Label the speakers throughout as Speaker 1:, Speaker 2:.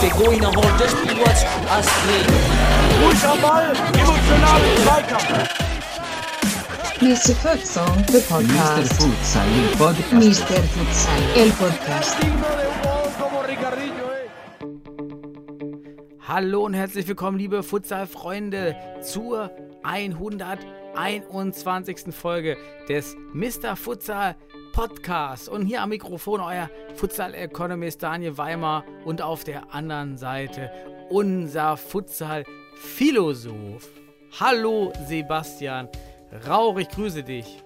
Speaker 1: Der Goiner holt das Spiel was Astrid.
Speaker 2: Ruhig am Ball, emotional im Zweikampf.
Speaker 3: Mr. Futsal, the podcast.
Speaker 4: Futsal, il podcast.
Speaker 3: Mr. Futsal, el podcast.
Speaker 5: Hallo und herzlich willkommen, liebe Futsal-Freunde, zur 121. Folge des Mr. Futsal Podcasts. Und hier am Mikrofon euer Futsal-Economist Daniel Weimer und auf der anderen Seite unser Futsal-Philosoph. Hallo Sebastian Rauch, ich grüße dich.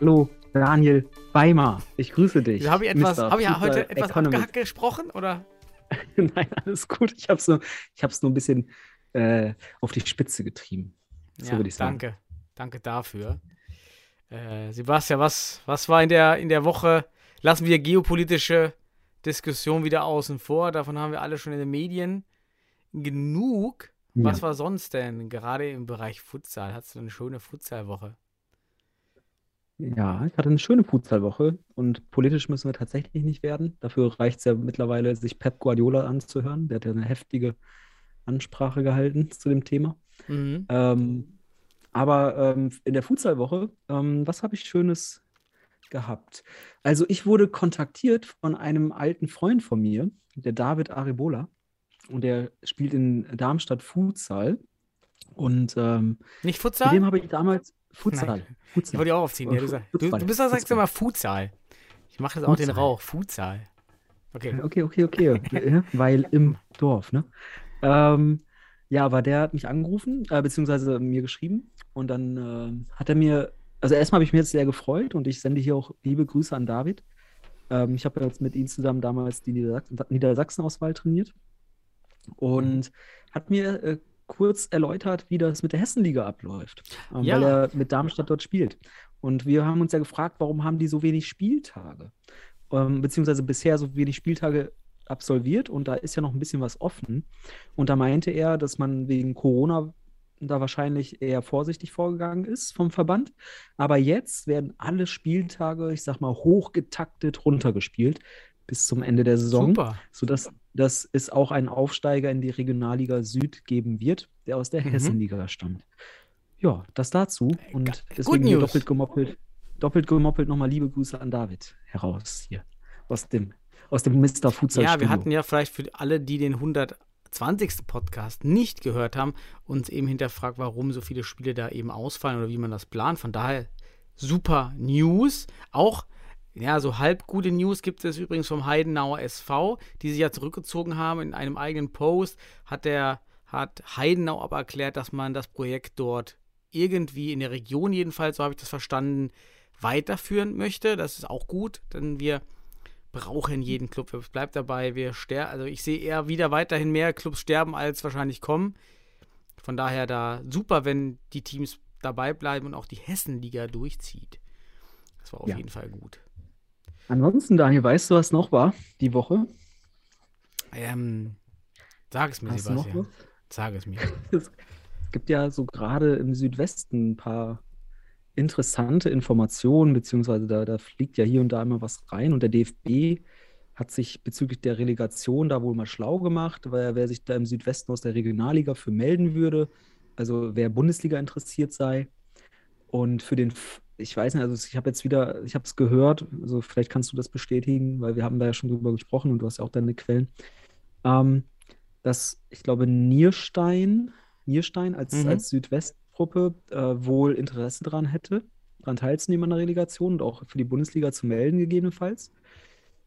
Speaker 4: Hallo, Daniel Weimer. Ich grüße dich.
Speaker 5: Habe ich, etwas,
Speaker 4: Mr.
Speaker 5: habe ich ja
Speaker 4: Futsal
Speaker 5: heute etwas
Speaker 4: Economist.
Speaker 5: abgehackt gesprochen? Oder?
Speaker 4: Nein, alles gut. Ich habe es nur, ich nur ein bisschen äh, auf die Spitze getrieben. So würde ich sagen.
Speaker 5: Danke, danke dafür. Äh, Sebastian, was, was war in der, in der Woche? Lassen wir geopolitische Diskussion wieder außen vor. Davon haben wir alle schon in den Medien genug. Was
Speaker 4: Ja.
Speaker 5: war sonst denn gerade im Bereich Futsal? Hattest du eine schöne Futsalwoche?
Speaker 4: Ja, ich hatte eine schöne Futsalwoche und politisch müssen wir tatsächlich nicht werden. Dafür reicht es ja mittlerweile, sich Pep Guardiola anzuhören. Der hat ja eine heftige Ansprache gehalten zu dem Thema.
Speaker 5: Mhm.
Speaker 4: Ähm, aber ähm, in der Futsalwoche, ähm, was habe ich Schönes gehabt? Also ich wurde kontaktiert von einem alten Freund von mir, der David Arebola. Und der spielt in Darmstadt Futsal. Und ähm,
Speaker 5: Nicht
Speaker 4: mit
Speaker 5: Futsal?
Speaker 4: dem habe ich damals Futsal.
Speaker 5: Nein. Ich
Speaker 4: Futsal.
Speaker 5: wollte auch aufziehen. Ja, du, du,
Speaker 4: Futsal.
Speaker 5: du bist doch, sagst
Speaker 4: Futsal.
Speaker 5: immer Futsal. Ich mache jetzt auch den
Speaker 4: Futsal.
Speaker 5: Rauch. Futsal. Okay.
Speaker 4: Okay, okay, okay. Ja, Weil im Dorf, ne? Ähm, ja, aber der hat mich angerufen, äh, beziehungsweise mir geschrieben. Und dann ähm, hat er mir, also erstmal habe ich mich jetzt sehr gefreut und ich sende hier auch liebe Grüße an David. Ähm, ich habe ja jetzt mit ihm zusammen damals die Niedersachsen Niedersachsen-Auswahl trainiert und hat mir äh, kurz erläutert, wie das mit der Hessenliga abläuft, ähm,
Speaker 5: Ja.
Speaker 4: weil er mit Darmstadt dort spielt. Und wir haben uns ja gefragt, warum haben die so wenig Spieltage? Ähm, beziehungsweise bisher so wenig Spieltage absolviert und da ist ja noch ein bisschen was offen. Und da meinte er, dass man wegen Corona da wahrscheinlich eher vorsichtig vorgegangen ist vom Verband. Aber jetzt werden alle Spieltage, ich sag mal, hochgetaktet runtergespielt bis zum Ende der Saison
Speaker 5: Super.
Speaker 4: sodass dass es auch einen Aufsteiger in die Regionalliga Süd geben wird, der aus der
Speaker 5: Mhm.
Speaker 4: Hessenliga stammt. Ja, das dazu. Und deswegen doppelt gemoppelt, doppelt gemoppelt nochmal liebe Grüße an David heraus hier aus dem, aus dem Mr. Futsal
Speaker 5: Ja, wir hatten ja vielleicht für alle, die den 120. Podcast nicht gehört haben, uns eben hinterfragt, warum so viele Spiele da eben ausfallen oder wie man das plant. Von daher super News. Auch ja, so halb gute News gibt es übrigens vom Heidenauer SV, die sich ja zurückgezogen haben. In einem eigenen Post hat der hat Heidenau aber erklärt, dass man das Projekt dort irgendwie in der Region jedenfalls, so habe ich das verstanden, weiterführen möchte. Das ist auch gut, denn wir brauchen jeden Club. Es bleibt dabei, wir sterben. Also ich sehe eher wieder weiterhin mehr Clubs sterben, als wahrscheinlich kommen. Von daher da super, wenn die Teams dabei bleiben und auch die Hessenliga durchzieht. Das war auf
Speaker 4: Ja.
Speaker 5: jeden Fall gut.
Speaker 4: Ansonsten, Daniel, weißt du, was noch war die Woche?
Speaker 5: Ähm, sag es mir,
Speaker 4: Hast
Speaker 5: Sebastian. Sag es mir.
Speaker 4: Es gibt ja so gerade im Südwesten ein paar interessante Informationen, beziehungsweise da, da fliegt ja hier und da immer was rein. Und der DFB hat sich bezüglich der Relegation da wohl mal schlau gemacht, weil wer sich da im Südwesten aus der Regionalliga für melden würde, also wer Bundesliga interessiert sei. Und für den, ich weiß nicht, also ich habe jetzt wieder, ich habe es gehört, also vielleicht kannst du das bestätigen, weil wir haben da ja schon drüber gesprochen und du hast ja auch deine Quellen. Ähm, dass ich glaube, Nierstein, Nierstein als,
Speaker 5: Mhm.
Speaker 4: als Südwestgruppe äh, wohl Interesse daran hätte, daran teilzunehmen an der Relegation und auch für die Bundesliga zu melden, gegebenenfalls.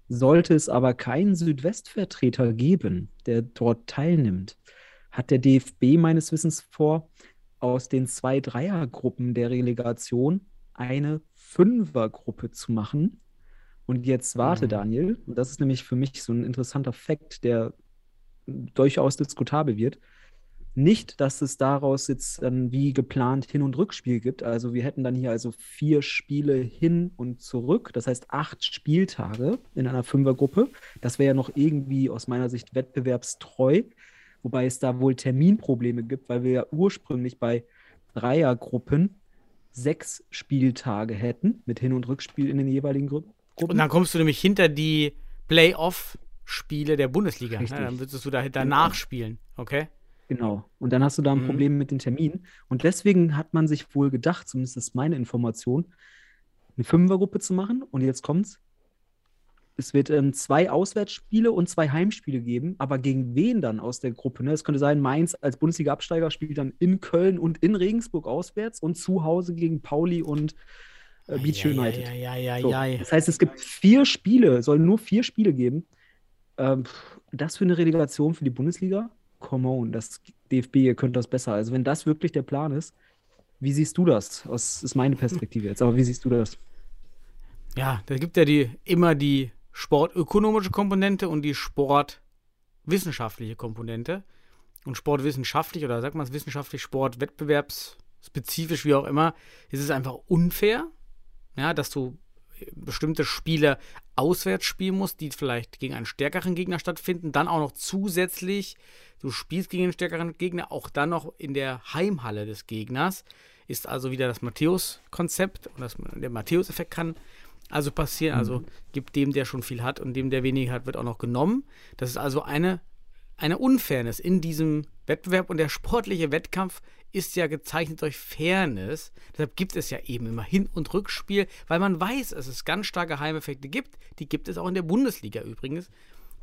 Speaker 4: Sollte es aber keinen Südwestvertreter geben, der dort teilnimmt, hat der DFB meines Wissens vor, aus den zwei Dreiergruppen der Relegation eine Fünfergruppe zu machen. Und jetzt warte,
Speaker 5: Mhm.
Speaker 4: Daniel, und das ist nämlich für mich so ein interessanter Fakt, der durchaus diskutabel wird. Nicht, dass es daraus jetzt dann wie geplant Hin- und Rückspiel gibt. Also wir hätten dann hier also vier Spiele hin und zurück. Das heißt acht Spieltage in einer Fünfergruppe. Das wäre ja noch irgendwie aus meiner Sicht wettbewerbstreu. Wobei es da wohl Terminprobleme gibt, weil wir ja ursprünglich bei Dreiergruppen sechs Spieltage hätten mit Hin- und Rückspiel in den jeweiligen Gru Gruppen.
Speaker 5: Und dann kommst du nämlich hinter die Playoff-Spiele der Bundesliga. Ne? Dann würdest du da danach spielen, okay?
Speaker 4: Genau. Und dann hast du da ein
Speaker 5: Mhm.
Speaker 4: Problem mit den Terminen. Und deswegen hat man sich wohl gedacht, zumindest ist meine Information, eine Fünfergruppe zu machen. Und jetzt kommt's. Es wird ähm, zwei Auswärtsspiele und zwei Heimspiele geben, aber gegen wen dann aus der Gruppe? Ne? Es könnte sein, Mainz als Bundesliga-Absteiger spielt dann in Köln und in Regensburg auswärts und zu Hause gegen Pauli und äh, Beach
Speaker 5: Ja,
Speaker 4: United.
Speaker 5: Ja, ja, ja,
Speaker 4: So. Das heißt, es gibt vier Spiele, sollen nur vier Spiele geben. Ähm, das für eine Relegation für die Bundesliga? Come on, das DFB, ihr könnt das besser. Also, wenn das wirklich der Plan ist, wie siehst du das? Das ist meine Perspektive jetzt, aber wie siehst du das?
Speaker 5: Ja, da gibt ja die, immer die sportökonomische Komponente und die sportwissenschaftliche Komponente. Und sportwissenschaftlich oder sagt man es wissenschaftlich, sportwettbewerbsspezifisch, wie auch immer, ist es einfach unfair, ja, dass du bestimmte Spiele auswärts spielen musst, die vielleicht gegen einen stärkeren Gegner stattfinden, dann auch noch zusätzlich, du spielst gegen einen stärkeren Gegner, auch dann noch in der Heimhalle des Gegners, ist also wieder das Matthäus-Konzept und das, der Matthäus-Effekt kann also passieren. Also gibt dem, der schon viel hat und dem, der weniger hat, wird auch noch genommen. Das ist also eine, eine Unfairness in diesem Wettbewerb und der sportliche Wettkampf ist ja gezeichnet durch Fairness. Deshalb gibt es ja eben immer Hin- und Rückspiel, weil man weiß, dass es ganz starke Heimeffekte gibt. Die gibt es auch in der Bundesliga übrigens.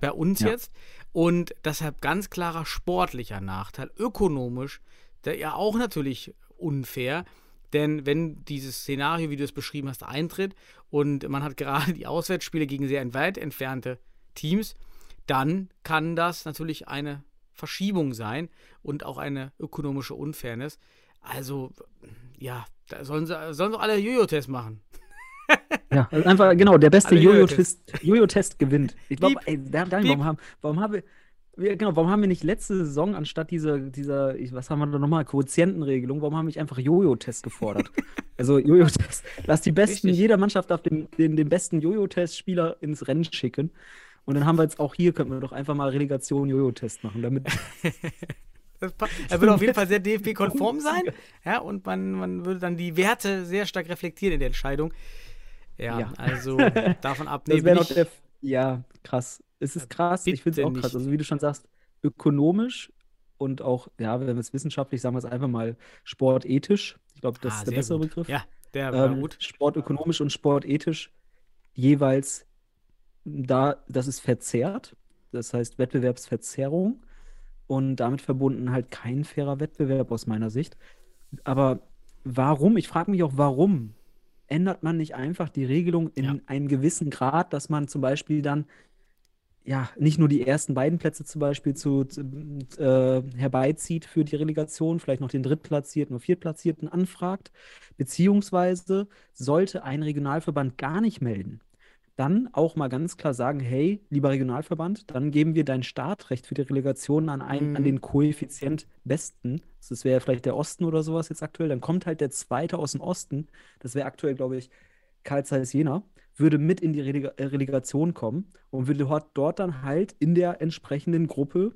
Speaker 5: Bei uns
Speaker 4: Ja.
Speaker 5: jetzt. Und deshalb ganz klarer sportlicher Nachteil. Ökonomisch, der ja auch natürlich unfair. Denn wenn dieses Szenario, wie du es beschrieben hast, eintritt und man hat gerade die Auswärtsspiele gegen sehr weit entfernte Teams, dann kann das natürlich eine Verschiebung sein und auch eine ökonomische Unfairness. Also, ja, da sollen sie, sollen sie alle Jojo-Tests machen.
Speaker 4: Ja, also einfach, genau, der beste Jojo-Test Jojo-Test gewinnt. Ich glaube, warum haben, warum haben wir, wir, genau, warum haben wir nicht letzte Saison anstatt dieser, dieser, was haben wir da nochmal, Quotientenregelung, warum haben wir nicht einfach Jojo-Test gefordert? also Jojo-Test, lass die besten,
Speaker 5: Richtig.
Speaker 4: jeder Mannschaft auf den, den, den besten Jojo-Test-Spieler ins Rennen schicken. Und dann haben wir jetzt auch hier, könnten wir doch einfach mal Relegation Jojo-Test machen, damit,
Speaker 5: Er wird auf jeden Fall sehr DFB-konform sein. Ja, und man, man würde dann die Werte sehr stark reflektieren in der Entscheidung. Ja,
Speaker 4: Ja.
Speaker 5: also davon ab.
Speaker 4: das
Speaker 5: Nee,
Speaker 4: wäre
Speaker 5: bin
Speaker 4: noch
Speaker 5: ich,
Speaker 4: der, ja, krass. Es ist krass, ich finde es auch krass.
Speaker 5: nicht.
Speaker 4: Also wie du schon sagst, ökonomisch und auch, ja, wenn wir es wissenschaftlich sagen, wir es einfach mal sportethisch. Ich glaube, das
Speaker 5: Ah,
Speaker 4: ist der bessere
Speaker 5: gut.
Speaker 4: Begriff.
Speaker 5: Ja, der war
Speaker 4: ähm,
Speaker 5: gut.
Speaker 4: Sportökonomisch und sportethisch jeweils da, das ist verzerrt. Das heißt Wettbewerbsverzerrung und damit verbunden halt kein fairer Wettbewerb aus meiner Sicht. Aber warum? Ich frage mich auch, warum ändert man nicht einfach die Regelung in
Speaker 5: Ja.
Speaker 4: einem gewissen Grad, dass man zum Beispiel dann ja nicht nur die ersten beiden Plätze zum Beispiel zu, äh, herbeizieht für die Relegation, vielleicht noch den Drittplatzierten oder Viertplatzierten anfragt, beziehungsweise sollte ein Regionalverband gar nicht melden, dann auch mal ganz klar sagen, hey, lieber Regionalverband, dann geben wir dein Startrecht für die Relegation an, einen, an
Speaker 5: Mhm.
Speaker 4: den Koeffizient Besten. Das wäre vielleicht der Osten oder sowas jetzt aktuell. Dann kommt halt der Zweite aus dem Osten. Das wäre aktuell, glaube ich, Karl Zeiss Jena. Würde mit in die Relega äh, Relegation kommen und würde dort, dann halt in der entsprechenden Gruppe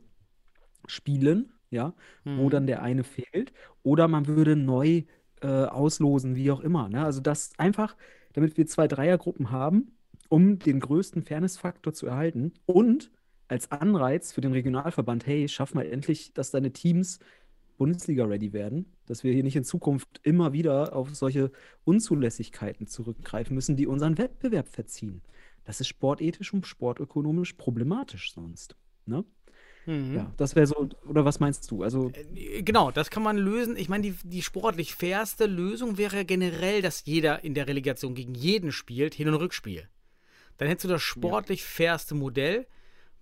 Speaker 4: spielen, ja, wo
Speaker 5: Mhm.
Speaker 4: dann der eine fehlt. Oder man würde neu äh, auslosen, wie auch immer. Ne? Also das einfach, damit wir zwei Dreiergruppen haben, um den größten Fairness-Faktor zu erhalten und als Anreiz für den Regionalverband, hey, schaff mal endlich, dass deine Teams Bundesliga-ready werden, dass wir hier nicht in Zukunft immer wieder auf solche Unzulässigkeiten zurückgreifen müssen, die unseren Wettbewerb verziehen. Das ist sportethisch und sportökonomisch problematisch sonst. Ne?
Speaker 5: Mhm.
Speaker 4: Ja, das wäre so, oder was meinst du? Also,
Speaker 5: Äh, Genau, das kann man lösen. Ich meine, die, die sportlich fairste Lösung wäre generell, dass jeder in der Relegation gegen jeden spielt, Hin- und Rückspiel. Dann hättest du das sportlich fairste Modell,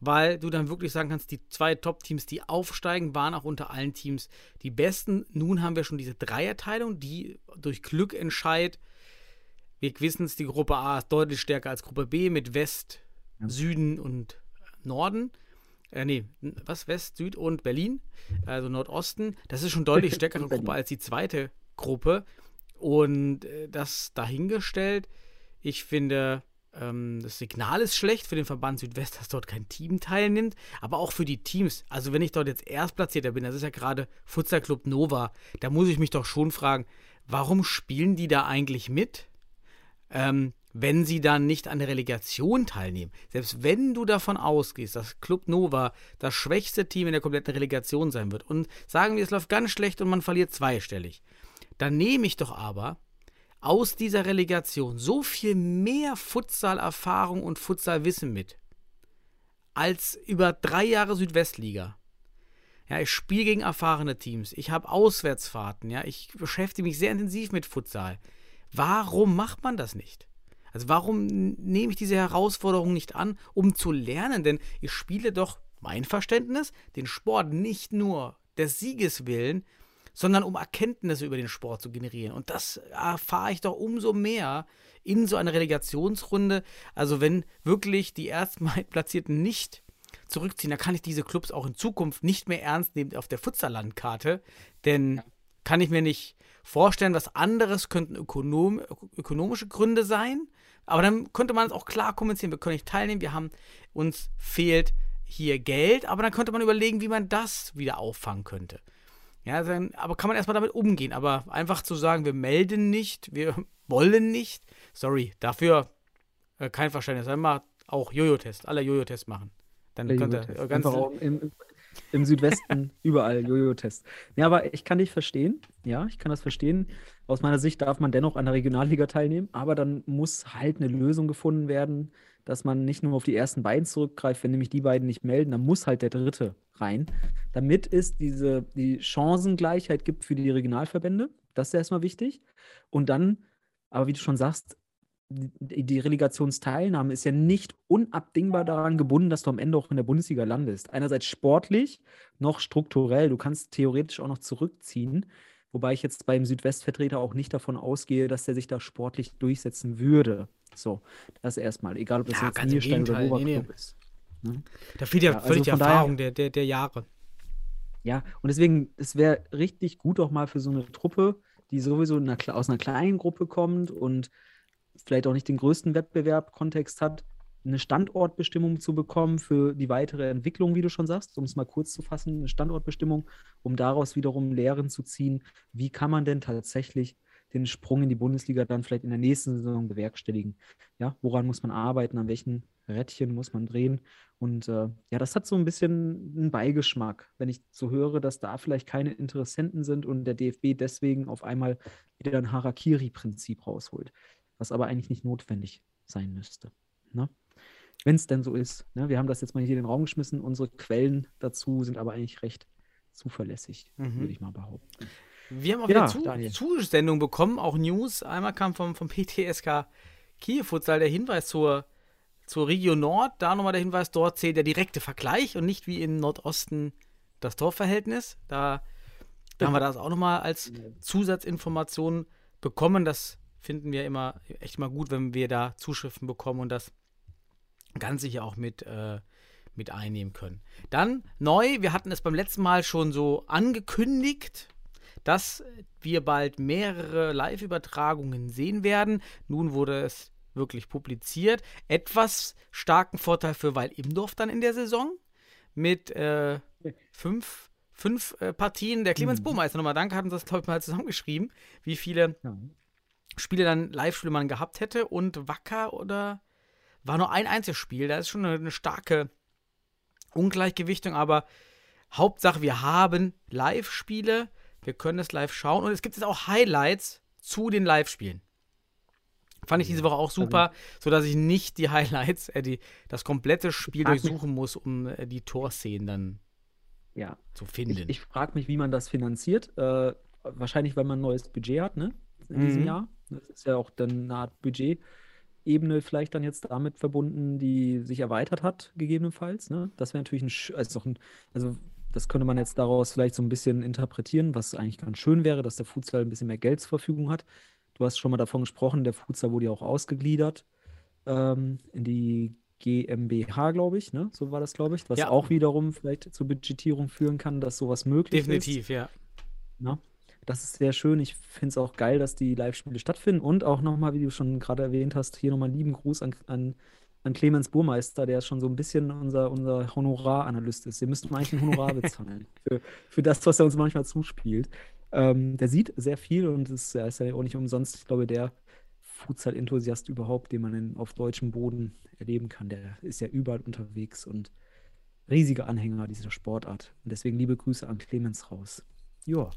Speaker 5: weil du dann wirklich sagen kannst, die zwei Top-Teams, die aufsteigen, waren auch unter allen Teams die besten. Nun haben wir schon diese Dreierteilung, die durch Glück entscheidet. Wir wissen es, die Gruppe A ist deutlich stärker als Gruppe B mit West, Süden und Norden. Äh, nee, was? West, Süd und Berlin, also Nordosten. Das ist schon deutlich stärkere. Gruppe als die zweite Gruppe. Und äh, das dahingestellt, ich finde, ähm, das Signal ist schlecht für den Verband Südwest, dass dort kein Team teilnimmt, aber auch für die Teams. Also wenn ich dort jetzt Erstplatzierter bin, das ist ja gerade Futsal Club Nova, da muss ich mich doch schon fragen, warum spielen die da eigentlich mit, ähm, wenn sie dann nicht an der Relegation teilnehmen? Selbst wenn du davon ausgehst, dass Club Nova das schwächste Team in der kompletten Relegation sein wird und sagen wir, es läuft ganz schlecht und man verliert zweistellig, dann nehme ich doch aber aus dieser Relegation so viel mehr Futsal-Erfahrung und Futsal-Wissen mit als über drei Jahre Südwestliga. Ja, ich spiele gegen erfahrene Teams. Ich habe Auswärtsfahrten. Ja, ich beschäftige mich sehr intensiv mit Futsal. Warum macht man das nicht? Also warum nehme ich diese Herausforderung nicht an, um zu lernen? Denn ich spiele doch, mein Verständnis, den Sport nicht nur des Sieges willen, sondern um Erkenntnisse über den Sport zu generieren. Und das erfahre ich doch umso mehr in so einer Relegationsrunde. Also wenn wirklich die Erstplatzierten nicht zurückziehen, dann kann ich diese Clubs auch in Zukunft nicht mehr ernst nehmen auf der Futsallandkarte. Denn kann ich mir nicht vorstellen, was anderes könnten ökonom ökonomische Gründe sein. Aber dann könnte man es auch klar kommunizieren. Wir können nicht teilnehmen, wir haben, uns fehlt hier Geld, aber dann könnte man überlegen, wie man das wieder auffangen könnte. Ja, dann, aber kann man erstmal damit umgehen. Aber einfach zu sagen, wir melden nicht, wir wollen nicht, sorry, dafür äh, kein Verständnis. Einmal auch Jojo-Test, alle Jojo-Test machen. Dann könnt ihr äh, ganz
Speaker 4: im, im Südwesten überall Jojo-Test. Ja, aber ich kann dich verstehen. Ja, ich kann das verstehen. Aus meiner Sicht darf man dennoch an der Regionalliga teilnehmen, aber dann muss halt eine Lösung gefunden werden, dass man nicht nur auf die ersten beiden zurückgreift, wenn nämlich die beiden nicht melden, dann muss halt der dritte rein, damit es diese die Chancengleichheit gibt für die Regionalverbände. Das ist erstmal wichtig. Und dann, aber wie du schon sagst, die, die Relegationsteilnahme ist ja nicht unabdingbar daran gebunden, dass du am Ende auch in der Bundesliga landest. Einerseits sportlich, noch strukturell. Du kannst theoretisch auch noch zurückziehen. Wobei ich jetzt beim Südwestvertreter auch nicht davon ausgehe, dass der sich da sportlich durchsetzen würde. So, das erstmal. Egal, ob das
Speaker 5: Ja,
Speaker 4: jetzt Nierstein oder
Speaker 5: Gegenteil. Nee, nee.
Speaker 4: ist. Ne?
Speaker 5: Da fehlt ja,
Speaker 4: Ja, also
Speaker 5: völlig die
Speaker 4: von daher-
Speaker 5: Erfahrung der, der, der Jahre.
Speaker 4: Ja, und deswegen, es wäre richtig gut auch mal für so eine Truppe, die sowieso in einer, aus einer kleinen Gruppe kommt und vielleicht auch nicht den größten Wettbewerb-Kontext hat, eine Standortbestimmung zu bekommen für die weitere Entwicklung, wie du schon sagst, um es mal kurz zu fassen, eine Standortbestimmung, um daraus wiederum Lehren zu ziehen, wie kann man denn tatsächlich den Sprung in die Bundesliga dann vielleicht in der nächsten Saison bewerkstelligen. Ja, woran muss man arbeiten, an welchen Rädchen muss man drehen? Und äh, ja, das hat so ein bisschen einen Beigeschmack, wenn ich so höre, dass da vielleicht keine Interessenten sind und der DFB deswegen auf einmal wieder ein Harakiri-Prinzip rausholt, was aber eigentlich nicht notwendig sein müsste. Ne? Wenn es denn so ist. Ne? Wir haben das jetzt mal hier in den Raum geschmissen. Unsere Quellen dazu sind aber eigentlich recht zuverlässig,
Speaker 5: Mhm.
Speaker 4: würde ich mal behaupten.
Speaker 5: Wir haben auch
Speaker 4: Ja,
Speaker 5: wieder zu. Zusendungen bekommen, auch News. Einmal kam vom, vom PTSK Kiel Futsal der Hinweis zur, zur Region Nord. Da nochmal der Hinweis, dort zählt der direkte Vergleich und nicht wie im Nordosten das Torverhältnis. Da, da haben wir das auch nochmal als Zusatzinformation bekommen. Das finden wir immer echt mal gut, wenn wir da Zuschriften bekommen und das ganz sicher auch mit, äh, mit einnehmen können. Dann neu, wir hatten es beim letzten Mal schon so angekündigt, dass wir bald mehrere Live-Übertragungen sehen werden. Nun wurde es wirklich publiziert. Etwas starken Vorteil für Weil Imdorf dann in der Saison mit äh, fünf, fünf äh, Partien. Der Clemens
Speaker 4: Mhm.
Speaker 5: Burmeister, nochmal danke, hat uns das, glaube ich, mal zusammengeschrieben, wie viele
Speaker 4: Ja.
Speaker 5: Spiele dann Live-Spiele man gehabt hätte und Wacker oder war nur ein einziges Spiel. Da ist schon eine, eine starke Ungleichgewichtung, aber Hauptsache, wir haben Live-Spiele, wir können es live schauen und es gibt jetzt auch Highlights zu den Live-Spielen. Fand ich diese Woche auch super, sodass ich nicht die Highlights, äh, die, das komplette Spiel durchsuchen muss, um äh, die Torszenen dann
Speaker 4: Ja,
Speaker 5: zu
Speaker 4: ich,
Speaker 5: finden.
Speaker 4: ich frage mich, wie man das finanziert. Äh, wahrscheinlich, weil man ein neues Budget hat, ne? In diesem
Speaker 5: Mhm.
Speaker 4: Jahr. Das ist ja auch dann eine Art Budgetebene vielleicht dann jetzt damit verbunden, die sich erweitert hat, gegebenenfalls. Ne? Das wäre natürlich ein, also, ein, also das könnte man jetzt daraus vielleicht so ein bisschen interpretieren, was eigentlich ganz schön wäre, dass der Futsal ein bisschen mehr Geld zur Verfügung hat. Du hast schon mal davon gesprochen, der Futsal wurde ja auch ausgegliedert ähm, in die GmbH, glaube ich, ne? So war das, glaube ich, was
Speaker 5: Ja.
Speaker 4: auch wiederum vielleicht zur Budgetierung führen kann, dass sowas möglich ist.
Speaker 5: Definitiv, ja.
Speaker 4: Ne? Das ist sehr schön. Ich finde es auch geil, dass die Live-Spiele stattfinden. Und auch nochmal, wie du schon gerade erwähnt hast, hier nochmal einen lieben Gruß an, an, an Clemens Burmeister, der schon so ein bisschen unser, unser Honoraranalyst ist. Wir müssten eigentlich ein Honorar bezahlen für, für das, was er uns manchmal zuspielt. Ähm, der sieht sehr viel und ist, er ist ja auch nicht umsonst, ich glaube, der Futsal-Enthusiast überhaupt, den man in, auf deutschem Boden erleben kann. Der ist ja überall unterwegs und riesiger Anhänger dieser Sportart. Und deswegen liebe Grüße an Clemens raus. Ja.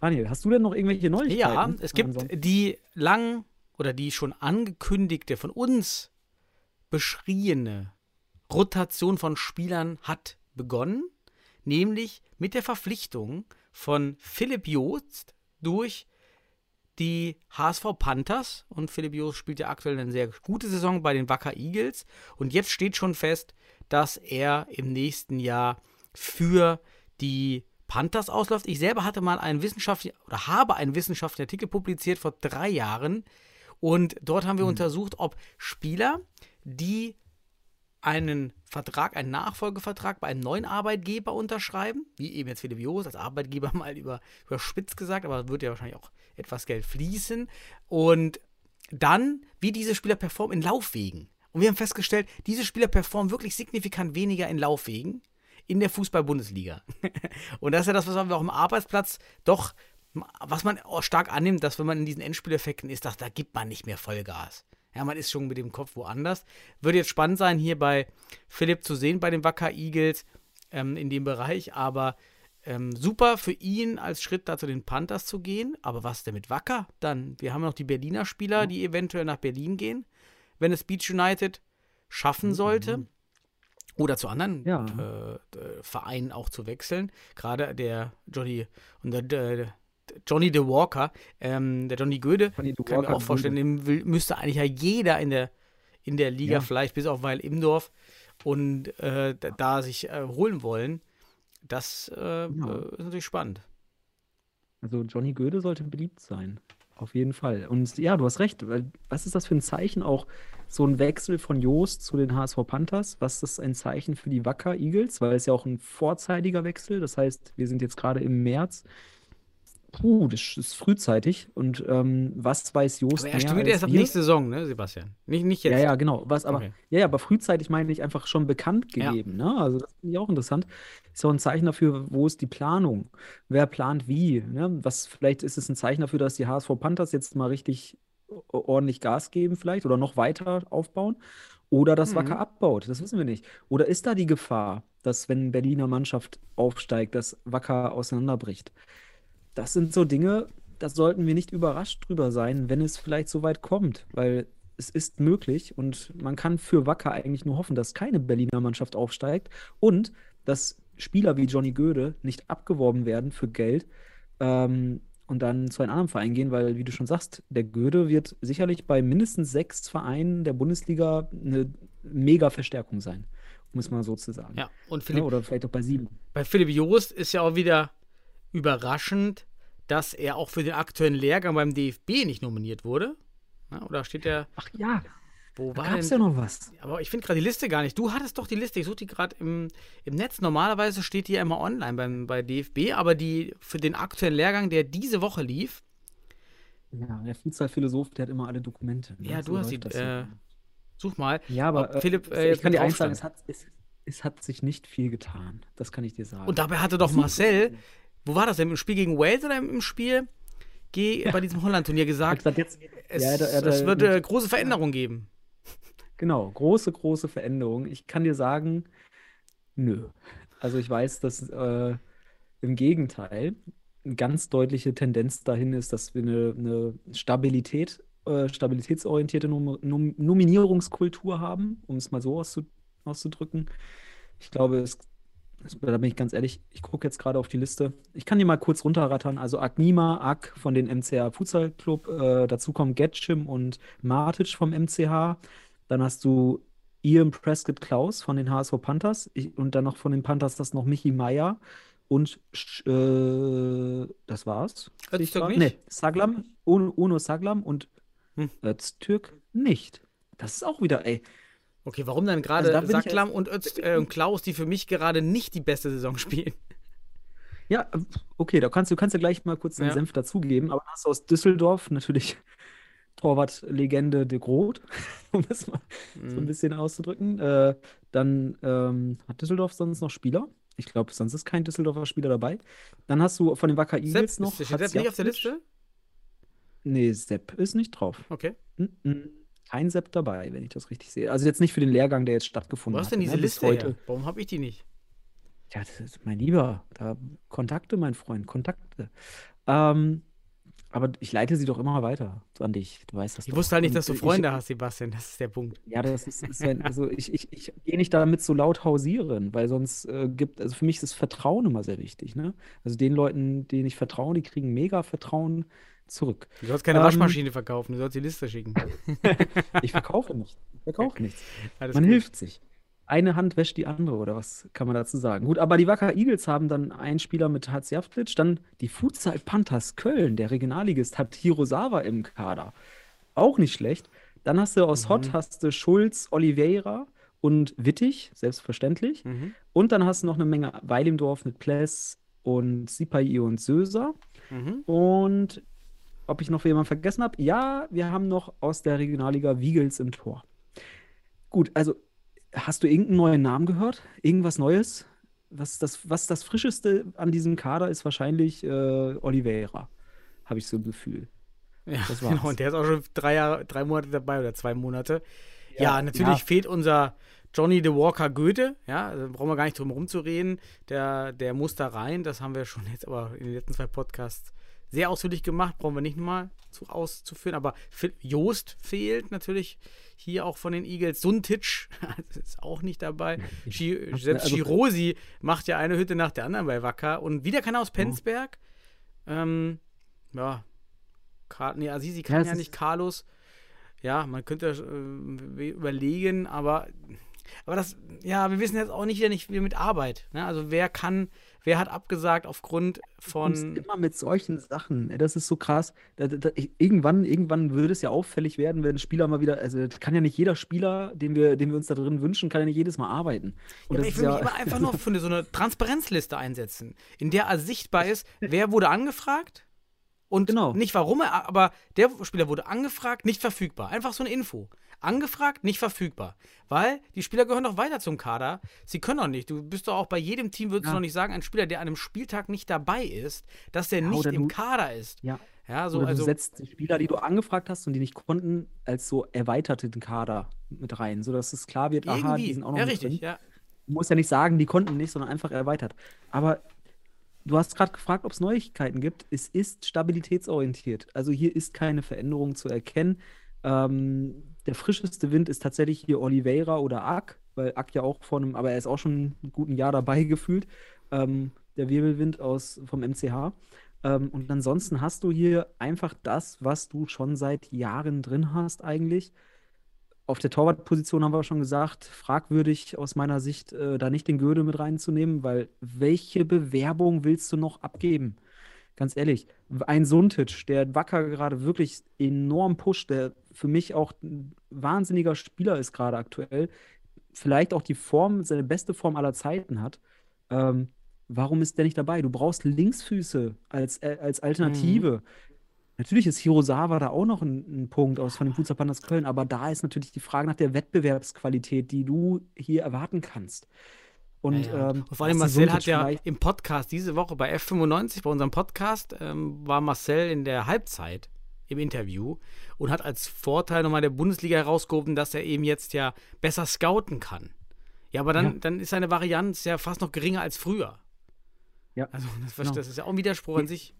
Speaker 4: Daniel, hast du denn noch irgendwelche Neuigkeiten?
Speaker 5: Ja, es gibt die lang oder die schon angekündigte, von uns beschriebene Rotation von Spielern hat begonnen, nämlich mit der Verpflichtung von Philipp Joost durch die HSV Panthers. Und Philipp Joost spielt ja aktuell eine sehr gute Saison bei den Wacker Eagles. Und jetzt steht schon fest, dass er im nächsten Jahr für die Panthers ausläuft. Ich selber hatte mal einen wissenschaftlichen oder habe einen wissenschaftlichen Artikel publiziert vor drei Jahren. Und dort haben wir untersucht, ob Spieler, die einen Vertrag, einen Nachfolgevertrag bei einem neuen Arbeitgeber unterschreiben, wie eben jetzt Philipp Joos als Arbeitgeber mal über, überspitzt gesagt, aber wird ja wahrscheinlich auch etwas Geld fließen. Und dann, wie diese Spieler performen in Laufwegen. Und wir haben festgestellt, diese Spieler performen wirklich signifikant weniger in Laufwegen in der Fußball-Bundesliga. Und das ist ja das, was wir auch im Arbeitsplatz doch, was man auch stark annimmt, dass wenn man in diesen Endspieleffekten ist, dass, da gibt man nicht mehr Vollgas. Ja, man ist schon mit dem Kopf woanders. Wird jetzt spannend sein, hier bei Philipp zu sehen, bei den Wacker Eagles ähm, in dem Bereich. Aber ähm, super für ihn als Schritt da zu den Panthers zu gehen. Aber was denn mit Wacker dann? Wir haben noch die Berliner Spieler, die eventuell nach Berlin gehen, wenn es Beach United schaffen sollte. Oder zu anderen
Speaker 4: Ja.
Speaker 5: äh, Vereinen auch zu wechseln. Gerade der Johnny und der, der Johnny de Walker, ähm, der Johnny Göde,
Speaker 4: Johnny
Speaker 5: kann ich mir auch vorstellen, will, müsste eigentlich ja jeder in der, in der Liga,
Speaker 4: Ja.
Speaker 5: vielleicht bis auf Weil Imdorf, und äh, da, da sich äh, holen wollen. Das äh, äh, ist natürlich spannend.
Speaker 4: Also Johnny Göde sollte beliebt sein. Auf jeden Fall. Und ja, du hast recht. Was ist das für ein Zeichen auch? So ein Wechsel von Joost zu den HSV Panthers. Was ist ein Zeichen für die Wacker Eagles? Weil es ja auch ein vorzeitiger Wechsel. Das heißt, wir sind jetzt gerade im März. Puh, das ist frühzeitig. Und ähm, was weiß Joost
Speaker 5: Aber er
Speaker 4: als
Speaker 5: erst ab nächste Saison, ne, Sebastian? Nicht, nicht jetzt.
Speaker 4: Ja, ja, genau. Was aber,
Speaker 5: Okay.
Speaker 4: ja, ja, aber frühzeitig meine ich einfach schon bekannt
Speaker 5: Ja.
Speaker 4: gegeben. Ne? Also das finde ich auch interessant. Ist auch ein Zeichen dafür, wo ist die Planung? Wer plant wie? Ne? Was, vielleicht ist es ein Zeichen dafür, dass die HSV Panthers jetzt mal richtig ordentlich Gas geben, vielleicht, oder noch weiter aufbauen. Oder dass
Speaker 5: Mhm.
Speaker 4: Wacker abbaut. Das wissen wir nicht. Oder ist da die Gefahr, dass, wenn Berliner Mannschaft aufsteigt, dass Wacker auseinanderbricht? Das sind so Dinge, da sollten wir nicht überrascht drüber sein, wenn es vielleicht so weit kommt, weil es ist möglich und man kann für Wacker eigentlich nur hoffen, dass keine Berliner Mannschaft aufsteigt und dass Spieler wie Johnny Göde nicht abgeworben werden für Geld ähm, und dann zu einem anderen Verein gehen, weil, wie du schon sagst, der Göde wird sicherlich bei mindestens sechs Vereinen der Bundesliga eine mega Verstärkung sein, um es mal so zu sagen.
Speaker 5: Ja, und
Speaker 4: Ja,
Speaker 5: Philipp,
Speaker 4: oder vielleicht auch bei sieben.
Speaker 5: bei Philipp Joost ist ja auch wieder überraschend, dass er auch für den aktuellen Lehrgang beim DFB nicht nominiert wurde. Ja, oder steht der,
Speaker 4: Ach ja,
Speaker 5: wo
Speaker 4: da
Speaker 5: war
Speaker 4: gab es
Speaker 5: denn?
Speaker 4: ja noch was.
Speaker 5: Aber ich finde gerade die Liste gar nicht. Du hattest doch die Liste. Ich suche die gerade im, im Netz. Normalerweise steht die ja immer online beim, bei DFB, aber die für den aktuellen Lehrgang, der diese Woche lief,
Speaker 4: Ja, der Futsal-Philosoph, der hat immer alle Dokumente. ne?
Speaker 5: Ja,
Speaker 4: So
Speaker 5: du hast
Speaker 4: läuft
Speaker 5: die, äh, such mal.
Speaker 4: Ja, aber äh,
Speaker 5: Philipp, äh,
Speaker 4: ich kann dir eins sagen, es hat, es, es hat sich nicht viel getan. Das kann ich dir sagen.
Speaker 5: Und dabei hatte doch Marcel, wo war das denn? Im Spiel gegen Wales oder im Spiel ge bei diesem Holland-Turnier
Speaker 4: Er
Speaker 5: gesagt,
Speaker 4: gesagt, jetzt,
Speaker 5: es,
Speaker 4: ja, er hat-
Speaker 5: es wird äh, große Veränderungen geben.
Speaker 4: genau, große, große Veränderung. Ich kann dir sagen, nö. Also ich weiß, dass äh, im Gegenteil eine ganz deutliche Tendenz dahin ist, dass wir eine, eine Stabilität, äh, stabilitätsorientierte Nom Nom Nominierungskultur haben, um es mal so auszu auszudrücken. Ich glaube, es, da bin ich ganz ehrlich, ich gucke jetzt gerade auf die Liste. Ich kann die mal kurz runterrattern. Also Agnima, Ak von den MCH Futsal Club, äh, dazu kommen Getschim und Martic vom MCH. Dann hast du Ian Prescott Klaus von den HSV Panthers ich, und dann noch von den Panthers das noch Michi Meier und äh, das war's. Ich
Speaker 5: Öztürk
Speaker 4: grad?
Speaker 5: nicht?
Speaker 4: Nee, Saglam, Uno, Uno Saglam und
Speaker 5: Hm.
Speaker 4: Öztürk nicht. Das ist auch wieder, ey.
Speaker 5: Okay, warum dann
Speaker 4: Also
Speaker 5: gerade
Speaker 4: da bin ich
Speaker 5: Sacklam und, Öz, äh, und Klaus, die für mich gerade nicht die beste Saison spielen?
Speaker 4: Ja, okay, da kannst du kannst ja gleich mal kurz den
Speaker 5: Ja.
Speaker 4: Senf dazugeben, aber hast du aus Düsseldorf natürlich Torwart-Legende de Groot, um das mal so ein
Speaker 5: Mhm.
Speaker 4: bisschen auszudrücken. Äh, dann ähm, hat Düsseldorf sonst noch Spieler. Ich glaube, sonst ist kein Düsseldorfer Spieler dabei. Dann hast du von den Wacker
Speaker 5: Sepp,
Speaker 4: Eagles noch.
Speaker 5: ist, Sepp nicht auf der. Liste?
Speaker 4: Nee, Sepp ist nicht drauf.
Speaker 5: Okay.
Speaker 4: Mhm. Kein Sepp dabei, wenn ich das richtig sehe. Also jetzt nicht für den Lehrgang, der jetzt
Speaker 5: Wo
Speaker 4: stattgefunden hat.
Speaker 5: hast denn diese
Speaker 4: ne, bis
Speaker 5: Liste
Speaker 4: heute.
Speaker 5: her? Warum habe ich die nicht?
Speaker 4: Ja, das ist mein Lieber. Da Kontakte, mein Freund, Kontakte. Ähm, aber ich leite sie doch immer weiter an dich. Du weißt das
Speaker 5: Ich
Speaker 4: doch.
Speaker 5: wusste halt nicht, dass du
Speaker 4: ich-
Speaker 5: Freunde hast, Sebastian. Das ist der Punkt.
Speaker 4: Ja, das ist, ist wenn, also ich, ich, ich gehe nicht damit so laut hausieren, weil sonst äh, gibt, also für mich ist Vertrauen immer sehr wichtig, ne? Also den Leuten, denen ich vertraue, die kriegen mega Vertrauen zurück.
Speaker 5: Du sollst keine
Speaker 4: Ähm,
Speaker 5: Waschmaschine verkaufen, du sollst die Liste schicken.
Speaker 4: Ich verkaufe nicht. Ich verkaufe nichts.
Speaker 5: Alles
Speaker 4: Man
Speaker 5: gut.
Speaker 4: hilft sich. Eine Hand wäscht die andere, oder was kann man dazu sagen? Gut, aber die Wacker Eagles haben dann einen Spieler mit Hatzjaftic, dann die Futsal Panthers Köln, der Regionalligist, hat Hirosawa im Kader. Auch nicht schlecht. Dann hast du aus
Speaker 5: Mhm.
Speaker 4: Hott hast du Schulz, Oliveira und Wittig, selbstverständlich.
Speaker 5: Mhm.
Speaker 4: Und dann hast du noch eine Menge Weil im Dorf mit Pless und Sipai und Söser.
Speaker 5: Mhm.
Speaker 4: Und ob ich noch jemanden vergessen habe? Ja, wir haben noch aus der Regionalliga Wiegels im Tor. Gut, also hast du irgendeinen neuen Namen gehört? Irgendwas Neues? Was das, was das Frischeste an diesem Kader ist, wahrscheinlich äh, Oliveira, habe ich so ein Gefühl.
Speaker 5: Ja, genau. Und der ist auch schon drei, Jahre, drei Monate dabei oder zwei Monate. Ja,
Speaker 4: Ja,
Speaker 5: natürlich
Speaker 4: ja.
Speaker 5: fehlt unser Johnny the Walker Goethe. Ja, also brauchen wir gar nicht drum rumzureden. Der, der muss da rein. Das haben wir schon jetzt aber in den letzten zwei Podcasts sehr ausführlich gemacht. Brauchen wir nicht nochmal zu, auszuführen. Aber Joost fehlt natürlich hier auch von den Eagles. Suntic ist auch nicht dabei.
Speaker 4: Hab-
Speaker 5: selbst
Speaker 4: also-
Speaker 5: Girosi macht ja eine Hütte nach der anderen bei Wacker. Und wieder keiner aus Penzberg. Ähm, ja, nee, Azizi kann
Speaker 4: es
Speaker 5: ja,
Speaker 4: ist-
Speaker 5: nicht, Carlos. Ja, man könnte äh, überlegen, aber, aber das, ja, wir wissen jetzt auch nicht wieder nicht wieder mit Arbeit. Ne? Also wer kann, wer hat abgesagt aufgrund von.
Speaker 4: immer mit solchen Sachen. Das ist so krass. Da, da, irgendwann, irgendwann würde es ja auffällig werden, wenn ein Spieler mal wieder, also kann ja nicht jeder Spieler, den wir, den wir uns da drin wünschen, kann ja nicht jedes Mal arbeiten.
Speaker 5: Ja, ich will
Speaker 4: ja,
Speaker 5: mich immer einfach nur für eine, so eine Transparenzliste einsetzen, in der also sichtbar ist, wer wurde angefragt und
Speaker 4: Genau.
Speaker 5: nicht warum er, aber der Spieler wurde angefragt, nicht verfügbar. Einfach so eine Info. Angefragt, nicht verfügbar. Weil die Spieler gehören doch weiter zum Kader. Sie können doch nicht. Du bist doch auch bei jedem Team, würdest du
Speaker 4: Ja.
Speaker 5: doch nicht sagen, ein Spieler, der an einem Spieltag nicht dabei ist, dass der
Speaker 4: Ja,
Speaker 5: nicht im
Speaker 4: du-
Speaker 5: Kader ist.
Speaker 4: ja.
Speaker 5: Ja, so,
Speaker 4: Oder
Speaker 5: also.
Speaker 4: du setzt die Spieler, die du angefragt hast und die nicht konnten, als so erweiterten Kader mit rein, sodass es klar wird, aha, die sind auch noch
Speaker 5: Ja, richtig,
Speaker 4: drin.
Speaker 5: ja.
Speaker 4: Du musst ja nicht sagen, die konnten nicht, sondern einfach erweitert. Aber du hast gerade gefragt, ob es Neuigkeiten gibt. Es ist stabilitätsorientiert. Also hier ist keine Veränderung zu erkennen. Ähm, der frischeste Wind ist tatsächlich hier Oliveira oder Ack, weil Ack ja auch vor einem, aber er ist auch schon einen guten Jahr dabei gefühlt. Ähm, der Wirbelwind aus vom MCH. Ähm, und ansonsten hast du hier einfach das, was du schon seit Jahren drin hast, eigentlich. Auf der Torwartposition haben wir schon gesagt, fragwürdig aus meiner Sicht, äh, da nicht den Göde mit reinzunehmen, weil welche Bewerbung willst du noch abgeben? Ganz ehrlich, ein Suntic, der Wacker gerade wirklich enorm pusht, der für mich auch ein wahnsinniger Spieler ist gerade aktuell, vielleicht auch die Form, seine beste Form aller Zeiten hat. Ähm, warum ist der nicht dabei? Du brauchst Linksfüße als, äh, als Alternative. Natürlich ist Hirosawa da auch noch ein, ein Punkt aus von den Futsal Panthers Köln, aber da ist natürlich die Frage nach der Wettbewerbsqualität, die du hier erwarten kannst. Und,
Speaker 5: Ja, ja.
Speaker 4: ähm,
Speaker 5: und vor allem Marcel hat ja im Podcast diese Woche bei F95, bei unserem Podcast, ähm, war Marcel in der Halbzeit im Interview und hat als Vorteil nochmal der Bundesliga herausgehoben, dass er eben jetzt ja besser scouten kann. Ja, aber dann,
Speaker 4: Ja.
Speaker 5: dann ist seine Varianz ja fast noch geringer als früher.
Speaker 4: Ja,
Speaker 5: Also das,
Speaker 4: genau.
Speaker 5: das ist ja auch ein Widerspruch an sich.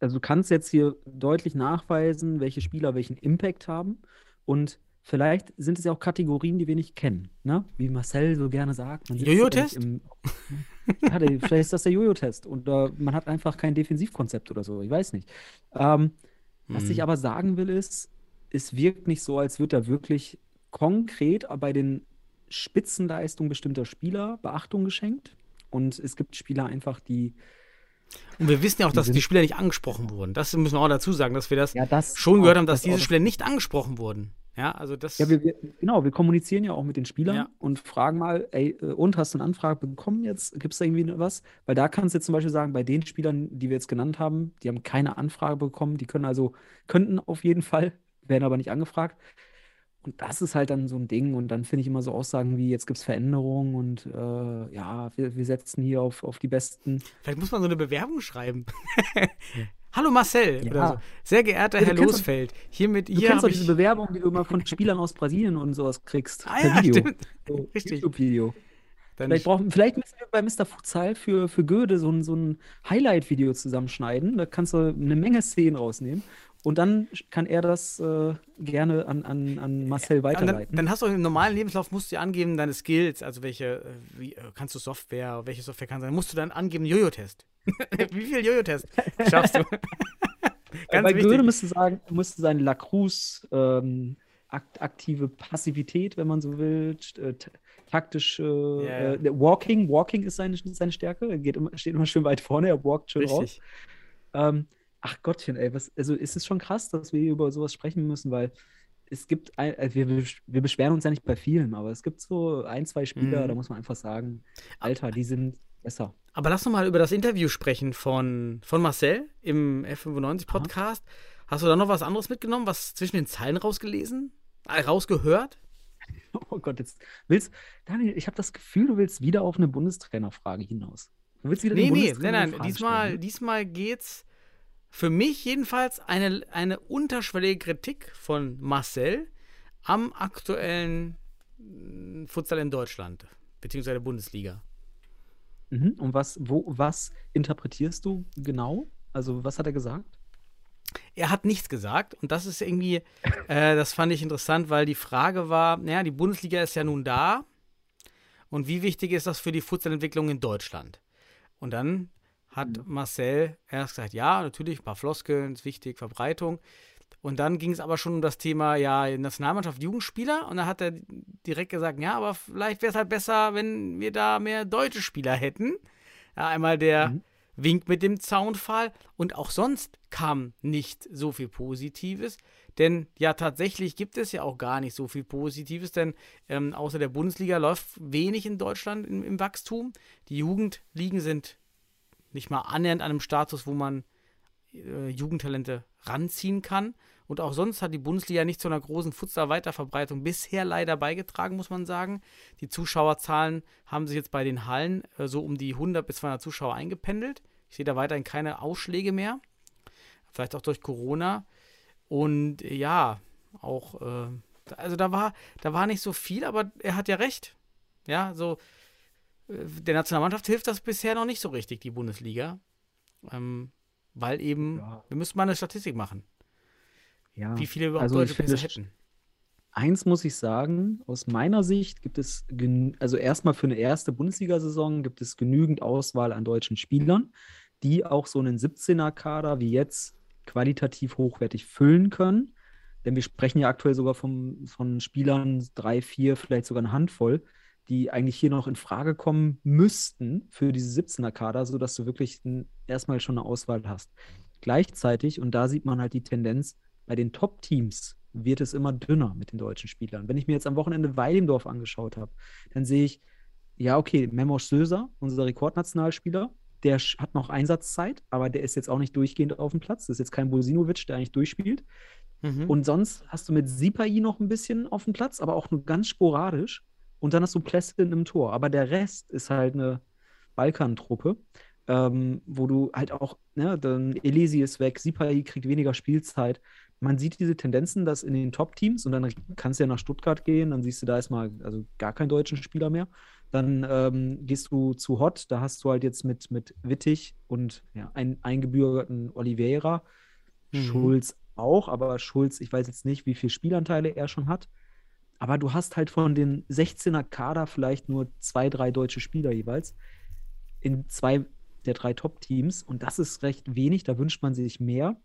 Speaker 4: also du kannst jetzt hier deutlich nachweisen, welche Spieler welchen Impact haben. Und vielleicht sind es ja auch Kategorien, die wir nicht kennen. Ne? Wie Marcel so gerne sagt.
Speaker 5: Jojo-Test?
Speaker 4: Ja, vielleicht ist das der Jojo-Test. Oder man hat einfach kein Defensivkonzept oder so. Ich weiß nicht. Ähm, was
Speaker 5: Mhm.
Speaker 4: ich aber sagen will, ist, es wirkt nicht so, als würde da wirklich konkret bei den Spitzenleistungen bestimmter Spieler Beachtung geschenkt. Und es gibt Spieler einfach, die.
Speaker 5: Und wir wissen ja auch, dass die Spieler nicht angesprochen wurden. Das müssen wir auch dazu sagen, dass wir das
Speaker 4: Ja, das
Speaker 5: schon gehört haben, dass
Speaker 4: das
Speaker 5: diese Spieler nicht angesprochen wurden. Ja, also das.
Speaker 4: Ja, wir, wir, genau, wir kommunizieren ja auch mit den Spielern
Speaker 5: Ja.
Speaker 4: und fragen mal, ey, äh, und hast du eine Anfrage bekommen jetzt? Gibt es da irgendwie was? Weil da kannst du jetzt zum Beispiel sagen, bei den Spielern, die wir jetzt genannt haben, die haben keine Anfrage bekommen, die können also, könnten auf jeden Fall, werden aber nicht angefragt. Und das ist halt dann so ein Ding. Und dann finde ich immer so Aussagen wie, jetzt gibt es Veränderungen und äh, ja, wir, wir setzen hier auf, auf die Besten.
Speaker 5: Vielleicht muss man so eine Bewerbung schreiben. Hallo Marcel.
Speaker 4: Ja.
Speaker 5: Oder so. Sehr geehrter
Speaker 4: Ja, du
Speaker 5: Herr Losfeld, hiermit
Speaker 4: Du
Speaker 5: hier
Speaker 4: kennst doch diese. Bewerbung, die du immer von Spielern aus Brasilien und sowas kriegst.
Speaker 5: Ah ja,
Speaker 4: Video.
Speaker 5: stimmt.
Speaker 4: So,
Speaker 5: Richtig.
Speaker 4: YouTube-Video. Vielleicht, brauchen, vielleicht müssen wir bei Mr. Futsal für, für Goethe so ein, so ein Highlight-Video zusammenschneiden. Da kannst du eine Menge Szenen rausnehmen. Und dann kann er das äh, gerne an, an, an Marcel
Speaker 5: Und dann,
Speaker 4: weiterleiten.
Speaker 5: dann hast du im normalen Lebenslauf musst du angeben deine Skills, also welche, äh, wie, äh, kannst du Software, welche Software kannst du, dann musst du dann angeben Jojo-Test. wie viel Jojo-Test schaffst du? Ganz
Speaker 4: bei. Goethe müsste sagen, müsste sein Lacroix ähm, akt, aktive Passivität, wenn man so will, st- äh, taktisch äh, äh, Walking, Walking ist seine, seine Stärke. Er geht immer, steht immer schön weit vorne, er walkt schön raus.
Speaker 5: Richtig.
Speaker 4: Ähm, ach Gottchen, ey, was, also ist es schon krass, dass wir über sowas sprechen müssen, weil es gibt, ein, äh, wir, wir beschweren uns ja nicht bei vielen, aber es gibt so ein, zwei Spieler,
Speaker 5: Mhm.
Speaker 4: da muss man einfach sagen, Alter, die sind besser.
Speaker 5: Aber lass noch mal über das Interview sprechen von, von Marcel im F95-Podcast. Hast du da noch was anderes mitgenommen, was zwischen den Zeilen rausgelesen? Äh, rausgehört?
Speaker 4: Oh Gott, jetzt willst, Daniel, ich habe das Gefühl, du willst wieder auf eine Bundestrainerfrage hinaus. Du willst wieder
Speaker 5: Nee, nee, nein, nein.
Speaker 4: Frage
Speaker 5: Diesmal,
Speaker 4: stellen, ne?
Speaker 5: diesmal geht's für mich jedenfalls eine, eine unterschwellige Kritik von Marcel am aktuellen mm, Futsal in Deutschland, beziehungsweise Bundesliga.
Speaker 4: Mhm. Und was, wo, was interpretierst du genau? Also, was hat er gesagt?
Speaker 5: Er hat nichts gesagt und das ist irgendwie, äh, das fand ich interessant, weil die Frage war, naja, die Bundesliga ist ja nun da und wie wichtig ist das für die Futsalentwicklung in Deutschland? Und dann hat Marcel erst gesagt, ja, natürlich, ein paar Floskeln, ist wichtig, Verbreitung. Und dann ging es aber schon um das Thema, ja, Nationalmannschaft, Jugendspieler. Und dann hat er direkt gesagt, ja, aber vielleicht wäre es halt besser, wenn wir da mehr deutsche Spieler hätten. Ja, einmal der
Speaker 4: Mhm.
Speaker 5: Wink mit dem Zaunpfahl. Und auch sonst kam nicht so viel Positives. Denn ja, tatsächlich gibt es ja auch gar nicht so viel Positives, denn ähm, außer der Bundesliga läuft wenig in Deutschland im, im Wachstum. Die Jugendligen sind nicht mal annähernd an einem Status, wo man äh, Jugendtalente ranziehen kann. Und auch sonst hat die Bundesliga nicht zu einer großen Futsal-Weiterverbreitung bisher leider beigetragen, muss man sagen. Die Zuschauerzahlen haben sich jetzt bei den Hallen äh, so um die 100 bis 200 Zuschauer eingependelt. Ich sehe da weiterhin keine Ausschläge mehr. Vielleicht auch durch Corona. Und äh, ja, auch, äh, da- also da war, da war nicht so viel, aber er hat ja recht. Ja, so, äh, der Nationalmannschaft hilft das bisher noch nicht so richtig, die Bundesliga. Ähm, weil eben,
Speaker 4: Ja.
Speaker 5: wir müssen mal eine Statistik machen,
Speaker 4: Ja.
Speaker 5: wie viele überhaupt
Speaker 4: also
Speaker 5: deutsche Pässe hätten.
Speaker 4: Eins muss ich sagen, aus meiner Sicht gibt es, also erstmal für eine erste Bundesliga-Saison gibt es genügend Auswahl an deutschen Spielern, die auch so einen 17er-Kader wie jetzt qualitativ hochwertig füllen können. Denn wir sprechen ja aktuell sogar vom, von Spielern, drei, vier, vielleicht sogar eine Handvoll, die eigentlich hier noch in Frage kommen müssten für diese 17er-Kader, sodass du wirklich erstmal schon eine Auswahl hast. Gleichzeitig, und da sieht man halt die Tendenz, bei den Top-Teams wird es immer dünner mit den deutschen Spielern. Wenn ich mir jetzt am Wochenende Weidendorf angeschaut habe, dann sehe ich, ja, okay, Memos Söser, unser Rekordnationalspieler, der hat noch Einsatzzeit, aber der ist jetzt auch nicht durchgehend auf dem Platz. Das ist jetzt kein Bosinovic, der eigentlich durchspielt.
Speaker 5: Mhm.
Speaker 4: Und sonst hast du mit Sipai noch ein bisschen auf dem Platz, aber auch nur ganz sporadisch. Und dann hast du Plestin im Tor. Aber der Rest ist halt eine Balkantruppe, ähm, wo du halt auch, ne, dann Elisi ist weg, Sipai kriegt weniger Spielzeit. Man sieht diese Tendenzen, dass in den Top-Teams, und dann kannst du ja nach Stuttgart gehen, dann siehst du, da ist mal also gar keinen deutschen Spieler mehr. Dann ähm, gehst du zu Hot, da hast du halt jetzt mit, mit Wittig und ja, einen eingebürgerten Oliveira,
Speaker 5: Mhm.
Speaker 4: Schulz auch, aber Schulz, ich weiß jetzt nicht, wie viele Spielanteile er schon hat. Aber du hast halt von den 16er Kader vielleicht nur zwei, drei deutsche Spieler jeweils in zwei der drei Top-Teams. Und das ist recht wenig, da wünscht man sich mehr.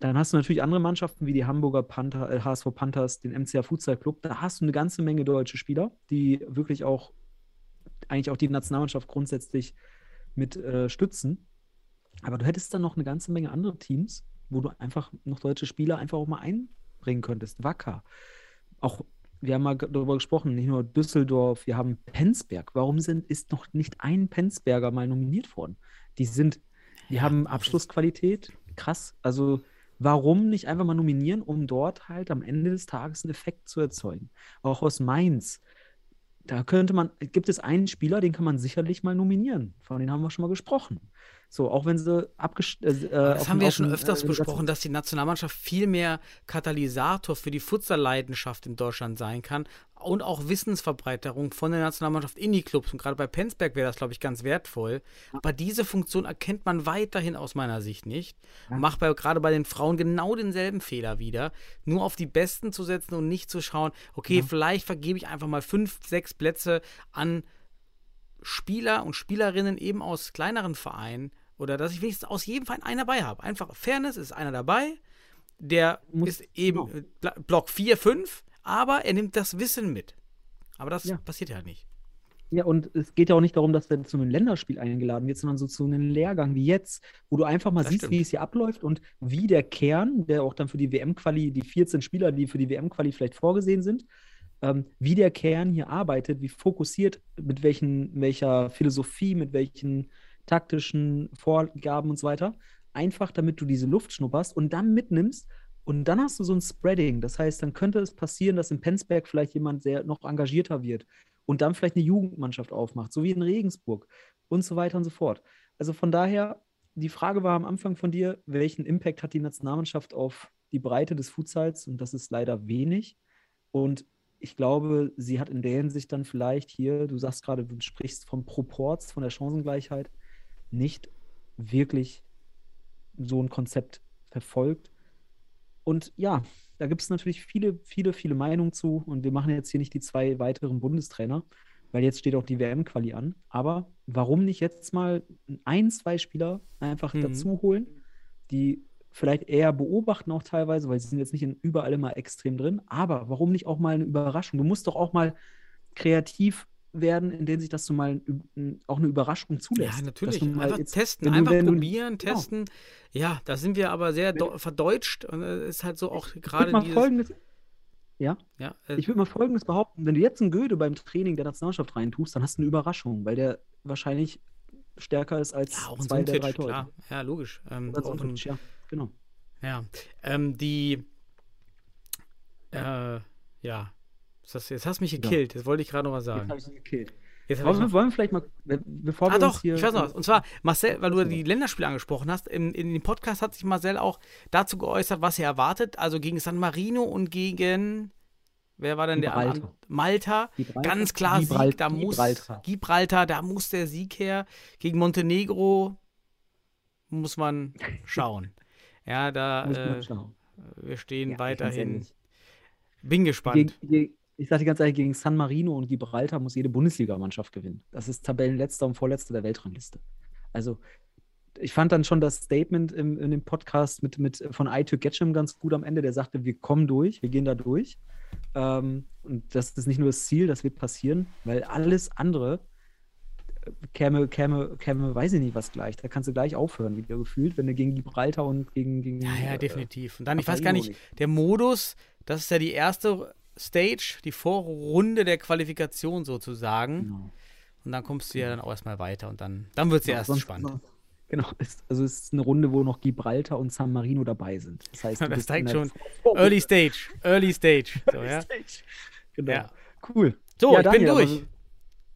Speaker 4: Dann hast du natürlich andere Mannschaften wie die Hamburger Panther, äh, HSV Panthers, den MCA Futsal Club. Da hast du eine ganze Menge deutsche Spieler, die wirklich auch eigentlich auch die Nationalmannschaft grundsätzlich mit äh, stützen. Aber du hättest dann noch eine ganze Menge andere Teams, wo du einfach noch deutsche Spieler einfach auch mal einbringen könntest. Wacker. Auch, wir haben mal darüber gesprochen, nicht nur Düsseldorf, wir haben Penzberg. Warum sind, ist noch nicht ein Penzberger mal nominiert worden? Die sind, die haben Abschlussqualität, krass. Also warum nicht einfach mal nominieren, um dort halt am Ende des Tages einen Effekt zu erzeugen? Auch aus Mainz. Da könnte man, gibt es einen Spieler, den kann man sicherlich mal nominieren. Von dem haben wir schon mal gesprochen. So, auch wenn sie abgestellt. Äh,
Speaker 5: das haben wir ja schon öfters äh, besprochen, dass die Nationalmannschaft viel mehr Katalysator für die Futsal-Leidenschaft in Deutschland sein kann und auch Wissensverbreiterung von der Nationalmannschaft in die Clubs. Und gerade bei Penzberg wäre das, glaube ich, ganz wertvoll. Aber diese Funktion erkennt man weiterhin aus meiner Sicht nicht. Macht bei, gerade bei den Frauen genau denselben Fehler wieder. Nur auf die Besten zu setzen und nicht zu schauen, okay, ja. vielleicht vergebe ich einfach mal fünf, sechs Plätze an Spieler und Spielerinnen eben aus kleineren Vereinen oder dass ich wenigstens aus jedem Verein einen dabei habe. Einfach Fairness ist einer dabei, der Muss, ist eben genau. Block 4, 5, aber er nimmt das Wissen mit. Aber das ja. passiert ja nicht.
Speaker 4: Ja, und es geht ja auch nicht darum, dass du zu einem Länderspiel eingeladen wird, sondern so zu einem Lehrgang wie jetzt, wo du einfach mal das siehst, stimmt. wie es hier abläuft und wie der Kern, der auch dann für die WM-Quali, die 14 Spieler, die für die WM-Quali vielleicht vorgesehen sind, ähm, wie der Kern hier arbeitet, wie fokussiert, mit welchen, welcher Philosophie, mit welchen taktischen Vorgaben und so weiter. Einfach, damit du diese Luft schnupperst und dann mitnimmst. Und dann hast du so ein Spreading. Das heißt, dann könnte es passieren, dass in Penzberg vielleicht jemand sehr noch engagierter wird und dann vielleicht eine Jugendmannschaft aufmacht, so wie in Regensburg und so weiter und so fort. Also von daher, die Frage war am Anfang von dir, welchen Impact hat die Nationalmannschaft auf die Breite des Futsals? Und das ist leider wenig. Und ich glaube, sie hat in der Hinsicht dann vielleicht hier, du sagst gerade, du sprichst vom Proports, von der Chancengleichheit, nicht wirklich so ein Konzept verfolgt. Und ja, da gibt es natürlich viele, viele, viele Meinungen zu. Und wir machen jetzt hier nicht die zwei weiteren Bundestrainer, weil jetzt steht auch die WM-Quali an. Aber warum nicht jetzt mal ein, zwei Spieler einfach mhm. dazu holen, die vielleicht eher beobachten auch teilweise, weil sie sind jetzt nicht in, überall immer extrem drin. Aber warum nicht auch mal eine Überraschung? Du musst doch auch mal kreativ werden, in denen sich das so mal auch eine Überraschung zulässt.
Speaker 5: Ja, natürlich. Einfach jetzt, testen, einfach du, probieren, genau. testen. Genau. Ja, da sind wir aber sehr verdeutscht und es ist halt so auch gerade
Speaker 4: dieses... Folgendes, ja, ja äh, ich würde mal Folgendes behaupten. Wenn du jetzt einen Göde beim Training der Nationalmannschaft reintust, dann hast du eine Überraschung, weil der wahrscheinlich stärker ist als
Speaker 5: ja, zwei der drei Tore. Ja, logisch. Ähm,
Speaker 4: auch ein, ja, genau.
Speaker 5: Ja, ähm, die äh, ja, das, jetzt hast du mich gekillt. Jetzt wollte ich gerade noch was sagen. Jetzt habe ich dich gekillt.
Speaker 4: Jetzt wollen, wir, wollen wir vielleicht mal, bevor
Speaker 5: ah, wir doch, hier ich weiß noch was. Und zwar, Marcel, weil du die Länderspiele angesprochen hast, in, in dem Podcast hat sich Marcel auch dazu geäußert, was er erwartet. Also gegen San Marino und gegen, wer war denn Gibraltar. der? Malta. Gibraltar. Ganz klar Gibraltar. Sieg, da muss, Gibraltar. Gibraltar, da muss der Sieg her. Gegen Montenegro muss man schauen. ja, da, äh, wir stehen ja, weiterhin. Bin gespannt.
Speaker 4: Gegen, ich sage ganz ehrlich, gegen San Marino und Gibraltar muss jede Bundesligamannschaft gewinnen. Das ist Tabellenletzter und Vorletzter der Weltrangliste. Also, ich fand dann schon das Statement im, in dem Podcast mit, mit, von Aito Getcham ganz gut am Ende. Der sagte, wir kommen durch, wir gehen da durch. Ähm, und das ist nicht nur das Ziel, das wird passieren, weil alles andere äh, käme, käme, käme, weiß ich nicht, was gleich. Da kannst du gleich aufhören, wieder gefühlt, wenn du gegen Gibraltar und gegen. gegen
Speaker 5: ja, ja, äh, definitiv. Und dann, ich weiß gar nicht, der Modus, das ist ja die erste Stage, die Vorrunde der Qualifikation sozusagen. Genau. Und dann kommst du ja dann auch erstmal weiter und dann, dann wird es ja erst sonst, spannend. Sonst,
Speaker 4: genau, ist, also es ist eine Runde, wo noch Gibraltar und San Marino dabei sind. Das heißt,
Speaker 5: das zeigt schon Early Stage, Early Stage. So, ja? Stage.
Speaker 4: Genau. Ja. Cool.
Speaker 5: So, ja, ich Daniel, bin durch.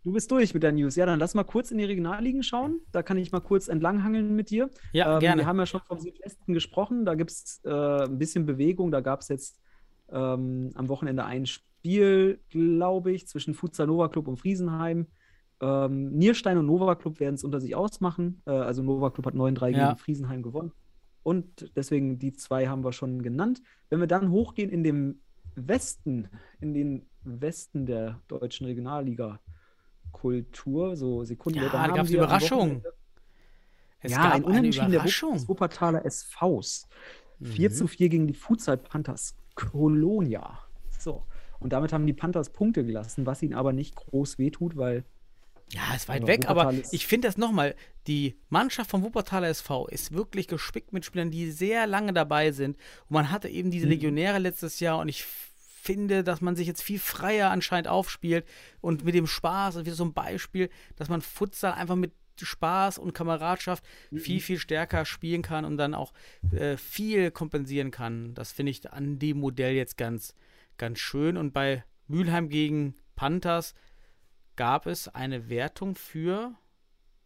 Speaker 4: Du bist durch mit der News. Ja, dann lass mal kurz in die Regionalligen schauen. Da kann ich mal kurz entlanghangeln mit dir.
Speaker 5: Ja, ähm, gerne.
Speaker 4: Wir haben ja schon vom Südwesten gesprochen. Da gibt es äh, ein bisschen Bewegung. Da gab es jetzt ähm, am Wochenende ein Spiel, glaube ich, zwischen Futsal Nova Club und Friesenheim. Ähm, Nierstein und Nova Club werden es unter sich ausmachen. Äh, also Nova Club hat 9-3 ja. gegen Friesenheim gewonnen. Und deswegen die zwei haben wir schon genannt. Wenn wir dann hochgehen in dem Westen, in den Westen der deutschen Regionalliga-Kultur, so Sekunden.
Speaker 5: Ja, da gab es Überraschung.
Speaker 4: Es ja, gab ein Unentschieden der Wuppertaler SVs. Mhm. 4 zu 4 gegen die Futsal Panthers Colonia. So. Und damit haben die Panthers Punkte gelassen, was ihnen aber nicht groß wehtut, weil.
Speaker 5: Ja, ist weit weg, aber ich finde das nochmal, die Mannschaft vom Wuppertaler SV ist wirklich gespickt mit Spielern, die sehr lange dabei sind. Und man hatte eben diese mhm. Legionäre letztes Jahr und ich finde, dass man sich jetzt viel freier anscheinend aufspielt und mit dem Spaß, und wie so ein Beispiel, dass man Futsal einfach mit Spaß und Kameradschaft viel, viel stärker spielen kann und dann auch äh, viel kompensieren kann. Das finde ich an dem Modell jetzt ganz, ganz schön. Und bei Mülheim gegen Panthers gab es eine Wertung für,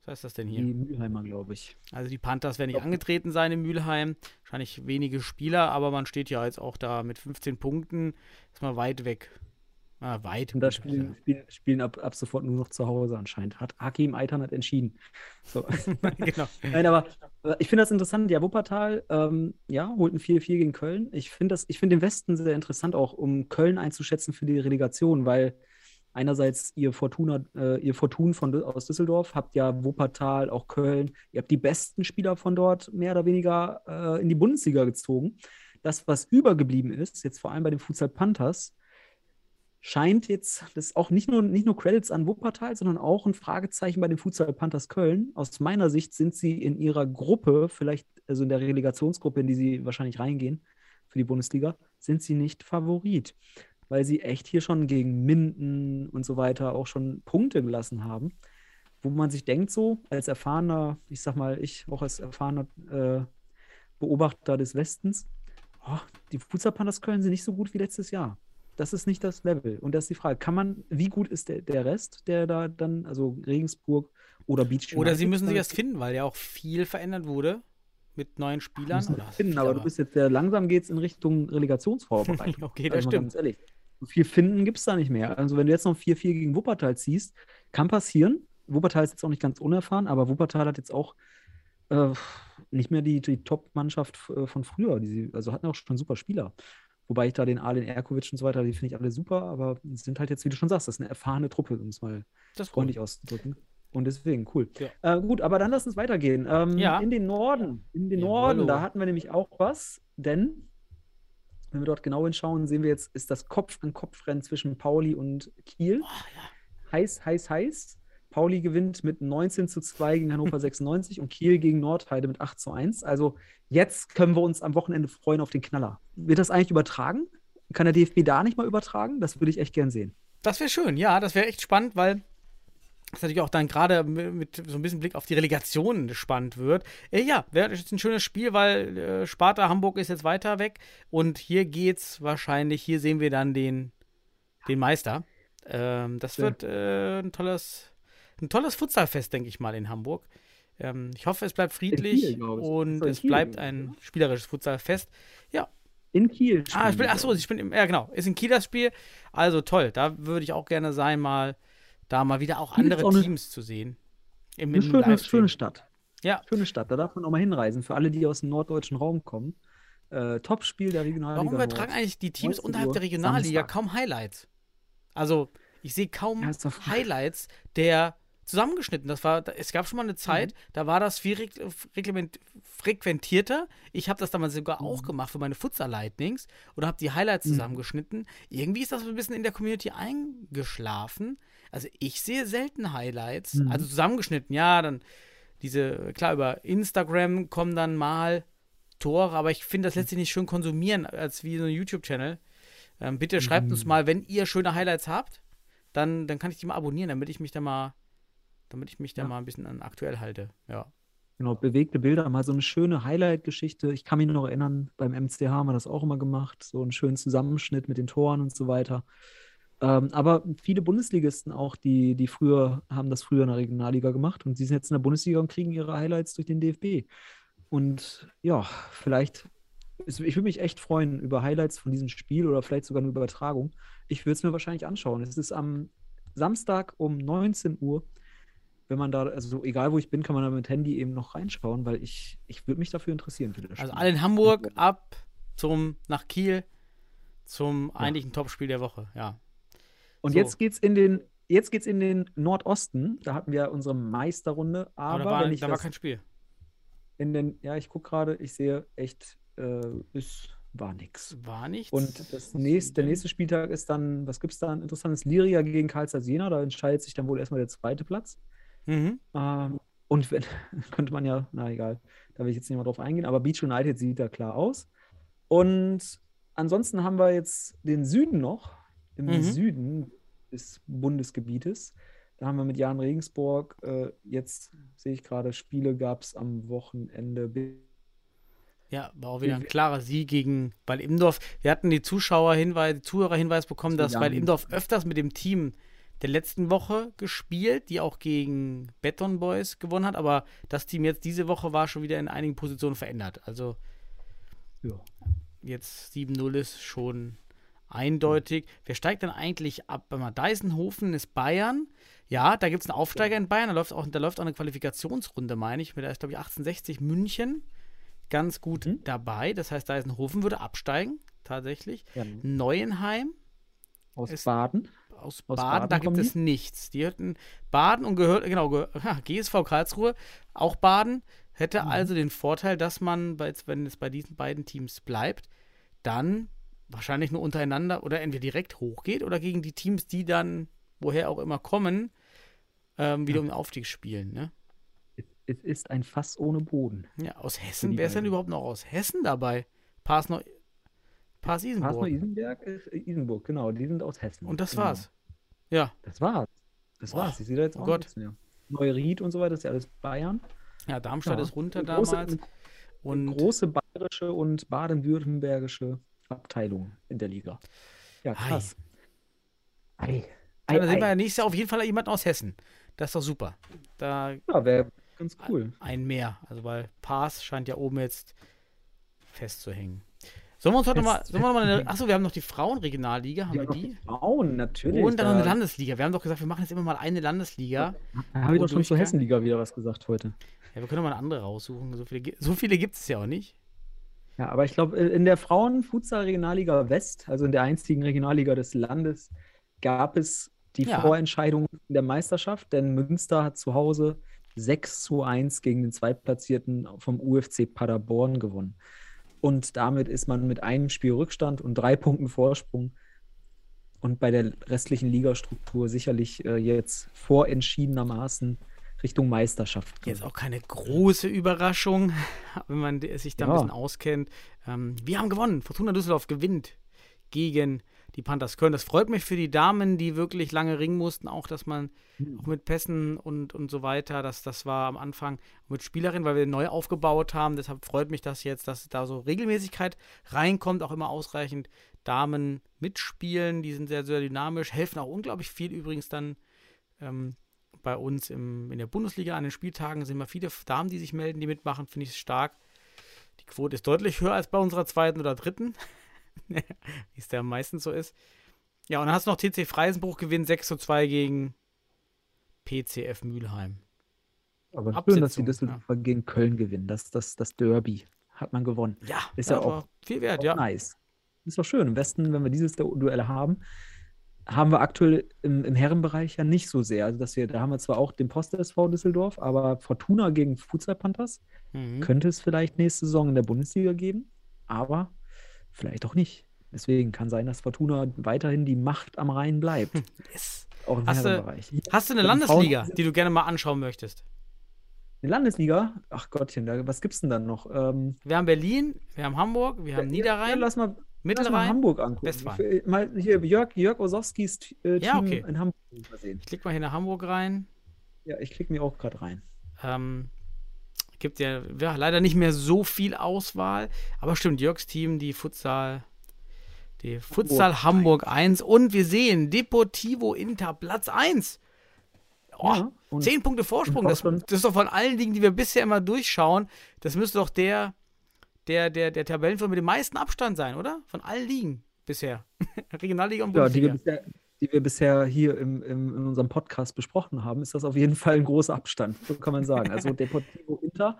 Speaker 5: was heißt das denn hier?
Speaker 4: Die Mülheimer, glaube ich.
Speaker 5: Also die Panthers werden nicht angetreten sein in Mülheim. Wahrscheinlich wenige Spieler, aber man steht ja jetzt auch da mit 15 Punkten. Ist mal weit weg. Ah, weit.
Speaker 4: Und da spielen,
Speaker 5: ja.
Speaker 4: spielen, spielen ab, ab sofort nur noch zu Hause anscheinend. Hat Hakim Eitan hat entschieden. So.
Speaker 5: genau.
Speaker 4: Nein, aber ich finde das interessant. Ja, Wuppertal, ähm, ja, holt ein 4-4 gegen Köln. Ich finde das, ich finde den Westen sehr interessant, auch um Köln einzuschätzen für die Relegation, weil einerseits ihr Fortuna, äh, ihr Fortun von, aus Düsseldorf, habt ja Wuppertal, auch Köln, ihr habt die besten Spieler von dort mehr oder weniger äh, in die Bundesliga gezogen. Das, was übergeblieben ist, jetzt vor allem bei den Futsal Panthers, scheint jetzt, das auch nicht nur, nicht nur Credits an Wuppertal, sondern auch ein Fragezeichen bei den Futsal Panthers Köln. Aus meiner Sicht sind sie in ihrer Gruppe, vielleicht, also in der Relegationsgruppe, in die sie wahrscheinlich reingehen für die Bundesliga, sind sie nicht Favorit, weil sie echt hier schon gegen Minden und so weiter auch schon Punkte gelassen haben, wo man sich denkt, so als erfahrener, ich sag mal, ich auch als erfahrener äh, Beobachter des Westens, oh, die Futsal Panthers Köln sind nicht so gut wie letztes Jahr. Das ist nicht das Level. Und das ist die Frage, kann man, wie gut ist der, der Rest, der da dann, also Regensburg oder Beach
Speaker 5: Oder sie müssen sich erst finden, weil ja auch viel verändert wurde mit neuen Spielern.
Speaker 4: finden, aber du bist jetzt sehr langsam geht es in Richtung Relegationsvorbereitung.
Speaker 5: Okay, das
Speaker 4: Also
Speaker 5: stimmt.
Speaker 4: Ganz ehrlich. So viel finden gibt es da nicht mehr. Also wenn du jetzt noch 4-4 gegen Wuppertal ziehst, kann passieren. Wuppertal ist jetzt auch nicht ganz unerfahren, aber Wuppertal hat jetzt auch äh, nicht mehr die, die Top-Mannschaft äh, von früher. Die, sie- also hatten auch schon super Spieler. Wobei ich da den Alen Erkovic und so weiter, die finde ich alle super, aber sind halt jetzt, wie du schon sagst, das ist eine erfahrene Truppe, um es mal freundlich auszudrücken. Und deswegen, cool.
Speaker 5: Ja.
Speaker 4: Äh, gut, aber dann lass uns weitergehen. Ähm,
Speaker 5: Ja.
Speaker 4: In den Norden. In den
Speaker 5: Jawollo.
Speaker 4: Norden, da hatten wir nämlich auch was, denn wenn wir dort genau hinschauen, sehen wir jetzt, ist das Kopf-an-Kopf-Rennen zwischen Pauli und Kiel. Heiß, heiß, heiß. Pauli gewinnt mit 19 zu 2 gegen Hannover 96 und Kiel gegen Nordheide mit 8 zu 1. Also jetzt können wir uns am Wochenende freuen auf den Knaller. Wird das eigentlich übertragen? Kann der DFB da nicht mal übertragen? Das würde ich echt gern sehen.
Speaker 5: Das wäre schön, ja, das wäre echt spannend, weil das natürlich auch dann gerade mit, so ein bisschen Blick auf die Relegation spannend wird. Äh, ja, wäre jetzt ein schönes Spiel, weil äh, Sparta Hamburg ist jetzt weiter weg und hier geht's wahrscheinlich, hier sehen wir dann den, den Meister. Ähm, das
Speaker 4: Ja.
Speaker 5: wird äh, ein tolles, ein tolles Futsalfest, denke ich mal, in Hamburg. Ähm, ich hoffe, es bleibt friedlich
Speaker 4: Kiel,
Speaker 5: und
Speaker 4: in
Speaker 5: es
Speaker 4: Kiel.
Speaker 5: bleibt ein spielerisches Futsalfest. Ja,
Speaker 4: In Kiel.
Speaker 5: Ah, ich bin, ach so, ich bin im, ja genau, ist ein Kiel das Spiel. Also toll, da würde ich auch gerne sein, mal da mal wieder auch andere
Speaker 4: auch eine-
Speaker 5: Teams zu sehen. Im,
Speaker 4: Eine schöne, schöne Stadt.
Speaker 5: Ja.
Speaker 4: Schöne Stadt. Da darf man auch mal hinreisen. Für alle, die aus dem norddeutschen Raum kommen. Äh, Top-Spiel der Regionalliga.
Speaker 5: Warum übertragen eigentlich die Teams
Speaker 4: 19
Speaker 5: unterhalb der Regionalliga
Speaker 4: Samstag.
Speaker 5: kaum Highlights? Also, ich sehe kaum Highlights der zusammengeschnitten. Das war, es gab schon mal eine Zeit,
Speaker 4: Mhm.
Speaker 5: da war das viel frequentierter. Ich habe das damals sogar
Speaker 4: Mhm.
Speaker 5: auch gemacht für meine Futsal Lightnings oder habe die Highlights zusammengeschnitten. Irgendwie ist das ein bisschen in der Community eingeschlafen. Also ich sehe selten Highlights,
Speaker 4: Mhm.
Speaker 5: also zusammengeschnitten. Ja, dann diese klar über Instagram kommen dann mal Tore, aber ich finde, das lässt sich nicht schön konsumieren als wie so ein YouTube-Channel. Ähm, bitte schreibt
Speaker 4: Mhm.
Speaker 5: uns mal, wenn ihr schöne Highlights habt, dann, dann kann ich die mal abonnieren, damit ich mich da mal, damit ich mich da
Speaker 4: Ja.
Speaker 5: mal ein bisschen an aktuell halte. Ja.
Speaker 4: Genau, bewegte Bilder, mal so eine schöne Highlight-Geschichte. Ich kann mich noch erinnern, beim MCH haben wir das auch immer gemacht, so einen schönen Zusammenschnitt mit den Toren und so weiter. Ähm, aber viele Bundesligisten auch, die, die früher, haben das früher in der Regionalliga gemacht und die sind jetzt in der Bundesliga und kriegen ihre Highlights durch den DFB. Und ja, vielleicht, ich würde mich echt freuen über Highlights von diesem Spiel oder vielleicht sogar eine Übertragung. Ich würde es mir wahrscheinlich anschauen. Es ist am Samstag um 19 Uhr wenn man da, also egal wo ich bin, kann man da mit Handy eben noch reinschauen, weil ich, ich würde mich dafür interessieren für das
Speaker 5: Also alle in Hamburg ab zum nach Kiel zum eigentlichen Topspiel der Woche. Ja.
Speaker 4: Und
Speaker 5: so.
Speaker 4: jetzt geht's in den, jetzt geht's in den Nordosten. Da hatten wir unsere Meisterrunde,
Speaker 5: Aber,
Speaker 4: aber,
Speaker 5: da, war,
Speaker 4: wenn ich
Speaker 5: da war kein Spiel.
Speaker 4: in den, ja, ich gucke gerade, ich sehe echt, äh, es war nix.
Speaker 5: War nichts.
Speaker 4: Und das nächste, der nächste Spieltag ist dann, was gibt's da ein interessantes? Liria gegen Karlsruhe Jena, da entscheidet sich dann wohl erstmal der zweite Platz.
Speaker 5: Mhm.
Speaker 4: Ähm, und wenn, könnte man ja, na egal, da will ich jetzt nicht mal drauf eingehen, aber Beach United sieht da klar aus. Und ansonsten haben wir jetzt den Süden noch, im
Speaker 5: Mhm.
Speaker 4: Süden des Bundesgebietes. Da haben wir mit Jan Regensburg, äh, jetzt sehe ich gerade, Spiele gab es am Wochenende.
Speaker 5: Ja, war auch wieder ein klarer Sieg gegen Weil Imdorf. Wir hatten die Zuschauerhinweis, Zuhörerhinweis bekommen, dass Weil Imdorf öfters mit dem Team der letzten Woche gespielt, die auch gegen Beton Boys gewonnen hat, aber das Team jetzt diese Woche war schon wieder in einigen Positionen verändert. Also
Speaker 4: Ja.
Speaker 5: jetzt 7-0 ist schon eindeutig. Wer steigt dann eigentlich ab? Deisenhofen ist Bayern. Ja, da gibt es einen Aufsteiger in Bayern. Da läuft, auch, da läuft auch eine Qualifikationsrunde, meine ich. Da ist, glaube ich, 1860 München ganz gut
Speaker 4: Mhm.
Speaker 5: dabei. Das heißt, Deisenhofen würde absteigen, tatsächlich.
Speaker 4: Ja.
Speaker 5: Neuenheim
Speaker 4: Aus Baden.
Speaker 5: Aus, Baden,
Speaker 4: Baden
Speaker 5: da gibt es nichts. Die hätten Baden und gehört, genau, ge GSV Karlsruhe, auch Baden, hätte
Speaker 4: Mhm.
Speaker 5: also den Vorteil, dass man, bei, wenn es bei diesen beiden Teams bleibt, dann wahrscheinlich nur untereinander oder entweder direkt hochgeht oder gegen die Teams, die dann, woher auch immer kommen, ähm, wieder
Speaker 4: Ja.
Speaker 5: um den Aufstieg spielen. Ne?
Speaker 4: Es, ist ein Fass ohne Boden.
Speaker 5: Ja, aus Hessen, wer ist denn überhaupt noch aus Hessen dabei? Pass noch. Pass Isenburg.
Speaker 4: Pasno Isenberg, ist äh, Isenburg, genau, die sind aus Hessen.
Speaker 5: Und das
Speaker 4: genau.
Speaker 5: war's. Ja,
Speaker 4: Das war's. Das
Speaker 5: Boah,
Speaker 4: war's. Ich sehe da jetzt
Speaker 5: oh
Speaker 4: auch
Speaker 5: Gott.
Speaker 4: nichts mehr. Neue Ried und so weiter, das ist ja alles Bayern.
Speaker 5: ja Darmstadt
Speaker 4: Ja.
Speaker 5: ist runter
Speaker 4: Eine große-
Speaker 5: damals.
Speaker 4: eine
Speaker 5: Und
Speaker 4: große bayerische und baden-württembergische Abteilung in der Liga. Ja,
Speaker 5: Ei.
Speaker 4: krass. Ei.
Speaker 5: Dann
Speaker 4: Ei,
Speaker 5: sehen wir
Speaker 4: ei.
Speaker 5: ja nächstes Jahr auf jeden Fall jemanden aus Hessen. Das ist doch super. Da
Speaker 4: Ja, wäre ganz cool.
Speaker 5: ein mehr. Also weil Pass scheint ja oben jetzt festzuhängen. Sollen wir uns heute nochmal, noch mal eine, achso, wir haben noch die Frauenregionalliga, haben wir die?
Speaker 4: die Frauen, natürlich.
Speaker 5: Und dann noch eine Landesliga. Wir haben doch gesagt, wir machen jetzt immer mal eine Landesliga.
Speaker 4: da habe ich doch schon zur. Hessenliga wieder was gesagt heute.
Speaker 5: Ja, wir können doch mal eine andere raussuchen. So viele, so viele gibt es ja auch nicht.
Speaker 4: Ja, aber ich glaube, in der Frauen-Futsal-Regionalliga West, also in der einzigen Regionalliga des Landes, gab es die
Speaker 5: Ja.
Speaker 4: Vorentscheidung der Meisterschaft, denn Münster hat zu Hause 6 zu 1 gegen den Zweitplatzierten vom UFC Paderborn gewonnen. Und damit ist man mit einem Spiel Rückstand und drei Punkten Vorsprung und bei der restlichen Ligastruktur sicherlich äh, jetzt vorentschiedenermaßen Richtung Meisterschaft.
Speaker 5: Jetzt auch keine große Überraschung, wenn man sich da ein
Speaker 4: Ja.
Speaker 5: bisschen auskennt. Ähm, wir haben gewonnen. Fortuna Düsseldorf gewinnt gegen die Panthers Köln. Das freut mich für die Damen, die wirklich lange ringen mussten, auch dass man
Speaker 4: Hm.
Speaker 5: auch mit Pässen und, und so weiter, das, das war am Anfang mit Spielerinnen, weil wir neu aufgebaut haben. Deshalb freut mich das jetzt, dass da so Regelmäßigkeit reinkommt, auch immer ausreichend Damen mitspielen. Die sind sehr, sehr dynamisch, helfen auch unglaublich viel übrigens dann ähm, bei uns im, in der Bundesliga an den Spieltagen sind immer viele Damen, die sich melden, die mitmachen, finde ich stark. Die Quote ist deutlich höher als bei unserer zweiten oder dritten, wie es da meistens so ist. Ja, und dann hast du noch TC Freisenbruch gewinnt 6 zu 2 gegen PCF Mülheim.
Speaker 4: Aber schön, dass die
Speaker 5: Absetzung,
Speaker 4: Düsseldorfer gegen Köln gewinnen. Das, das, das Derby hat man gewonnen.
Speaker 5: Ja,
Speaker 4: Ist ja auch-
Speaker 5: viel wert,
Speaker 4: Auch
Speaker 5: ja.
Speaker 4: Nice. Ist doch schön. Im Westen, wenn wir dieses Du- Duell haben, haben wir aktuell im, im Herrenbereich ja nicht so sehr. Also, dass wir, da haben wir zwar auch den Post SV Düsseldorf, aber Fortuna gegen Futsal Panthers
Speaker 5: Mhm.
Speaker 4: könnte es vielleicht nächste Saison in der Bundesliga geben, aber vielleicht auch nicht. Deswegen kann sein, dass Fortuna weiterhin die Macht am Rhein bleibt,
Speaker 5: Yes.
Speaker 4: auch im
Speaker 5: Hast du-
Speaker 4: Herrenbereich.
Speaker 5: Hast du eine Landesliga, die du gerne mal anschauen möchtest?
Speaker 4: Eine Landesliga? Ach Gottchen, da, was gibt's denn dann noch? Ähm,
Speaker 5: Wir haben Berlin, wir haben Hamburg, wir haben
Speaker 4: ja,
Speaker 5: Niederrhein,
Speaker 4: Ja, lass mal, Lass mal
Speaker 5: Mittelrhein.
Speaker 4: Hamburg angucken.
Speaker 5: Westfalen.
Speaker 4: Mal hier Jörg, Jörg Osowskis äh, Team
Speaker 5: Ja, okay.
Speaker 4: in Hamburg mal sehen.
Speaker 5: Ich klicke mal hier nach Hamburg rein.
Speaker 4: Ja, ich klicke mir auch gerade rein.
Speaker 5: Ähm, gibt ja, ja leider nicht mehr so viel Auswahl, aber stimmt, Jörgs Team, die Futsal, die Futsal Hamburg 1 und wir sehen Deportivo Inter Platz 1. Oh,
Speaker 4: Ja, und-
Speaker 5: Zehn Punkte Vorsprung, das, das ist doch von allen Dingen, die wir bisher immer durchschauen, das müsste doch der, der, der, der Tabellenführer mit dem meisten Abstand sein, oder? Von allen Ligen bisher. Regionalliga und
Speaker 4: Ja, die
Speaker 5: Bundesliga.
Speaker 4: Die wir bisher hier im, im, in unserem Podcast besprochen haben, ist das auf jeden Fall ein großer Abstand. So kann man sagen. Also Deportivo Inter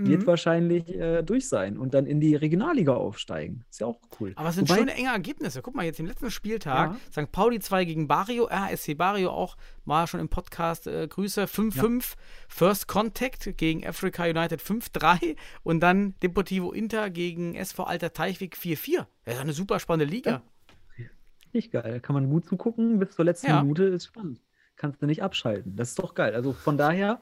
Speaker 4: wird
Speaker 5: Mhm.
Speaker 4: wahrscheinlich äh, durch sein und dann in die Regionalliga aufsteigen. Ist ja auch cool.
Speaker 5: Aber es sind
Speaker 4: Wobei-
Speaker 5: schöne enge Ergebnisse. Guck mal, jetzt im letzten Spieltag,
Speaker 4: Ja.
Speaker 5: St. Pauli 2 gegen Barrio, RSC Barrio auch mal schon im Podcast äh, Grüße. 5-5, First Contact gegen Africa United 5-3 und dann Deportivo Inter gegen SV Alter Teichweg 4-4. Das ist eine super spannende Liga.
Speaker 4: Richtig geil. Kann man gut zugucken. Bis zur letzten
Speaker 5: Ja.
Speaker 4: Minute ist spannend. Kannst du nicht abschalten. Das ist doch geil. Also von daher,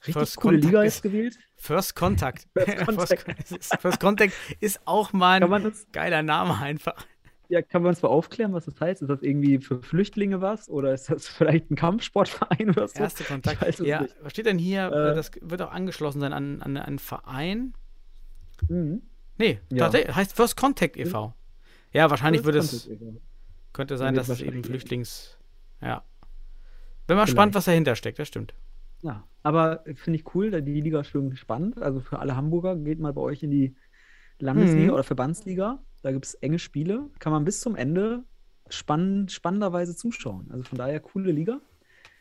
Speaker 4: richtig
Speaker 5: First
Speaker 4: coole
Speaker 5: Contact
Speaker 4: Liga
Speaker 5: ist-
Speaker 4: gewählt.
Speaker 5: First Contact.
Speaker 4: First Contact.
Speaker 5: First, First Contact ist auch mal ein geiler Name einfach.
Speaker 4: Ja, kann man uns mal aufklären, was das heißt? Ist das irgendwie für Flüchtlinge was? Oder ist das vielleicht ein Kampfsportverein oder so?
Speaker 5: Erste
Speaker 4: Ich
Speaker 5: Kontakt. Ja, was steht denn hier?
Speaker 4: Äh.
Speaker 5: das wird auch angeschlossen sein an, an einen Verein.
Speaker 4: Mhm.
Speaker 5: Nee,
Speaker 4: Ja.
Speaker 5: heißt First Contact e.V. Ja, wahrscheinlich wird es,
Speaker 4: ja.
Speaker 5: Könnte sein, dass es eben Flüchtlings. Ja. Bin mal gespannt, was dahinter steckt, das stimmt.
Speaker 4: Ja, aber finde ich cool, da die Liga ist schön spannend. Also für alle Hamburger geht mal bei euch in die Landesliga
Speaker 5: Mhm.
Speaker 4: oder Verbandsliga. Da gibt es enge Spiele. Kann man bis zum Ende spannend, spannenderweise zuschauen. Also von daher coole Liga.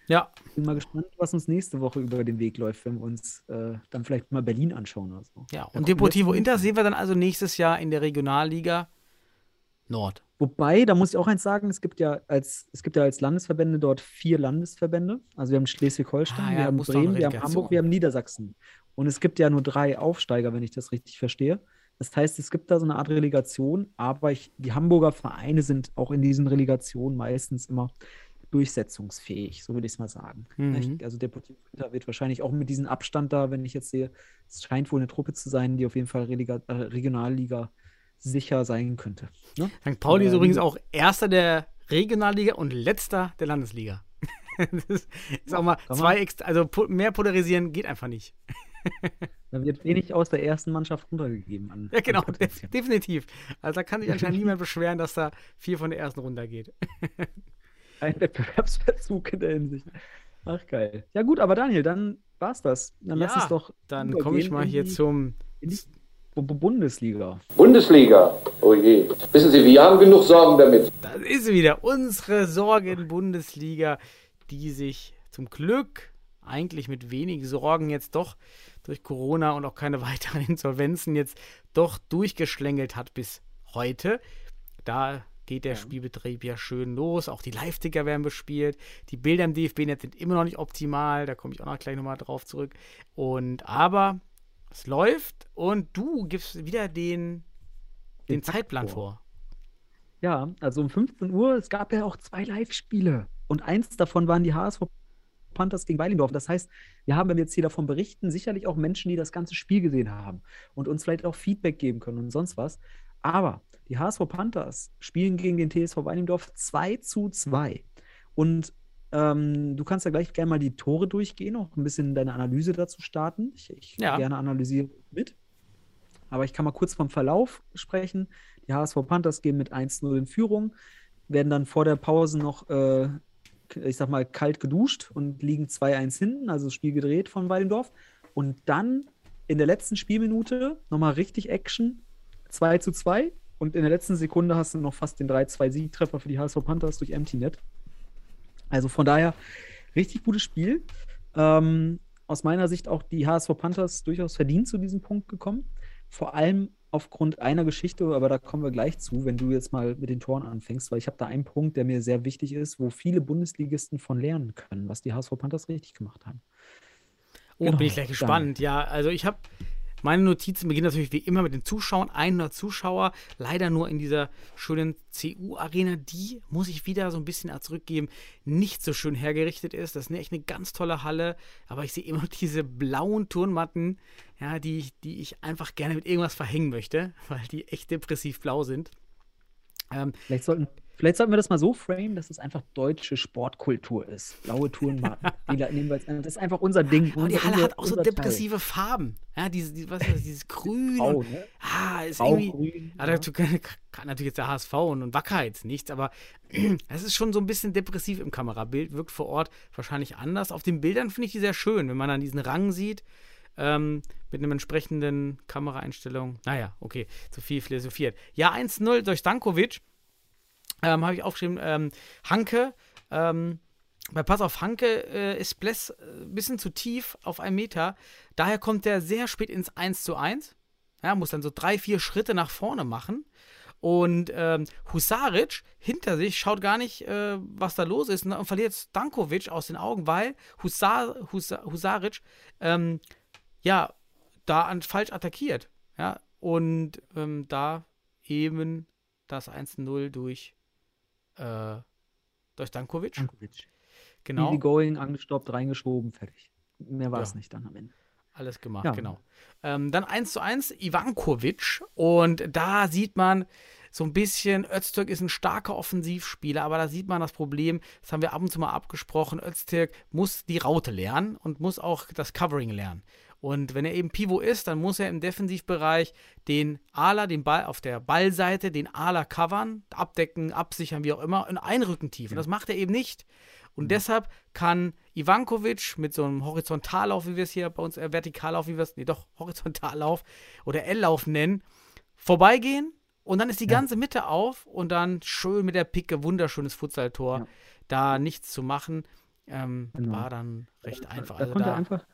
Speaker 5: Ja,
Speaker 4: Bin mal gespannt, was uns nächste Woche über den Weg läuft, wenn wir uns äh, dann vielleicht mal Berlin anschauen oder so.
Speaker 5: ja. Und Deportivo Inter sehen wir dann also nächstes Jahr in der Regionalliga Nord.
Speaker 4: Wobei, da muss ich auch eins sagen, es gibt ja als, es gibt ja als Landesverbände dort vier Landesverbände. Also wir haben Schleswig-Holstein,
Speaker 5: Ah, ja,
Speaker 4: wir haben Bremen, wir haben. Hamburg, wir haben Niedersachsen. Und es gibt ja nur drei Aufsteiger, wenn ich das richtig verstehe. Das heißt, es gibt da so eine Art Relegation, aber ich, die Hamburger Vereine sind auch in diesen Relegationen meistens immer durchsetzungsfähig, so würde ich es mal sagen.
Speaker 5: Mhm.
Speaker 4: Ich, also Deportivo Inter wird wahrscheinlich auch mit diesem Abstand da, wenn ich jetzt sehe, es scheint wohl eine Truppe zu sein, die auf jeden Fall Relega äh, Regionalliga sicher sein könnte. Ne?
Speaker 5: St. Pauli ist übrigens auch Erster der Regionalliga und Letzter der Landesliga. das ist auch mal zwei, also mehr polarisieren geht einfach nicht.
Speaker 4: Da wird wenig aus der ersten Mannschaft runtergegeben. An,
Speaker 5: Ja, genau, def definitiv. Also da kann sich anscheinend niemand beschweren, dass da vier von der ersten runtergeht.
Speaker 4: Ein Wettbewerbsverzug in der Hinsicht. Ach, geil. Ja, gut, aber Daniel, dann war's das. Dann lass
Speaker 5: Ja,
Speaker 4: uns doch.
Speaker 5: Dann komme ich mal hier zum.
Speaker 4: Bundesliga.
Speaker 6: Bundesliga. Oh je. Wissen Sie, wir haben genug Sorgen damit.
Speaker 5: Das ist wieder unsere Sorgen-Bundesliga, die sich zum Glück eigentlich mit wenig Sorgen jetzt doch durch Corona und auch keine weiteren Insolvenzen jetzt doch durchgeschlängelt hat bis heute. Da geht der Spielbetrieb ja schön los. Auch die Live-Ticker werden bespielt. Die Bilder im DFB-Netz sind immer noch nicht optimal. Da komme ich auch noch gleich nochmal drauf zurück. Und aber es läuft und du gibst wieder den, den,
Speaker 4: Den
Speaker 5: Zeitplan
Speaker 4: vor.
Speaker 5: vor.
Speaker 4: Ja, also um 15 Uhr, es gab ja auch zwei Live-Spiele. Und eins davon waren die HSV Panthers gegen Weilendorf. Das heißt, wir haben, wenn wir jetzt hier davon berichten, sicherlich auch Menschen, die das ganze Spiel gesehen haben und uns vielleicht auch Feedback geben können und sonst was. Aber die HSV Panthers spielen gegen den TSV Weilendorf 2 zu 2. Und ähm, du kannst ja gleich gerne mal die Tore durchgehen, auch ein bisschen deine Analyse dazu starten. Ich, ich
Speaker 5: Ja.
Speaker 4: gerne analysiere mit. Aber ich kann mal kurz vom Verlauf sprechen. Die HSV Panthers gehen mit 1-0 in Führung, werden dann vor der Pause noch, äh, ich sag mal, kalt geduscht und liegen 2-1 hinten, also das Spiel gedreht von Weilendorf. Und dann in der letzten Spielminute nochmal richtig Action, 2 zu 2. Und in der letzten Sekunde hast du noch fast den 3-2-Siegtreffer für die HSV Panthers durch Empty Net. Also von daher richtig gutes Spiel. Ähm, aus meiner Sicht auch die HSV Panthers durchaus verdient zu diesem Punkt gekommen. Vor allem aufgrund einer Geschichte, aber da kommen wir gleich zu, wenn du jetzt mal mit den Toren anfängst, weil ich habe da einen Punkt, der mir sehr wichtig ist, wo viele Bundesligisten von lernen können, was die HSV Panthers richtig gemacht haben.
Speaker 5: Oh,
Speaker 4: Genau,
Speaker 5: bin ich gleich gespannt. Ja, also ich habe meine Notizen beginnen natürlich wie immer mit den Zuschauern. 100 Zuschauer, leider nur in dieser schönen CU-Arena, die, muss ich wieder so ein bisschen zurückgeben, nicht so schön hergerichtet ist. Das ist echt eine ganz tolle Halle, aber ich sehe immer diese blauen Turnmatten, ja, die, ich- die ich einfach gerne mit irgendwas verhängen möchte, weil die echt depressiv blau sind. Ähm,
Speaker 4: Vielleicht sollten, vielleicht sollten wir das mal so framen, dass es einfach deutsche Sportkultur ist. Blaue la- nehmen wir als- das ist einfach unser Ding.
Speaker 5: aber die
Speaker 4: unser-
Speaker 5: Halle
Speaker 4: unser-
Speaker 5: hat auch so
Speaker 4: unser Teil.
Speaker 5: depressive Farben. Ja, diese, die, was ist das, dieses Grün.
Speaker 4: Grau,
Speaker 5: und,
Speaker 4: ne?
Speaker 5: ah, ist
Speaker 4: Grau,
Speaker 5: irgendwie.
Speaker 4: grün,
Speaker 5: Ja,
Speaker 4: ja.
Speaker 5: kann, kann natürlich jetzt der HSV und, und Wacker jetzt nichts, aber es ist schon so ein bisschen depressiv im Kamerabild, wirkt vor Ort wahrscheinlich anders. Auf den Bildern finde ich die sehr schön, wenn man dann diesen Rang sieht, ähm, mit einem entsprechenden Kameraeinstellung. Naja, okay, zu viel philosophiert. Ja, 1-0 durch Stankovic, ähm, habe ich aufgeschrieben, ähm, Hanke, ähm, bei Pass auf Hanke äh, ist Bless äh, ein bisschen zu tief auf einen Meter. Daher kommt er sehr spät ins 1 zu 1. Ja, muss dann so drei, vier Schritte nach vorne machen. Und ähm, Husaric hinter sich schaut gar nicht, äh, was da los ist und verliert Stankovic aus den Augen, weil Husar, Husa, Husaric ähm, ja da an, falsch attackiert. Ja, und ähm, da eben das 1-0 durch, äh, durch Stankovic.
Speaker 4: Dankovic.
Speaker 5: Genau.
Speaker 4: Easy going, angestoppt, reingeschoben, fertig. Mehr war
Speaker 5: Ja.
Speaker 4: es nicht dann am Ende.
Speaker 5: Alles gemacht,
Speaker 4: Ja.
Speaker 5: genau. Ähm, dann 1 zu 1 Ivankovic und da sieht man, so ein bisschen, Öztürk ist ein starker Offensivspieler, aber da sieht man das Problem, das haben wir ab und zu mal abgesprochen, Öztürk muss die Raute lernen und muss auch das Covering lernen. Und wenn er eben Pivot ist, dann muss er im Defensivbereich den Ala, den Ball auf der Ballseite, den Ala covern, abdecken, absichern, wie auch immer, und einrücken tief. Und das macht er eben nicht. Und
Speaker 4: Mhm.
Speaker 5: deshalb kann Ivankovic mit so einem Horizontallauf, wie wir es hier bei uns, äh, Vertikallauf, wie wir es, nee, doch, Horizontallauf oder L-Lauf nennen, vorbeigehen und dann ist die ganze Mitte auf und dann schön mit der Picke, wunderschönes Futsaltor,
Speaker 4: Ja.
Speaker 5: da nichts zu machen, ähm,
Speaker 4: Genau.
Speaker 5: war dann recht einfach.
Speaker 4: Da
Speaker 5: Also da,
Speaker 4: einfach, ja,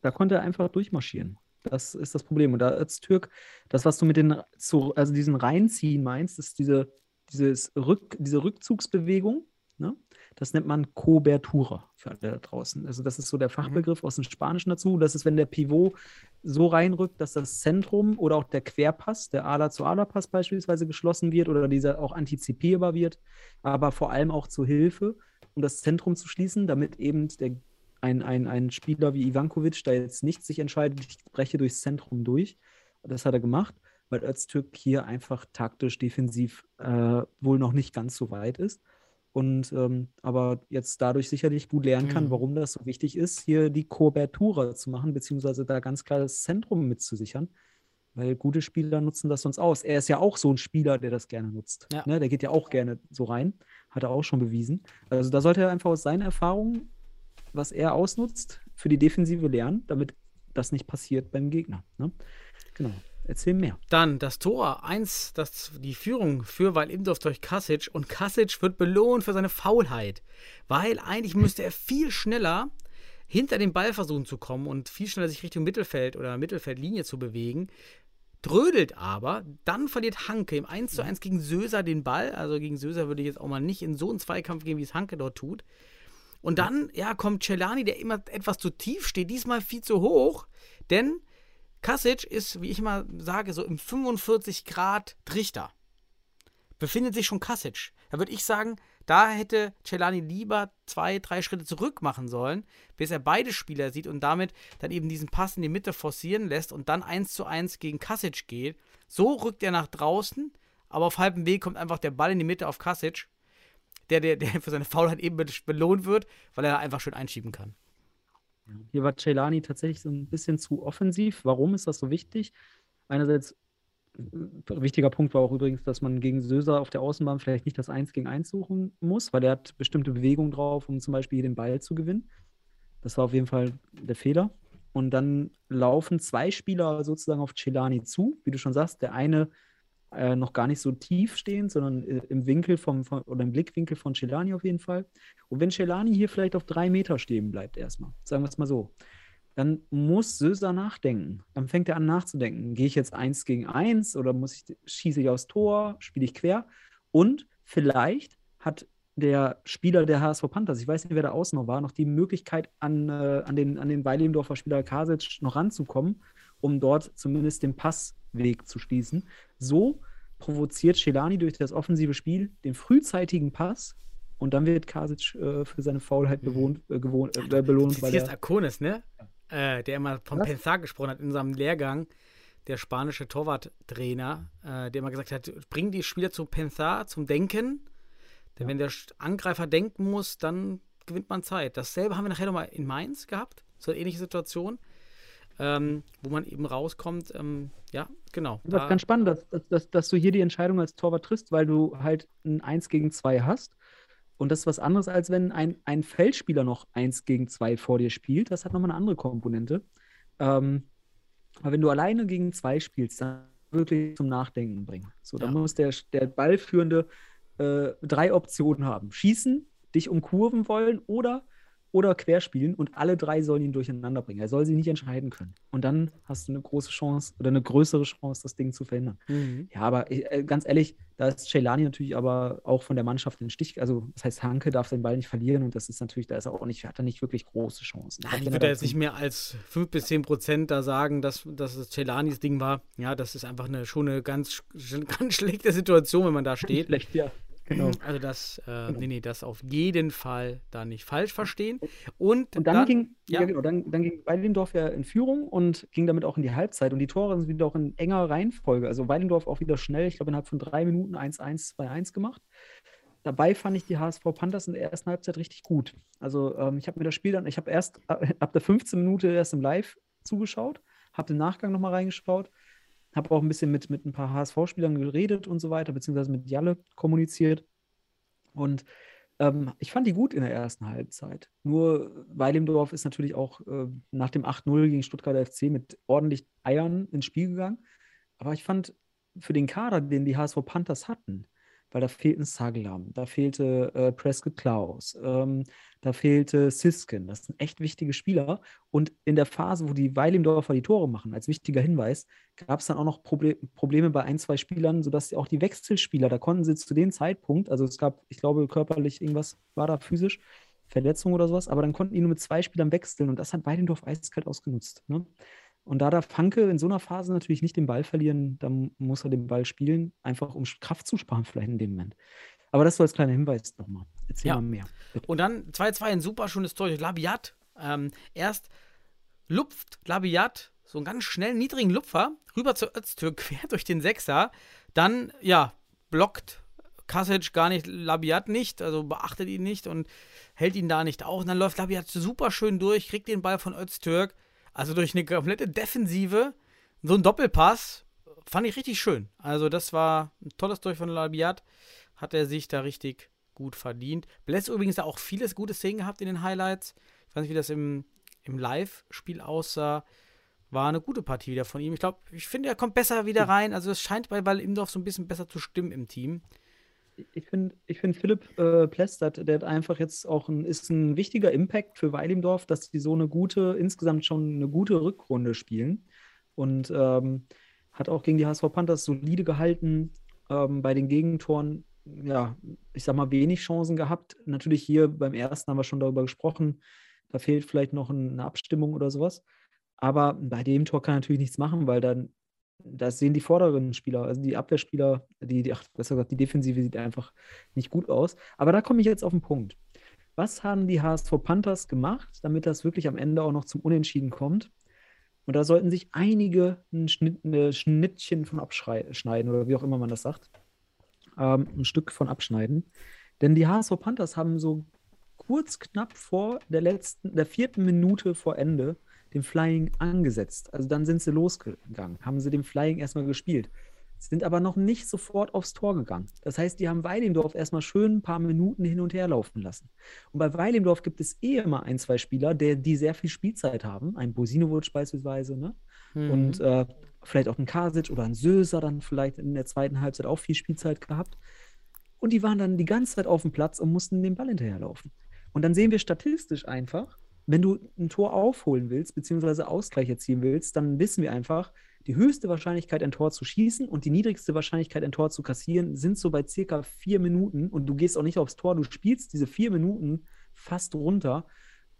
Speaker 4: da konnte er einfach durchmarschieren. Das ist das Problem. Und da als Türk, das, was du mit den, zu, also diesen Reinziehen meinst, ist diese, dieses Rück, diese Rückzugsbewegung, ne? Das nennt man Cobertura für alle da draußen. Also das ist so der Fachbegriff aus dem Spanischen dazu. Das ist, wenn der Pivot so reinrückt, dass das Zentrum oder auch der Querpass, der Ala-zu-Ala-Pass beispielsweise geschlossen wird oder dieser auch antizipierbar wird, aber vor allem auch zur Hilfe, um das Zentrum zu schließen, damit eben der, ein, ein, ein Spieler wie Ivankovic da jetzt nicht sich entscheidet, ich breche durchs Zentrum durch. Das hat er gemacht, weil Öztürk hier einfach taktisch, defensiv äh, wohl noch nicht ganz so weit ist. Und ähm, aber jetzt dadurch sicherlich gut lernen kann,
Speaker 5: Mhm.
Speaker 4: warum das so wichtig ist, hier die Kobertura zu machen, beziehungsweise da ganz klar das Zentrum mitzusichern. Weil gute Spieler nutzen das sonst aus. Er ist ja auch so ein Spieler, der das gerne nutzt.
Speaker 5: Ja.
Speaker 4: Ne? Der geht ja auch gerne so rein. Hat er auch schon bewiesen. Also da sollte er einfach aus seinen Erfahrungen, was er ausnutzt, für die Defensive lernen, damit das nicht passiert beim Gegner. Ne? Genau. Erzähl mehr.
Speaker 5: Dann das Tor 1, das, die Führung für Weil Imdorf durch Kasic und Kasic wird belohnt für seine Faulheit, weil eigentlich müsste er viel schneller hinter den Ball versuchen zu kommen und viel schneller sich Richtung Mittelfeld oder Mittelfeldlinie zu bewegen. Drödelt aber, dann verliert Hanke im 1 zu 1 gegen Söser den Ball. Also gegen Söser würde ich jetzt auch mal nicht in so einen Zweikampf gehen, wie es Hanke dort tut. Und dann, ja, kommt Celani, der immer etwas zu tief steht, diesmal viel zu hoch, denn Kasic ist, wie ich immer sage, so im 45 Grad Trichter. Befindet sich schon Kasic. Da würde ich sagen, da hätte Celani lieber zwei, drei Schritte zurück machen sollen, bis er beide Spieler sieht und damit dann eben diesen Pass in die Mitte forcieren lässt und dann eins zu eins gegen Kasic geht. So rückt er nach draußen, aber auf halbem Weg kommt einfach der Ball in die Mitte auf Kasic, der, der, der für seine Faulheit eben be- belohnt wird, weil er einfach schön einschieben kann.
Speaker 4: Hier war Celani tatsächlich so ein bisschen zu offensiv. Warum ist das so wichtig? Einerseits, äh, wichtiger Punkt war auch übrigens, dass man gegen Söser auf der Außenbahn vielleicht nicht das 1 gegen 1 suchen muss, weil er hat bestimmte Bewegungen drauf, um zum Beispiel hier den Ball zu gewinnen. Das war auf jeden Fall der Fehler. Und dann laufen zwei Spieler sozusagen auf Celani zu, wie du schon sagst. Der eine äh, noch gar nicht so tief stehend, sondern äh, im Winkel vom, vom, oder im Blickwinkel von Celani auf jeden Fall. Und wenn Celani hier vielleicht auf drei Meter stehen bleibt, erstmal, sagen wir es mal so, dann muss Söser nachdenken. Dann fängt er an nachzudenken. Gehe ich jetzt eins gegen eins oder muss ich, schieße ich aufs Tor, spiele ich quer? Und vielleicht hat der Spieler der HSV Panthers, ich weiß nicht, wer da außen noch war, noch die Möglichkeit, an, äh, an den, an den Weilimdorfer Spieler Kasic noch ranzukommen, um dort zumindest den Passweg zu schließen. So provoziert Celani durch das offensive Spiel den frühzeitigen Pass und dann wird Kasic äh, für seine Faulheit bewohnt, äh, gewohnt, äh, belohnt. Weil
Speaker 5: Zitierst
Speaker 4: er,
Speaker 5: Akonis, ne? Äh, der immer vom
Speaker 4: Was?
Speaker 5: Pensar gesprochen hat in seinem Lehrgang, der spanische Torwarttrainer, äh, der immer gesagt hat, bring die Spieler zum Pensar, zum Denken. Denn wenn der Angreifer denken muss, dann gewinnt man Zeit. Dasselbe haben wir nachher nochmal in Mainz gehabt, so eine ähnliche Situation, ähm, wo man eben rauskommt. Ähm, ja, genau.
Speaker 4: Das ist
Speaker 5: da-
Speaker 4: ganz spannend, dass, dass, dass, du hier die Entscheidung als Torwart triffst, weil du halt ein 1 gegen 2 hast. Und das ist was anderes, als wenn ein, ein Feldspieler noch 1 gegen 2 vor dir spielt. Das hat nochmal eine andere Komponente. Ähm, aber wenn du alleine gegen 2 spielst, dann wirklich zum Nachdenken bringen. So, dann
Speaker 5: Ja.
Speaker 4: muss der, der Ballführende äh, drei Optionen haben. Schießen, dich umkurven wollen oder, oder querspielen und alle drei sollen ihn durcheinander bringen. Er soll sie nicht entscheiden können. Und dann hast du eine große Chance oder eine größere Chance, das Ding zu verhindern.
Speaker 5: Mhm.
Speaker 4: Ja, aber äh, ganz ehrlich, da ist Ceylani natürlich aber auch von der Mannschaft den Stich. Also, das heißt, Hanke darf den Ball nicht verlieren und das ist natürlich, da ist er auch nicht, hat er nicht wirklich große Chancen. Auch
Speaker 5: ich würde jetzt nicht mehr als 5 bis 10 Prozent da sagen, dass, dass es Celanis Ding war. Ja, das ist einfach eine, schon eine ganz, ganz schlechte Situation, wenn man da steht.
Speaker 4: Schlecht, ja. Genau.
Speaker 5: Also das, äh,
Speaker 4: Genau.
Speaker 5: nee, nee, das auf jeden Fall da nicht falsch verstehen. Und,
Speaker 4: Und dann, ging,
Speaker 5: ja.
Speaker 4: ja. genau, dann, dann ging Weilendorf ja in Führung und ging damit auch in die Halbzeit. Und die Tore sind wieder auch in enger Reihenfolge. Also Weilendorf auch wieder schnell, ich glaube, innerhalb von drei Minuten 1-1, 2-1 gemacht. Dabei fand ich die HSV Panthers in der ersten Halbzeit richtig gut. Also ähm, ich habe mir das Spiel dann, ich habe erst äh, ab der 15 Minute erst im Live zugeschaut, habe im Nachgang nochmal reingeschaut, habe auch ein bisschen mit, mit ein paar HSV-Spielern geredet und so weiter, beziehungsweise mit Jalle kommuniziert. Und ähm, ich fand die gut in der ersten Halbzeit. Nur Weilimdorf ist natürlich auch äh, nach dem 8-0 gegen Stuttgarter FC mit ordentlich Eiern ins Spiel gegangen. Aber ich fand für den Kader, den die HSV Panthers hatten, weil da fehlten Saglam, da fehlte äh, Prescott Klaus, ähm, da fehlte Siskin. Das sind echt wichtige Spieler. Und in der Phase, wo die Weilimdorfer die Tore machen, als wichtiger Hinweis, gab es dann auch noch Proble Probleme bei ein, zwei Spielern, sodass auch die Wechselspieler, da konnten sie zu dem Zeitpunkt, also es gab, ich glaube, körperlich irgendwas war da physisch, Verletzung oder sowas, aber dann konnten die nur mit zwei Spielern wechseln und das hat Weidendorf eiskalt ausgenutzt. Ne? Und da darf Hanke in so einer Phase natürlich nicht den Ball verlieren, dann muss er den Ball spielen, einfach um Kraft zu sparen, vielleicht in dem Moment. Aber das so als kleiner Hinweis nochmal. Erzähl
Speaker 5: Ja.
Speaker 4: mal mehr.
Speaker 5: Und dann 2-2, ein super schönes Tor durch Labiat. Ähm, erst lupft Labiat so einen ganz schnellen, niedrigen Lupfer rüber zur Öztür, quer durch den Sechser. Dann, ja, blockt Kasic gar nicht, Labiat nicht, also beachtet ihn nicht und hält ihn da nicht auf. Und dann läuft Labiat super schön durch, kriegt den Ball von Öztürk. Also durch eine komplette Defensive, so ein Doppelpass, fand ich richtig schön. Also das war ein tolles Durch von Labiat. Hat er sich da richtig gut verdient. Bless übrigens da auch vieles gute Szenen gehabt in den Highlights. Ich weiß nicht, wie das im, im Live-Spiel aussah. War eine gute Partie wieder von ihm. Ich glaube, ich finde, er kommt besser wieder rein. Also es scheint bei Ball Imdorf so ein bisschen besser zu stimmen im Team.
Speaker 4: Ich finde, ich find Philipp äh, Plestert, der hat einfach jetzt auch ein, ist ein wichtiger Impact für Weilimdorf, dass die so eine gute, insgesamt schon eine gute Rückrunde spielen. Und ähm, hat auch gegen die HSV Panthers solide gehalten, ähm, bei den Gegentoren, ja, ich sag mal, wenig Chancen gehabt. Natürlich hier beim ersten haben wir schon darüber gesprochen, da fehlt vielleicht noch ein, eine Abstimmung oder sowas. Aber bei dem Tor kann er natürlich nichts machen, weil dann das sehen die vorderen Spieler, also die Abwehrspieler, die, ach, besser gesagt, die Defensive sieht einfach nicht gut aus. Aber da komme ich jetzt auf den Punkt. Was haben die HSV Panthers gemacht, damit das wirklich am Ende auch noch zum Unentschieden kommt? Und da sollten sich einige ein, ein Schnittchen von abschneiden oder wie auch immer man das sagt. Ähm, ein Stück von abschneiden. Denn die HSV Panthers haben so kurz knapp vor der letzten, der vierten Minute vor Ende den Flying angesetzt. Also dann sind sie losgegangen, haben sie den Flying erstmal gespielt, sind aber noch nicht sofort aufs Tor gegangen. Das heißt, die haben Weilimdorf erstmal schön ein paar Minuten hin und her laufen lassen. Und bei Weilimdorf gibt es eh immer ein, zwei Spieler, der, die sehr viel Spielzeit haben. Ein Bosinovic beispielsweise, ne?
Speaker 5: Mhm.
Speaker 4: Und äh, vielleicht auch ein Kasic oder ein Söser dann vielleicht in der zweiten Halbzeit auch viel Spielzeit gehabt. Und die waren dann die ganze Zeit auf dem Platz und mussten den Ball hinterherlaufen. Und dann sehen wir statistisch einfach, wenn du ein Tor aufholen willst, beziehungsweise Ausgleich erzielen willst, dann wissen wir einfach, die höchste Wahrscheinlichkeit, ein Tor zu schießen und die niedrigste Wahrscheinlichkeit, ein Tor zu kassieren, sind so bei circa vier Minuten. Und du gehst auch nicht aufs Tor, du spielst diese vier Minuten fast runter.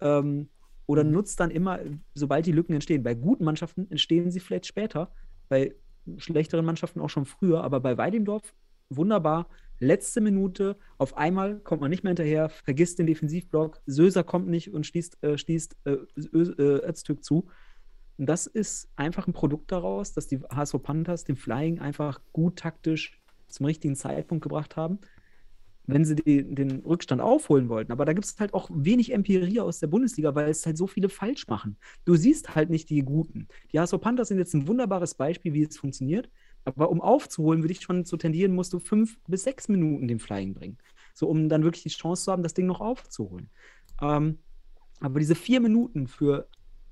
Speaker 4: Ähm, oder nutzt dann immer, sobald die Lücken entstehen. Bei guten Mannschaften entstehen sie vielleicht später, bei schlechteren Mannschaften auch schon früher, aber bei Weidendorf wunderbar. Letzte Minute, auf einmal kommt man nicht mehr hinterher, vergisst den Defensivblock, Söser kommt nicht und schließt, äh, schließt äh, Ö- äh, Öztürk zu. Und das ist einfach ein Produkt daraus, dass die HSV Panthers den Flying einfach gut taktisch zum richtigen Zeitpunkt gebracht haben, wenn sie die, den Rückstand aufholen wollten. Aber da gibt es halt auch wenig Empirie aus der Bundesliga, weil es halt so viele falsch machen. Du siehst halt nicht die Guten. Die HSV Panthers sind jetzt ein wunderbares Beispiel, wie es funktioniert. Aber um aufzuholen, würde ich schon so tendieren, musst du fünf bis sechs Minuten den Flying bringen. So, um dann wirklich die Chance zu haben, das Ding noch aufzuholen. Ähm, aber diese vier Minuten für,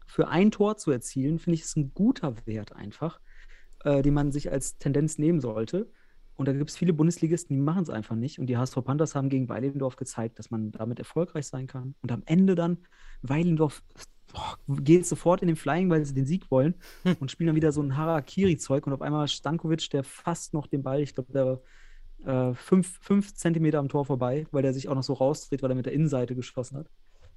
Speaker 4: für ein Tor zu erzielen, finde ich, ist ein guter Wert einfach, äh, den man sich als Tendenz nehmen sollte. Und da gibt es viele Bundesligisten, die machen es einfach nicht. Und die HSV Panthers haben gegen Weilendorf gezeigt, dass man damit erfolgreich sein kann. Und am Ende dann, Weilendorf boah, geht sofort in den Flying, weil sie den Sieg wollen und spielen dann wieder so ein Harakiri-Zeug. Und auf einmal Stankovic, der fast noch den Ball, ich glaube, der äh, fünf, fünf Zentimeter am Tor vorbei, weil der sich auch noch so rausdreht, weil er mit der Innenseite geschossen hat.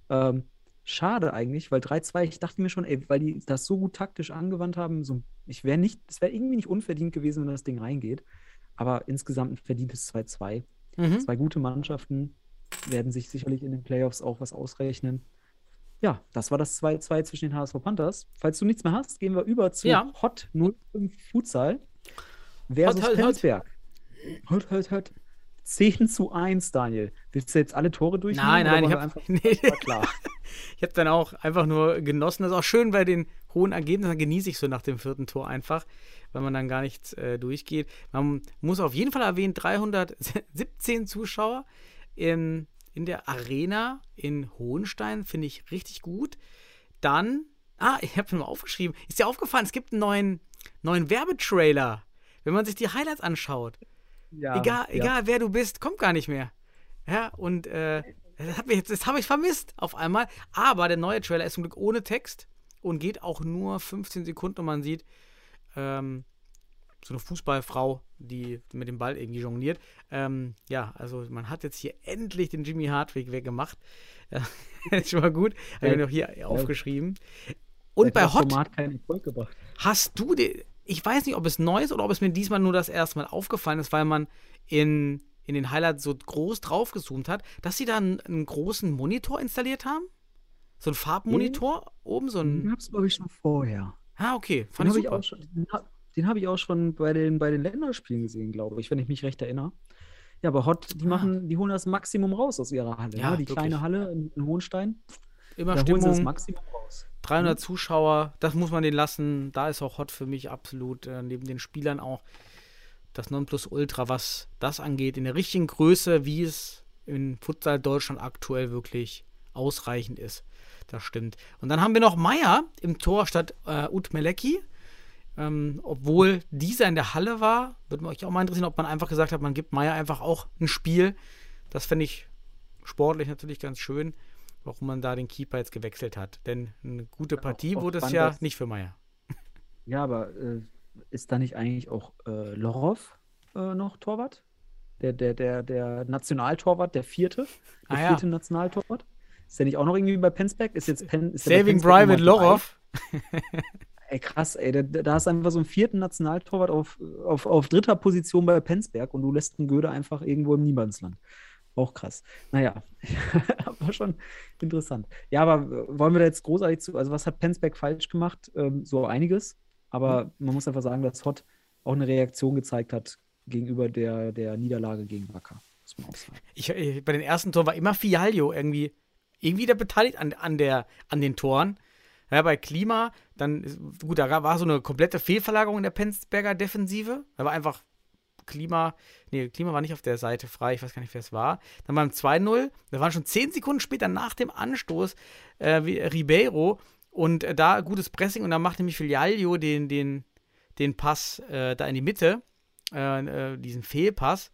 Speaker 4: Ähm, schade eigentlich, weil 3-2, ich dachte mir schon, ey, weil die das so gut taktisch angewandt haben, so, ich wäre nicht, es wäre irgendwie nicht unverdient gewesen, wenn das Ding reingeht. Aber insgesamt ein verdientes 2-2.
Speaker 5: Mhm.
Speaker 4: Zwei gute Mannschaften werden sich sicherlich in den Playoffs auch was ausrechnen. Ja, das war das 2-2 zwischen den HSV Panthers. Falls du nichts mehr hast, gehen wir über zu
Speaker 5: Ja.
Speaker 4: Hot 05 Futsal versus
Speaker 5: Hot.
Speaker 4: Penzberg. Hot, hot, hot. 10 zu 1, Daniel. Willst du jetzt alle Tore durchnehmen?
Speaker 5: Nein, nein, ich habe
Speaker 4: einfach-
Speaker 5: nee,
Speaker 4: War klar.
Speaker 5: ich hab dann auch einfach nur genossen. Das ist auch schön bei den hohen Ergebnissen. Dann genieße ich so nach dem vierten Tor einfach, weil man dann gar nichts äh, durchgeht. Man muss auf jeden Fall erwähnen, 317 Zuschauer in, in der Arena in Hohenstein finde ich richtig gut. Dann, ah, ich habe mir mal aufgeschrieben, ist dir aufgefallen, es gibt einen neuen, neuen Werbetrailer, wenn man sich die Highlights anschaut.
Speaker 4: Ja,
Speaker 5: egal,
Speaker 4: ja.
Speaker 5: egal wer du bist, kommt gar nicht mehr. Ja, und äh, das habe ich, das hab ich vermisst auf einmal. Aber der neue Trailer ist zum Glück ohne Text und geht auch nur 15 Sekunden und man sieht ähm, so eine Fußballfrau, die mit dem Ball irgendwie jongliert. Ähm, ja, also man hat jetzt hier endlich den Jimmy Hartwig weggemacht. Ja, ist schon mal gut. Habe ich
Speaker 4: Ja.
Speaker 5: mir noch hier aufgeschrieben. Und bei Hot
Speaker 4: Format keinen Erfolg gebracht.
Speaker 5: Hast du den, ich weiß nicht, ob es neu ist oder ob es mir diesmal nur das erste Mal aufgefallen ist, weil man in, in den Highlights so groß draufgezoomt hat, dass sie da einen, einen großen Monitor installiert haben? So ein Farbmonitor oben, so
Speaker 4: Den
Speaker 5: ein.
Speaker 4: gab es, glaube ich, schon vorher.
Speaker 5: Ah, okay.
Speaker 4: Den
Speaker 5: Fand ich
Speaker 4: habe ich,
Speaker 5: super.
Speaker 4: auch schon- den hab- den hab ich auch schon bei den, bei den Länderspielen gesehen, glaube ich, wenn ich mich recht erinnere. Ja, aber Hot, die
Speaker 5: Ah.
Speaker 4: machen, die holen das Maximum raus aus ihrer Halle.
Speaker 5: Ja,
Speaker 4: ne? Die
Speaker 5: wirklich.
Speaker 4: kleine Halle in, in Hohenstein.
Speaker 5: Immer
Speaker 4: da holen sie das
Speaker 5: Stimmung,
Speaker 4: Maximum raus.
Speaker 5: 300 Zuschauer, das muss man den lassen. Da ist auch Hot für mich absolut, äh, neben den Spielern auch das Nonplusultra, was das angeht, in der richtigen Größe, wie es in Futsal Deutschland aktuell wirklich ausreichend ist. Das stimmt. Und dann haben wir noch Meier im Tor statt äh, Ut Melecki. Ähm, obwohl dieser in der Halle war, würde mich auch mal interessieren, ob man einfach gesagt hat, man gibt Meier einfach auch ein Spiel. Das fände ich sportlich natürlich ganz schön, warum man da den Keeper jetzt gewechselt hat. Denn eine gute Partie
Speaker 4: auch
Speaker 5: wurde es ja nicht für Meier.
Speaker 4: Ja, aber äh, ist da nicht eigentlich auch äh, Lorov äh, noch Torwart? Der, der, der, der Nationaltorwart, der vierte? Der
Speaker 5: Ah, ja.
Speaker 4: vierte Nationaltorwart? Ist der nicht auch noch irgendwie bei Penzberg? Ist jetzt Pen, ist
Speaker 5: Saving Private? Lorov.
Speaker 4: Ey, krass, ey, da, da hast du einfach so einen vierten Nationaltorwart auf, auf, auf dritter Position bei Penzberg und du lässt einen Göde einfach irgendwo im Niemandsland. Auch krass. Naja, aber schon interessant. Ja, aber äh, wollen wir da jetzt großartig zu, also was hat Penzberg falsch gemacht? Ähm, so einiges, aber man muss einfach sagen, dass Hott auch eine Reaktion gezeigt hat gegenüber der, der Niederlage gegen Wacker. Muss man auch sagen.
Speaker 5: Ich, ich, bei den ersten Toren war immer Fialio irgendwie, irgendwie da beteiligt an, an, der, an den Toren. Ja, bei Klima, dann, gut, da war so eine komplette Fehlverlagerung in der Penzberger Defensive. Da war einfach Klima, nee, Klima war nicht auf der Seite frei, ich weiß gar nicht, wer es war. Dann beim 2-0, da waren schon 10 Sekunden später nach dem Anstoß äh, Ribeiro und äh, da gutes Pressing und dann macht nämlich Filialio den, den, den Pass äh, da in die Mitte, äh, äh, diesen Fehlpass.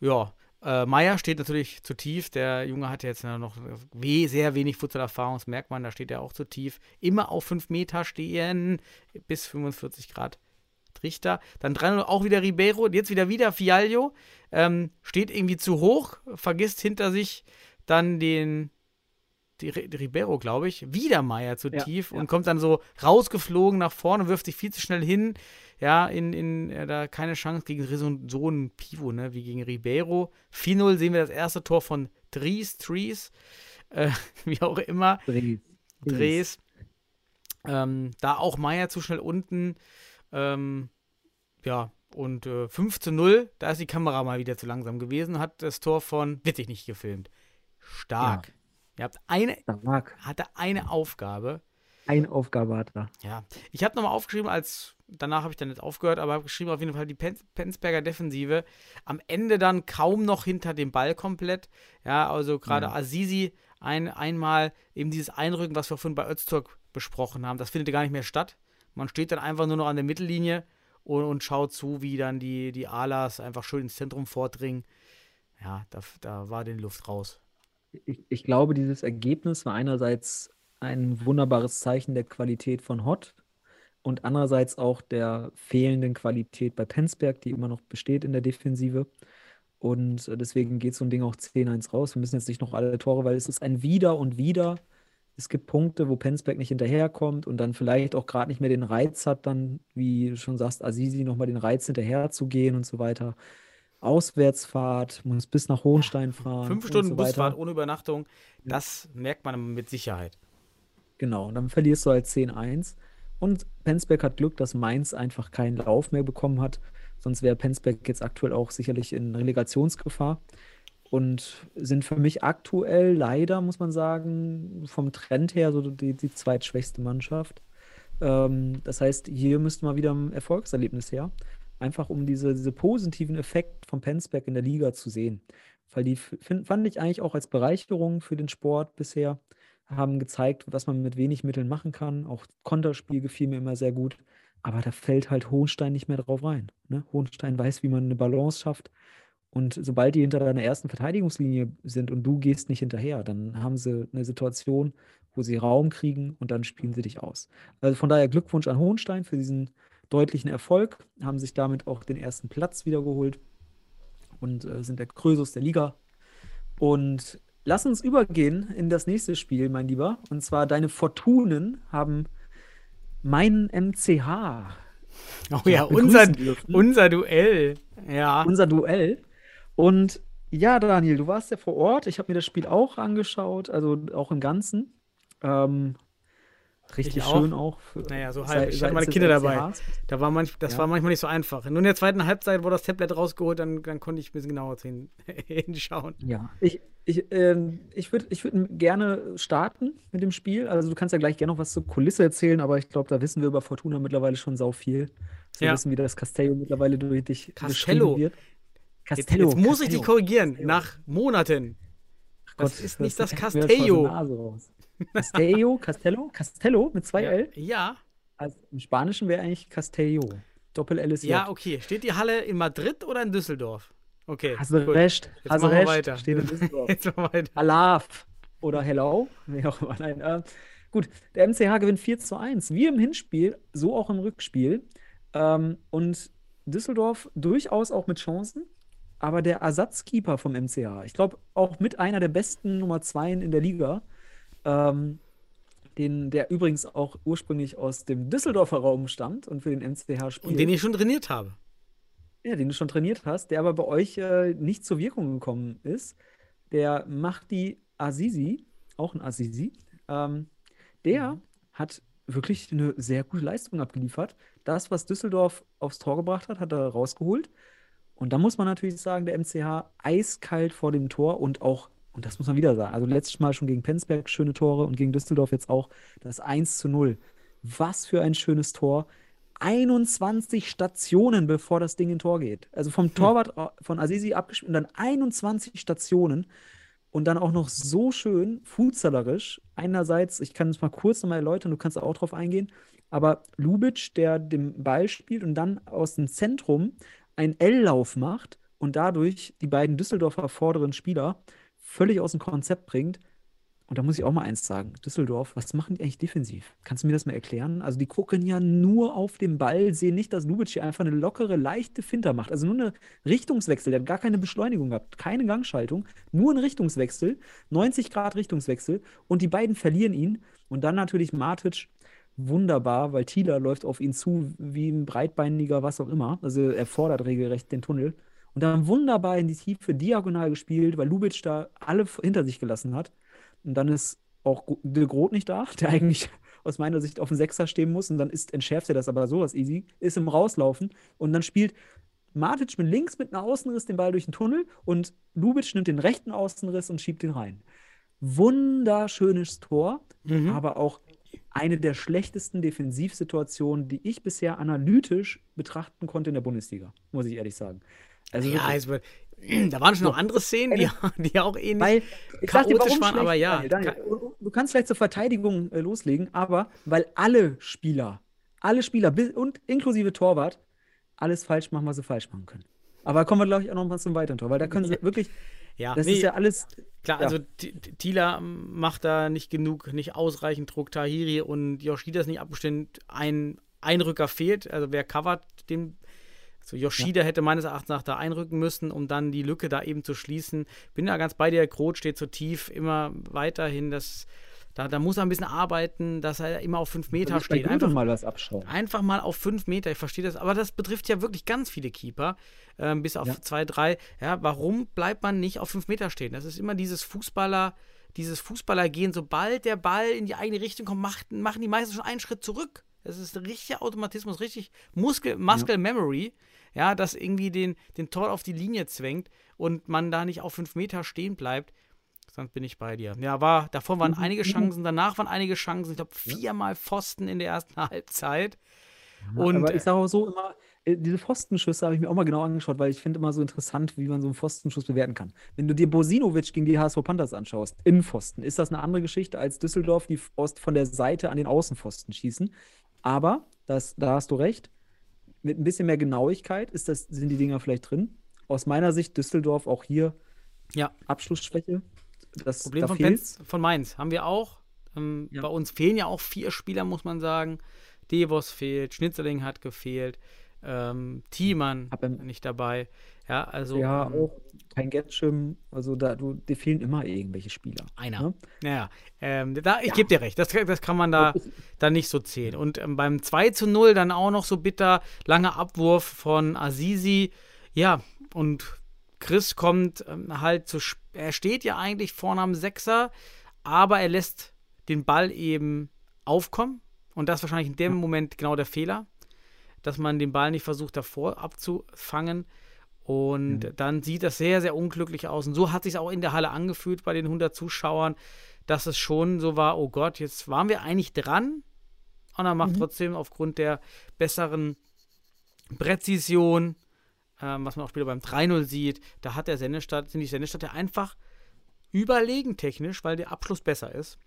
Speaker 5: Ja, äh, Meier steht natürlich zu tief. Der Junge hat jetzt noch weh, sehr wenig Futsalerfahrung, das merkt man, da steht er auch zu tief. Immer auf 5 Meter stehen, bis 45 Grad Trichter. Dann 3 auch wieder Ribeiro, jetzt wieder wieder Fialio. Ähm, steht irgendwie zu hoch, vergisst hinter sich dann den die, die Ribeiro, glaube ich, wieder Meier zu
Speaker 4: Ja,
Speaker 5: tief
Speaker 4: ja.
Speaker 5: und kommt dann so rausgeflogen nach vorne, wirft sich viel zu schnell hin. Ja, in, in äh, da keine Chance gegen so, einen Pivo, ne, wie gegen Ribeiro. 4-0 sehen wir das erste Tor von Dries, Trees, äh, wie auch immer.
Speaker 4: Dres.
Speaker 5: Dres. Ähm, da auch Meier zu schnell unten. Ähm, ja, und äh, 5 zu 0, da ist die Kamera mal wieder zu langsam gewesen, hat das Tor von Wittig nicht gefilmt. Stark. Ihr habt eine, hatte eine Aufgabe.
Speaker 4: Eine Aufgabe hat er.
Speaker 5: Ja, ich habe nochmal aufgeschrieben, als danach habe ich dann jetzt aufgehört, aber habe geschrieben auf jeden Fall die Pen Penzberger Defensive. Am Ende dann kaum noch hinter dem Ball komplett. Ja, also gerade
Speaker 4: Ja.
Speaker 5: Azizi ein, einmal eben dieses Einrücken, was wir vorhin bei Öztürk besprochen haben, das findet gar nicht mehr statt. Man steht dann einfach nur noch an der Mittellinie und, und schaut zu, wie dann die, die Alas einfach schön ins Zentrum vordringen. Ja, da, da war die Luft raus.
Speaker 4: Ich, ich glaube, dieses Ergebnis war einerseits ein wunderbares Zeichen der Qualität von Hott und andererseits auch der fehlenden Qualität bei Penzberg, die immer noch besteht in der Defensive. Und äh, deswegen geht so ein Ding auch 10-1 raus. Wir müssen jetzt nicht noch alle Tore, weil es ist ein Wieder und Wieder. Es gibt Punkte, wo Penzberg nicht hinterherkommt und dann vielleicht auch gerade nicht mehr den Reiz hat, dann, wie du schon sagst, Azizi nochmal den Reiz hinterher zu gehen und so weiter. Auswärtsfahrt, muss bis nach Hohenstein fahren.
Speaker 5: Fünf
Speaker 4: und
Speaker 5: Stunden
Speaker 4: so.
Speaker 5: Busfahrt ohne Übernachtung, das merkt man mit Sicherheit.
Speaker 4: Genau, und dann verlierst du halt 10-1. Und Penzberg hat Glück, dass Mainz einfach keinen Lauf mehr bekommen hat. Sonst wäre Penzberg jetzt aktuell auch sicherlich in Relegationsgefahr. Und sind für mich aktuell leider, muss man sagen, vom Trend her so die, die zweitschwächste Mannschaft. Ähm, das heißt, hier müsste mal wieder ein Erfolgserlebnis her. Einfach um diese, diese positiven Effekt von Penzberg in der Liga zu sehen. Weil die fand ich eigentlich auch als Bereicherung für den Sport bisher haben gezeigt, was man mit wenig Mitteln machen kann. Auch Konterspiel gefiel mir immer sehr gut. Aber da fällt halt Hohenstein nicht mehr drauf rein. Ne? Hohenstein weiß, wie man eine Balance schafft. Und sobald die hinter deiner ersten Verteidigungslinie sind und du gehst nicht hinterher, dann haben sie eine Situation, wo sie Raum kriegen und dann spielen sie dich aus. Also von daher Glückwunsch an Hohenstein für diesen deutlichen Erfolg, haben sich damit auch den ersten Platz wiedergeholt und äh, sind der Krösus der Liga. Und lass uns übergehen in das nächste Spiel, mein Lieber. Und zwar deine Fortunen haben meinen MCH.
Speaker 5: Oh ja, unser, unser Duell. Ja.
Speaker 4: Unser Duell. Und ja, Daniel, du warst ja vor Ort. Ich habe mir das Spiel auch angeschaut, also auch im Ganzen. Ähm, richtig
Speaker 5: Ich auch.
Speaker 4: schön auch. Für,
Speaker 5: Naja, so
Speaker 4: sei-
Speaker 5: halb. Ich hatte meine Kinder dabei. Da war manch, das
Speaker 4: Ja.
Speaker 5: war manchmal nicht so einfach. Nur in der zweiten Halbzeit wurde das Tablet rausgeholt, dann, dann konnte ich ein bisschen genauer hin, hinschauen.
Speaker 4: Ja, ich, ich, ähm, ich würde ich würd gerne starten mit dem Spiel. Also du kannst ja gleich gerne noch was zur Kulisse erzählen, aber ich glaube, da wissen wir über Fortuna mittlerweile schon sau viel. Wir
Speaker 5: Ja.
Speaker 4: wissen, wie das Castello mittlerweile durch dich
Speaker 5: Castello.
Speaker 4: wird.
Speaker 5: Jetzt,
Speaker 4: Castello.
Speaker 5: jetzt muss ich dich
Speaker 4: Castello.
Speaker 5: korrigieren.
Speaker 4: Castello.
Speaker 5: Nach Monaten. Das
Speaker 4: Gott,
Speaker 5: ist nicht das
Speaker 4: jetzt der
Speaker 5: Castello.
Speaker 4: Castello, Castello, Castello mit zwei
Speaker 5: Ja,
Speaker 4: L.
Speaker 5: ja,
Speaker 4: Also Im Spanischen wäre eigentlich Castello. Doppel-L ist
Speaker 5: ja, okay. Steht die Halle in Madrid oder in Düsseldorf? Okay.
Speaker 4: Hast du recht.
Speaker 5: Jetzt
Speaker 4: Hast
Speaker 5: machen wir
Speaker 4: recht.
Speaker 5: weiter.
Speaker 4: Steht in Düsseldorf.
Speaker 5: Jetzt mal weiter.
Speaker 4: Alaf oder Hello, wie auch immer. Nein, äh, gut, der MCH gewinnt 4 zu 1. Wie im Hinspiel, so auch im Rückspiel. Ähm, und Düsseldorf durchaus auch mit Chancen. Aber der Ersatzkeeper vom MCH, ich glaube auch mit einer der besten Nummer 2 in der Liga, ähm, den, der übrigens auch ursprünglich aus dem Düsseldorfer Raum stammt und für den MCH spielt.
Speaker 5: Und den ich schon trainiert habe.
Speaker 4: Ja, den du schon trainiert hast, der aber bei euch äh, nicht zur Wirkung gekommen ist. Der Mahdi Azizi, auch ein Azizi, ähm, der
Speaker 5: Mhm.
Speaker 4: hat wirklich eine sehr gute Leistung abgeliefert. Das, was Düsseldorf aufs Tor gebracht hat, hat er rausgeholt. Und da muss man natürlich sagen, der MCH eiskalt vor dem Tor und auch, und das muss man wieder sagen, also letztes Mal schon gegen Penzberg schöne Tore und gegen Düsseldorf jetzt auch das 1 zu 0. Was für ein schönes Tor. 21 Stationen, bevor das Ding in Tor geht. Also vom Torwart äh, von Azizi abgespielt und dann 21 Stationen und dann auch noch so schön fußballerisch. Einerseits, ich kann es mal kurz nochmal erläutern, du kannst auch drauf eingehen, aber Lubitsch, der den Ball spielt und dann aus dem Zentrum einen L-Lauf macht und dadurch die beiden Düsseldorfer vorderen Spieler völlig aus dem Konzept bringt. Und da muss ich auch mal eins sagen: Düsseldorf, was machen die eigentlich defensiv? Kannst du mir das mal erklären? Also, die gucken ja nur auf den Ball, sehen nicht, dass Lubitsch hier einfach eine lockere, leichte Finter macht. Also nur eine Richtungswechsel. Der hat gar keine Beschleunigung gehabt, keine Gangschaltung, nur ein Richtungswechsel, 90 Grad Richtungswechsel. Und die beiden verlieren ihn. Und dann natürlich Matic, wunderbar, weil Thieler läuft auf ihn zu wie ein breitbeiniger, was auch immer. Also, er fordert regelrecht den Tunnel. Und dann wunderbar in die Tiefe diagonal gespielt, weil Lubitsch da alle hinter sich gelassen hat. Und dann ist auch De Groot nicht da, der eigentlich aus meiner Sicht auf dem Sechser stehen muss. Und dann ist, entschärft er das aber sowas easy, ist im Rauslaufen. Und dann spielt Matic mit links mit einem Außenriss den Ball durch den Tunnel und Lubitsch nimmt den rechten Außenriss und schiebt den rein. Wunderschönes Tor,
Speaker 5: Mhm.
Speaker 4: aber auch eine der schlechtesten Defensivsituationen, die ich bisher analytisch betrachten konnte in der Bundesliga, muss ich ehrlich sagen. Also
Speaker 5: Ja,
Speaker 4: wirklich.
Speaker 5: es wird, da waren schon noch andere Szenen, die, die auch ähnlich.
Speaker 4: Weil, dir,
Speaker 5: chaotisch
Speaker 4: warum
Speaker 5: waren, aber ja,
Speaker 4: Daniel, Daniel, du- kannst vielleicht zur Verteidigung äh, loslegen, aber weil alle Spieler, alle Spieler bis, und inklusive Torwart, alles falsch machen, was sie falsch machen können. Aber kommen wir, glaube ich, auch noch mal zum weiteren Tor, weil da können sie wirklich,
Speaker 5: ja,
Speaker 4: das
Speaker 5: nee,
Speaker 4: ist ja alles,
Speaker 5: Klar,
Speaker 4: Ja.
Speaker 5: also T- T- Thieler macht da nicht genug, nicht ausreichend Druck. Tahiri und Yoshida ist nicht abgestimmt. Ein Einrücker fehlt. Also wer covert den. Also Yoshida hätte meines Erachtens nach da einrücken müssen, um dann die Lücke da eben zu schließen. Bin da ganz bei dir. Groth steht zu tief, immer weiterhin. Das, Da, da muss er ein bisschen arbeiten, dass er immer auf fünf Meter steht. Einfach
Speaker 4: mal was abschauen.
Speaker 5: Einfach mal auf fünf Meter, ich verstehe das, aber das betrifft ja wirklich ganz viele Keeper, ähm, bis auf
Speaker 4: Ja.
Speaker 5: zwei, drei. Ja, warum bleibt man nicht auf fünf Meter stehen? Das ist immer dieses Fußballer, dieses Fußballergehen, sobald der Ball in die eigene Richtung kommt, macht, machen die meisten schon einen Schritt zurück. Das ist ein richtiger Automatismus, richtig Muskel, Muscle Memory, ja, das irgendwie den, den Tor auf die Linie zwängt und man da nicht auf fünf Meter stehen bleibt. Sonst bin ich bei dir. Ja, war, davor waren einige Chancen, danach waren einige Chancen. Ich glaube, viermal Pfosten in der ersten Halbzeit. Und
Speaker 4: Aber ich sage auch so immer, äh, diese Pfostenschüsse habe ich mir auch mal genau angeschaut, weil ich finde immer so interessant, wie man so einen Pfostenschuss bewerten kann. Wenn du dir Bosinovic gegen die HSV Panthers anschaust, in Pfosten, ist das eine andere Geschichte als Düsseldorf, die von der Seite an den Außenpfosten schießen. Aber, das, da hast du recht, mit ein bisschen mehr Genauigkeit ist das, sind die Dinger vielleicht drin. Aus meiner Sicht Düsseldorf auch hier
Speaker 5: ja,
Speaker 4: Abschlussschwäche. Das,
Speaker 5: Problem
Speaker 4: da
Speaker 5: von. Penz, von Mainz haben wir auch. Ähm,
Speaker 4: Ja.
Speaker 5: Bei uns fehlen ja auch vier Spieler, muss man sagen. Devos fehlt, Schnitzerling hat gefehlt, ähm, Thiemann nicht dabei. Ja, also
Speaker 4: Ja,
Speaker 5: ähm,
Speaker 4: auch kein Getschim. Also da, du, dir fehlen immer irgendwelche Spieler.
Speaker 5: einer.
Speaker 4: Ne?
Speaker 5: Ja, ähm, da, ich gebe dir recht, das, das kann man da, da nicht so zählen. Und ähm, beim 2 zu 0 dann auch noch so bitter, langer Abwurf von Azizi. Ja, und Chris kommt ähm, halt zu, er steht ja eigentlich vorne am Sechser, aber er lässt den Ball eben aufkommen. Und das ist wahrscheinlich in dem Moment genau der Fehler, dass man den Ball nicht versucht davor abzufangen. Und dann sieht das sehr, sehr unglücklich aus. Und so hat sich auch in der Halle angefühlt bei den 100 Zuschauern, dass es schon so war, oh Gott, jetzt waren wir eigentlich dran. Und er macht trotzdem aufgrund der besseren Präzision, ähm, was man auch wieder beim 3-0 sieht, da hat der Sendestadt, sind die Sendestadt ja einfach überlegen technisch, weil der Abschluss besser ist.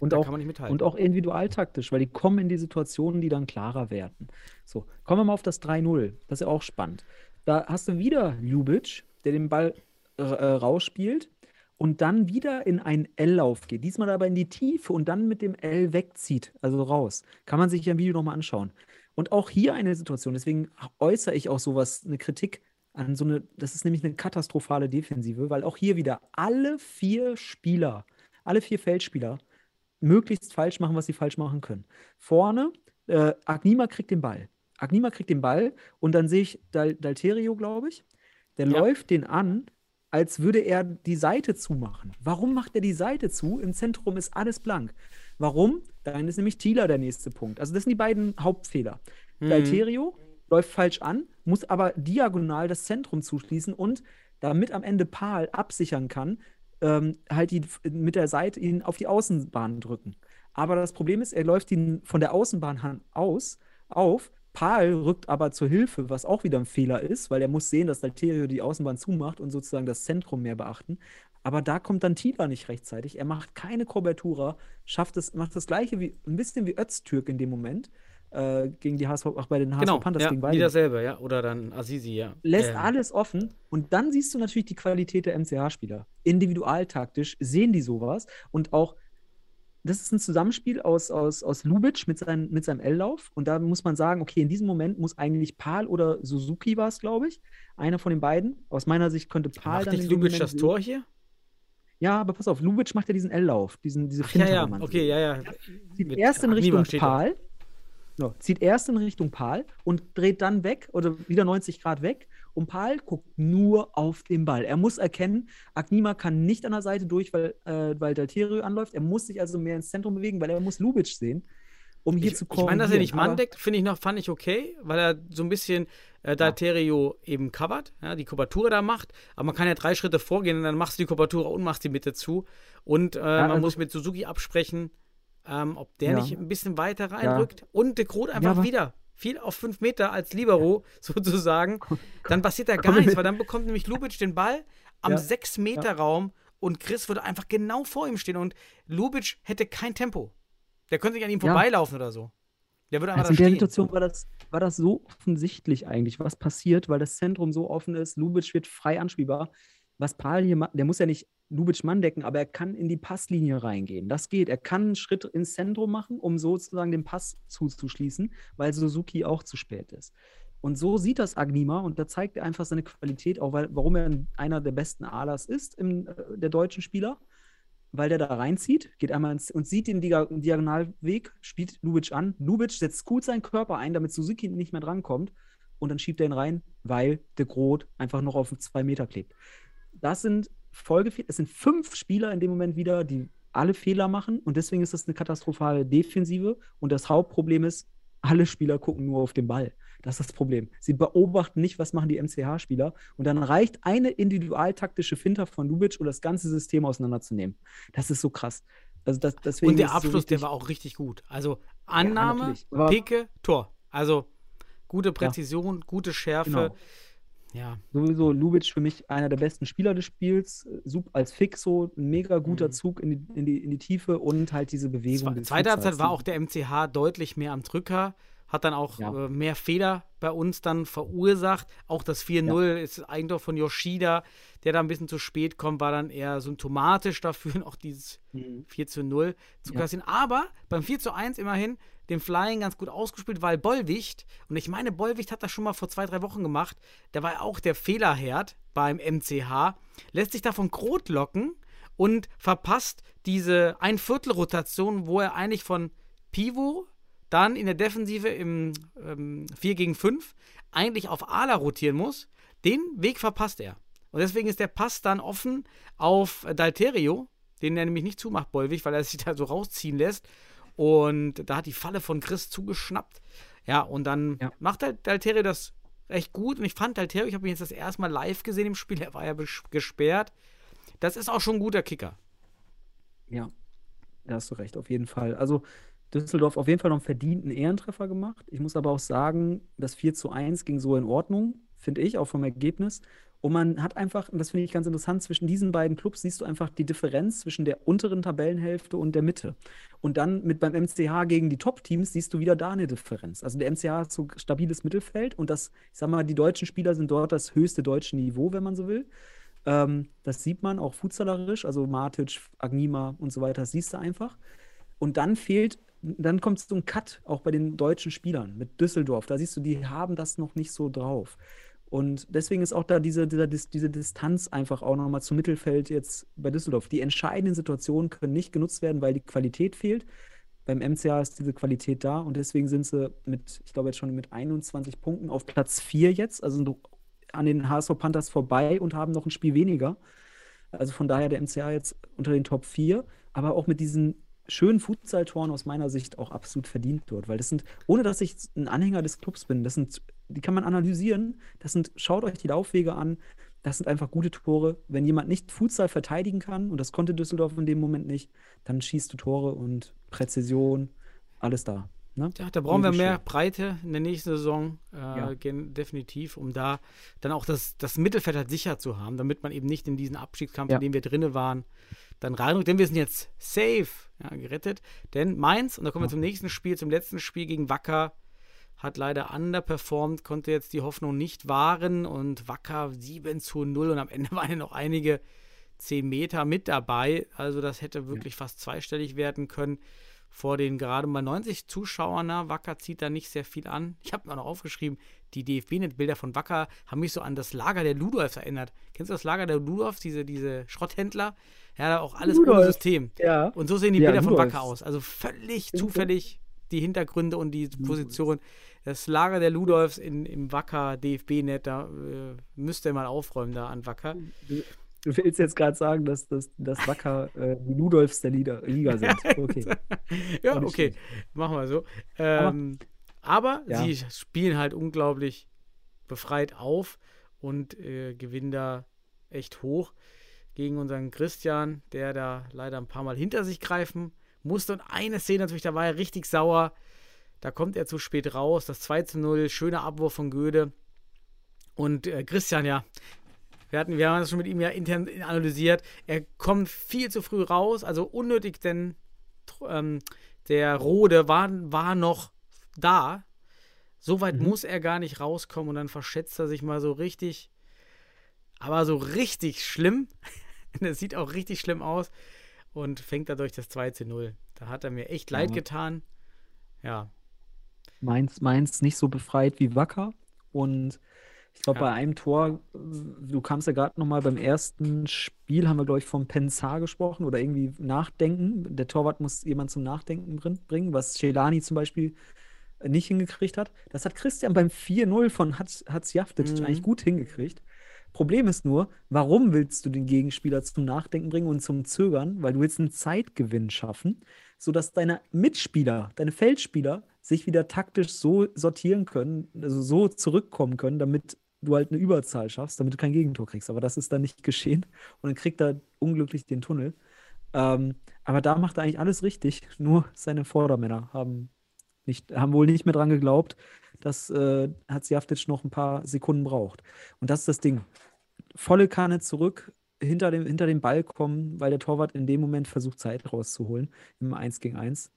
Speaker 4: Und
Speaker 5: Da
Speaker 4: auch,
Speaker 5: kann man nicht mithalten.
Speaker 4: und auch individualtaktisch, weil die kommen in die Situationen, die dann klarer werden. So, kommen wir mal auf das 3-0. Das ist ja auch spannend. Da hast du wieder Ljubic, der den Ball äh, äh, rausspielt und dann wieder in einen L-Lauf geht. Diesmal aber in die Tiefe und dann mit dem L wegzieht, also raus. Kann man sich ja im Video nochmal anschauen. Und auch hier eine Situation, deswegen äußere ich auch sowas, eine Kritik an so eine, das ist nämlich eine katastrophale Defensive, weil auch hier wieder alle vier Spieler, alle vier Feldspieler möglichst falsch machen, was sie falsch machen können. Vorne, äh, Agnima kriegt den Ball. Agnima kriegt den Ball und dann sehe ich Dal Dalterio, glaube ich, der
Speaker 5: Ja.
Speaker 4: läuft den an, als würde er die Seite zumachen. Warum macht er die Seite zu? Im Zentrum ist alles blank. Warum? Dann ist nämlich Thieler der nächste Punkt. Also das sind die beiden Hauptfehler. Dalterio läuft falsch an, muss aber diagonal das Zentrum zuschließen und damit am Ende Paul absichern kann, ähm, halt die, mit der Seite ihn auf die Außenbahn drücken. Aber das Problem ist, er läuft ihn von der Außenbahn aus, auf. Paul rückt aber zur Hilfe, was auch wieder ein Fehler ist, weil er muss sehen, dass Dalterio die Außenbahn zumacht und sozusagen das Zentrum mehr beachten. Aber da kommt dann Tila nicht rechtzeitig. Er macht keine Kobertura, schafft es, macht das gleiche wie ein bisschen wie Öztürk in dem Moment äh, gegen die HSV, auch bei den HSV
Speaker 5: Genau,
Speaker 4: Panthers
Speaker 5: ja,
Speaker 4: gegen beide
Speaker 5: dasselbe, ja. Oder dann Azizi, ja.
Speaker 4: lässt
Speaker 5: Ähm,
Speaker 4: alles offen und dann siehst du natürlich die Qualität der MCH-Spieler. Individualtaktisch sehen die sowas und auch, das ist ein Zusammenspiel aus, aus, aus Lubitsch mit, seinen, mit seinem L-Lauf und da muss man sagen, okay, in diesem Moment muss eigentlich Pal oder Suzuki war es, glaube ich, einer von den beiden. Aus meiner Sicht könnte Pal
Speaker 5: Macht
Speaker 4: dann
Speaker 5: nicht Lubitsch das. Tor hier?
Speaker 4: Ja, aber pass auf, Lubitsch macht ja diesen L-Lauf, diesen, diese
Speaker 5: Ach, ja, ja, okay,
Speaker 4: sieht.
Speaker 5: ja, ja.
Speaker 4: Zieht
Speaker 5: Mit
Speaker 4: erst in Richtung. Pal, no, zieht erst in Richtung Pal und dreht dann weg oder wieder 90 Grad weg. Und Pal guckt nur auf den Ball. Er muss erkennen, Agnima kann nicht an der Seite durch, weil, äh, weil Dalterio anläuft. Er muss sich also mehr ins Zentrum bewegen, weil er muss Lubitsch sehen, um hier
Speaker 5: Ich,
Speaker 4: zu
Speaker 5: ich
Speaker 4: kommen.
Speaker 5: meine, dass er nicht Mann deckt, finde ich noch, fand ich okay, weil er so ein bisschen äh, Dalterio eben covert, ja, die Kubatura da macht, aber man kann ja drei Schritte vorgehen und dann machst du die Kubatura und machst die Mitte zu und äh, man
Speaker 4: also-
Speaker 5: muss mit Suzuki absprechen, ähm, ob der
Speaker 4: Ja.
Speaker 5: nicht ein bisschen weiter reinrückt und De Groot
Speaker 4: Ja,
Speaker 5: einfach
Speaker 4: aber-
Speaker 5: wieder viel auf fünf Meter als Libero sozusagen, dann passiert da gar nichts, weil dann bekommt nämlich Lubitsch den Ball am
Speaker 4: Ja.
Speaker 5: sechs Meter Raum und Chris würde einfach genau vor ihm stehen und Lubitsch hätte kein Tempo. Der könnte nicht an ihm
Speaker 4: Ja.
Speaker 5: vorbeilaufen oder so. Der würde einfach
Speaker 4: Also in der
Speaker 5: stehen.
Speaker 4: Situation war das, war das so offensichtlich eigentlich, was passiert, weil das Zentrum so offen ist. Lubitsch wird frei anspielbar. Was Pal hier macht, der muss ja nicht Lubitsch Mann decken, aber er kann in die Passlinie reingehen. Das geht. Er kann einen Schritt ins Zentrum machen, um sozusagen den Pass zuzuschließen, weil Suzuki auch zu spät ist. Und so sieht das Agnima und da zeigt er einfach seine Qualität, auch weil, warum er einer der besten Alas ist, im, äh, der deutschen Spieler. weil der da reinzieht, geht einmal ins, und sieht den Diag Diagonalweg, spielt Lubitsch an. Lubitsch setzt gut seinen Körper ein, damit Suzuki nicht mehr drankommt. Und dann schiebt er ihn rein, weil de Groot einfach noch auf zwei Meter klebt. Das sind Folgefehler. Es sind fünf Spieler in dem Moment wieder, die alle Fehler machen. Und deswegen ist das eine katastrophale Defensive. Und das Hauptproblem ist, alle Spieler gucken nur auf den Ball. Das ist das Problem. Sie beobachten nicht, was machen die MCH-Spieler. Und dann reicht eine individualtaktische Finter von Lubitsch, um das ganze System auseinanderzunehmen. Das ist so krass. Also das, deswegen
Speaker 5: Und der
Speaker 4: es so
Speaker 5: Abschluss, der war auch richtig gut. Also Annahme.
Speaker 4: Aber-
Speaker 5: Picke, Tor. Also gute Präzision, gute Schärfe.
Speaker 4: Genau.
Speaker 5: Ja,
Speaker 4: Sowieso Lubitsch für mich einer der besten Spieler des Spiels. Sup als Fixo, ein mega guter
Speaker 5: Mhm.
Speaker 4: Zug in die, in, die, in die Tiefe und halt diese Bewegung.
Speaker 5: Zwe zweite Halbzeit war auch der MCH deutlich mehr am Drücker, hat dann auch
Speaker 4: Ja.
Speaker 5: äh, mehr Fehler bei uns dann verursacht. Auch das 4-0 ist Eigentor von Yoshida, der da ein bisschen zu spät kommt, war dann eher symptomatisch dafür, auch dieses
Speaker 4: Mhm.
Speaker 5: 4 zu 0 zu
Speaker 4: Ja.
Speaker 5: kassieren. Aber beim 4 zu 1 immerhin den Flying ganz gut ausgespielt, weil Bollwicht, und ich meine, Bollwicht hat das schon mal vor zwei, drei Wochen gemacht, der war auch der Fehlerherd beim MCH, lässt sich davon Krot locken und verpasst diese Ein-Viertel-Rotation, wo er eigentlich von Pivo dann in der Defensive im ähm, 4 gegen 5 eigentlich auf Ala rotieren muss. Den Weg verpasst er. Und deswegen ist der Pass dann offen auf Dalterio, den er nämlich nicht zumacht, Bollwig, weil er sich da so rausziehen lässt. Und da hat die Falle von Chris zugeschnappt. Ja, und dann
Speaker 4: Ja.
Speaker 5: macht Dal- Dalterio das recht gut. Und ich fand Dalterio, ich habe ihn jetzt das erste Mal live gesehen im Spiel, er war ja gesperrt. Das ist auch schon ein guter Kicker.
Speaker 4: Ja, da hast du recht, auf jeden Fall. Also Düsseldorf auf jeden Fall noch einen verdienten Ehrentreffer gemacht. Ich muss aber auch sagen, das 4 zu 1 ging so in Ordnung, finde ich, auch vom Ergebnis. Und man hat einfach, und das finde ich ganz interessant, zwischen diesen beiden Clubs siehst du einfach die Differenz zwischen der unteren Tabellenhälfte und der Mitte. Und dann mit beim MCH gegen die Top-Teams siehst du wieder da eine Differenz. Also der MCH hat so stabiles Mittelfeld und das, ich sag mal, die deutschen Spieler sind dort das höchste deutsche Niveau, wenn man so will. Ähm, das sieht man auch futsalerisch, also Matic, Agnima und so weiter, das siehst du einfach. Und dann fehlt, dann kommt so ein Cut auch bei den deutschen Spielern mit Düsseldorf. Da siehst du, die haben das noch nicht so drauf. Und deswegen ist auch da diese, dieser, Dis- diese Distanz einfach auch nochmal zum Mittelfeld jetzt bei Düsseldorf. Die entscheidenden Situationen können nicht genutzt werden, weil die Qualität fehlt. Beim MCA ist diese Qualität da und deswegen sind sie mit, ich glaube jetzt schon mit 21 Punkten auf Platz 4 jetzt, also an den HSV Panthers vorbei und haben noch ein Spiel weniger. Also von daher der MCA jetzt unter den Top 4, aber auch mit diesen schönen Futsal-Toren aus meiner Sicht auch absolut verdient dort, weil das sind, ohne dass ich ein Anhänger des Clubs bin, das sind, die kann man analysieren, das sind, schaut euch die Laufwege an, das sind einfach gute Tore. Wenn jemand nicht Futsal verteidigen kann, und das konnte Düsseldorf in dem Moment nicht, dann schießt du Tore und Präzision, alles da. Ne?
Speaker 5: Ja, da brauchen wir mehr
Speaker 4: schön.
Speaker 5: Breite in der nächsten Saison, äh,
Speaker 4: Ja.
Speaker 5: definitiv, um da dann auch das, das Mittelfeld halt sicher zu haben, damit man eben nicht in diesen Abstiegskampf,
Speaker 4: Ja.
Speaker 5: in dem wir drinne waren, dann reinrückt. Denn wir sind jetzt safe ja, gerettet. Denn Mainz, und da kommen wir zum nächsten Spiel, zum letzten Spiel gegen Wacker, hat leider underperformed, konnte jetzt die Hoffnung nicht wahren und Wacker 7 zu 0 und am Ende waren ja noch einige 10 Meter mit dabei. Also das hätte wirklich fast zweistellig werden können vor den gerade mal 90 Zuschauern. Na, Wacker zieht da nicht sehr viel an. Ich habe mir auch noch aufgeschrieben, die DFB-Net-Bilder von Wacker haben mich so an das Lager der Ludolfs erinnert. Kennst du das Lager der Ludolfs, diese, diese Schrotthändler? Ja, da auch alles ohne
Speaker 4: Ludolf.
Speaker 5: System.
Speaker 4: Ja.
Speaker 5: Und so sehen die
Speaker 4: Ja,
Speaker 5: Bilder von
Speaker 4: Ludolfs.
Speaker 5: Wacker aus. Also völlig zufällig die Hintergründe und die Position. Das Lager der Ludolfs in, im Wacker DFB-Net, da äh, müsst ihr mal aufräumen da an Wacker.
Speaker 4: Du willst jetzt gerade sagen, dass, dass, dass Wacker äh, die Ludolfs der Liga, Liga sind. Okay.
Speaker 5: ja, okay, machen wir so. Ähm, aber
Speaker 4: Ja.
Speaker 5: sie spielen halt unglaublich befreit auf und äh, gewinnen da echt hoch gegen unseren Christian, der da leider ein paar Mal hinter sich greifen musste. Und eine Szene natürlich, da war er richtig sauer. Da kommt er zu spät raus. Das 2 zu 0, schöner Abwurf von Göde. Und äh, Christian, ja, wir, hatten, wir haben das schon mit ihm ja intern analysiert. Er kommt viel zu früh raus, also unnötig, denn ähm, der Rode war, war noch da. So weit
Speaker 4: Mhm.
Speaker 5: muss er gar nicht rauskommen und dann verschätzt er sich mal so richtig. Aber so richtig schlimm. das sieht auch richtig schlimm aus und fängt dadurch das 2 zu 0. Da hat er mir echt leid
Speaker 4: Ja.
Speaker 5: getan. Ja,
Speaker 4: Mainz, Mainz nicht so befreit wie Wacker. Und Ich glaube,
Speaker 5: Ja.
Speaker 4: bei einem Tor, du kamst ja gerade nochmal beim ersten Spiel, haben wir, glaube ich, vom Pensar gesprochen oder irgendwie Nachdenken. Der Torwart muss jemand zum Nachdenken brin- bringen, was Celani zum Beispiel nicht hingekriegt hat. Das hat Christian beim 4-0 von Hatz- Hatzjaftic
Speaker 5: Mhm.
Speaker 4: eigentlich gut hingekriegt. Problem ist nur, warum willst du den Gegenspieler zum Nachdenken bringen und zum Zögern? Weil du willst einen Zeitgewinn schaffen, sodass deine Mitspieler, deine Feldspieler sich wieder taktisch so sortieren können, also so zurückkommen können, damit du halt eine Überzahl schaffst, damit du kein Gegentor kriegst. Aber das ist dann nicht geschehen und dann kriegt er unglücklich den Tunnel. Ähm, aber da macht er eigentlich alles richtig, nur seine Vordermänner haben, nicht, haben wohl nicht mehr dran geglaubt, dass äh, Hatzjaftic noch ein paar Sekunden braucht. Und das ist das Ding. Volle Kanne zurück, hinter dem, hinter dem Ball kommen, weil der Torwart in dem Moment versucht, Zeit rauszuholen im 1 gegen 1.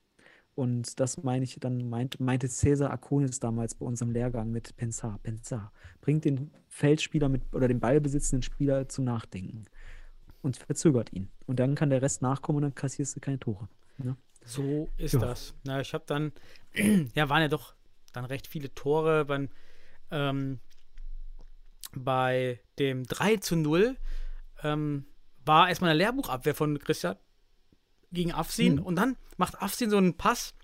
Speaker 4: Und das meine ich, dann meint, meinte Cesar Akonis damals bei unserem Lehrgang mit Pensar. Pensar. Bringt den Feldspieler mit oder den ballbesitzenden Spieler zum Nachdenken und verzögert ihn. Und dann kann der Rest nachkommen und dann kassierst du keine Tore. Ne?
Speaker 5: So ist
Speaker 4: Ja.
Speaker 5: das. Na, ich habe dann, ja, waren ja doch dann recht viele Tore beim, ähm, bei dem 3 zu 0 ähm, war erstmal eine Lehrbuchabwehr von Christian gegen Afsin
Speaker 4: Mhm.
Speaker 5: und dann macht Afsin so einen Pass